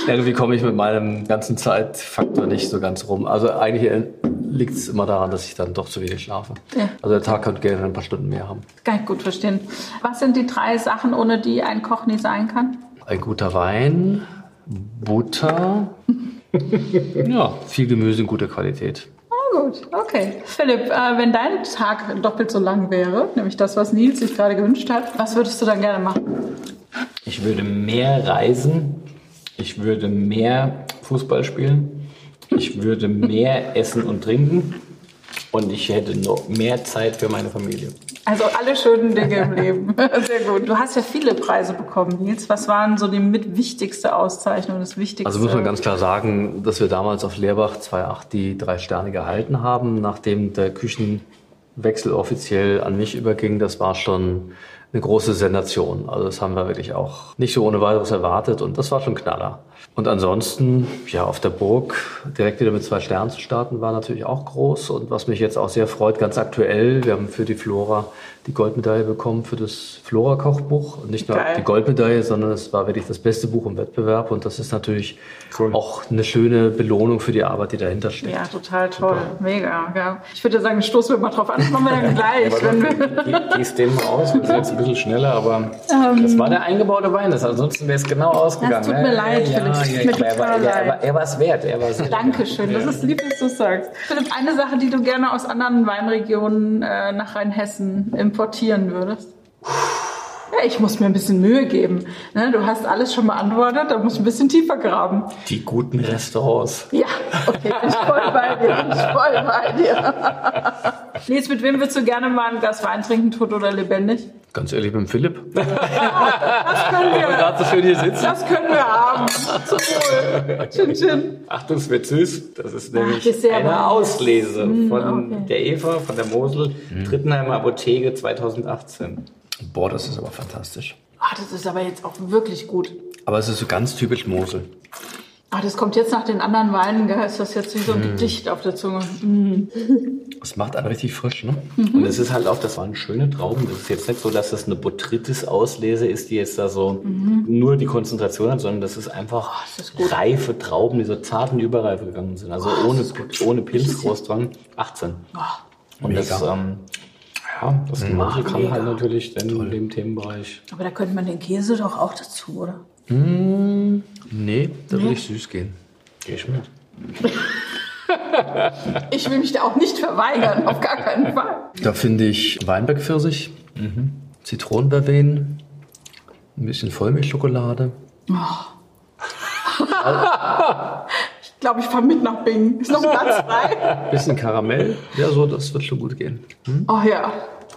Irgendwie komme ich mit meinem ganzen Zeitfaktor nicht so ganz rum. Also eigentlich liegt es immer daran, dass ich dann doch zu wenig schlafe. Ja. Also der Tag könnte gerne ein paar Stunden mehr haben. Kann ich gut verstehen. Was sind die drei Sachen, ohne die ein Koch nie sein kann? Ein guter Wein, Butter, ja, viel Gemüse in guter Qualität gut, okay. Philipp, äh, wenn dein Tag doppelt so lang wäre, nämlich das, was Nils sich gerade gewünscht hat, was würdest du dann gerne machen? Ich würde mehr reisen. Ich würde mehr Fußball spielen. Ich würde mehr essen und trinken. Und ich hätte noch mehr Zeit für meine Familie. Also alle schönen Dinge im Leben. Sehr gut. Du hast ja viele Preise bekommen, Nils. Was waren so die mit wichtigste Auszeichnung, das Wichtigste? Also muss man ganz klar sagen, dass wir damals auf Lehrbach 2.8 die drei Sterne gehalten haben, nachdem der Küchenwechsel offiziell an mich überging. Das war schon eine große Sensation. Also das haben wir wirklich auch nicht so ohne weiteres erwartet und das war schon Knaller. Und ansonsten, ja, auf der Burg direkt wieder mit zwei Sternen zu starten, war natürlich auch groß. Und was mich jetzt auch sehr freut, ganz aktuell, wir haben für die Flora die Goldmedaille bekommen für das Flora-Kochbuch. Und nicht nur Geil. die Goldmedaille, sondern es war wirklich das beste Buch im Wettbewerb. Und das ist natürlich cool. auch eine schöne Belohnung für die Arbeit, die dahinter steht. Ja, total toll. Super. Mega. Ja. Ich würde sagen, stoßen wir mal drauf an. Das machen wir dann gleich. ja, Gehst den mal aus, wir sind jetzt ein bisschen schneller, aber ähm, das war der eingebaute Wein. Das, ansonsten wäre es genau ausgegangen. Es tut mir leid, ja, Philipp. Ja, ja, aber er, war, er, er war es wert. Er war's Dankeschön, das ist lieb, dass du sagst. Philipp, eine Sache, die du gerne aus anderen Weinregionen äh, nach Rheinhessen importieren würdest? Ja, ich muss mir ein bisschen Mühe geben. Ne, du hast alles schon beantwortet, da muss ich ein bisschen tiefer graben. Die guten Restaurants. Ja, okay, ich voll bei dir. Ich voll bei dir. Nils, mit wem würdest du gerne mal ein Glas Wein trinken, tot oder lebendig? Ganz ehrlich, mit dem Philipp. Ja, das können wir. gerade so schön hier sitzen. Das können wir haben. Zum Wohl. Chin, chin. Achtung, es wird süß. Das ist nämlich Ach, eine Wein. Auslese mm, von okay. der Eva von der Mosel, mm. Trittenheimer Apotheke 2018. Boah, das ist aber fantastisch. Ah, das ist aber jetzt auch wirklich gut. Aber es ist so ganz typisch Mosel. Ah, das kommt jetzt nach den anderen Weinen, gell? ist das jetzt wie so ein mm. Gedicht auf der Zunge. Mm. Das macht einen richtig frisch, ne? Mhm. Und es ist halt auch, das waren schöne Trauben. Das ist jetzt nicht so, dass das eine Botrytis-Auslese ist, die jetzt da so mhm. nur die Konzentration hat, sondern das ist einfach oh, das ist reife Trauben, die so zart in die Überreife gegangen sind. Also oh, ohne, ohne Pilz groß dran. 18. Oh, Und mega. das, ähm, ja, das mhm. Kann halt natürlich dann in dem Themenbereich. Aber da könnte man den Käse doch auch dazu, oder? Mm, nee, da würde ich süß gehen. Geh ich mit. ich will mich da auch nicht verweigern, auf gar keinen Fall. Da finde ich Weinbergpfirsich, mhm. Zitronenverwen, ein bisschen Vollmilchschokolade. Oh. ich glaube, ich fahre mit nach Bingen. Ist noch Platz frei? Bisschen Karamell. Ja, so, das wird schon gut gehen. Hm? Oh ja.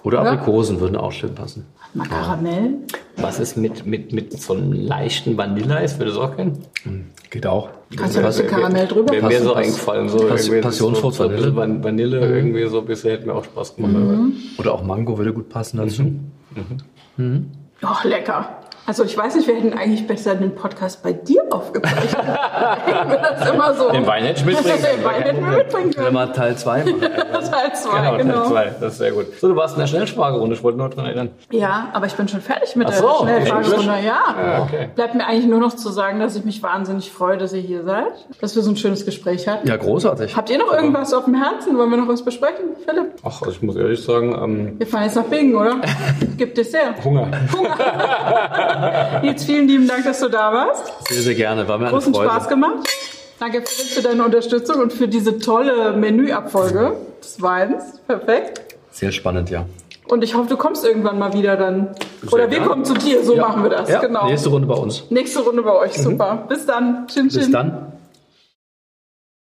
Oder Aprikosen würden auch schön passen. Mal Karamell. Was ist mit, mit, mit so einem leichten Vanilleeis? Würde das auch kennen? Geht auch. Kannst du ein bisschen Karamell drüber Wäre mir so eingefallen. So Pass- irgendwie Passionsfrucht, so, Vanille. Van- Vanille irgendwie so ein bisschen hätte mir auch Spaß gemacht. Oder auch Mango würde gut passen dazu. Ach, lecker. Also ich weiß nicht, wir hätten eigentlich besser den Podcast bei dir aufgezeichnet. Hätten wir das immer so. Den Wein hätte ich mitbringen können. Den Wein hätten wir mitbringen Wenn können. wir Teil 2 machen. Teil 2, Genau, genau. Teil zwei. Das ist sehr gut. So, du warst in der Schnellspracherunde. Ich wollte nur daran erinnern. Ja, aber ich bin schon fertig mit Ach der so, Schnellfragerunde. Ja. Okay. Bleibt mir eigentlich nur noch zu sagen, dass ich mich wahnsinnig freue, dass ihr hier seid, dass wir so ein schönes Gespräch hatten. Ja, großartig. Habt ihr noch irgendwas auf dem Herzen? Wollen wir noch was besprechen, Philipp? Ach, also ich muss ehrlich sagen, ähm, Wir fahren jetzt nach Bingen, oder? Gibt Dessert. Hunger. Nils, vielen lieben Dank, dass du da warst. Sehr, sehr gerne. War mir eine Großen Freude. Spaß gemacht. Danke für deine Unterstützung und für diese tolle Menüabfolge des Weins. Perfekt. Sehr spannend, ja. Und ich hoffe, du kommst irgendwann mal wieder dann. Oder wir gerne. kommen zu dir, so machen wir das. Ja, genau. Nächste Runde bei uns. Nächste Runde bei euch, super. Bis dann. Tschin, Bis tschin. dann.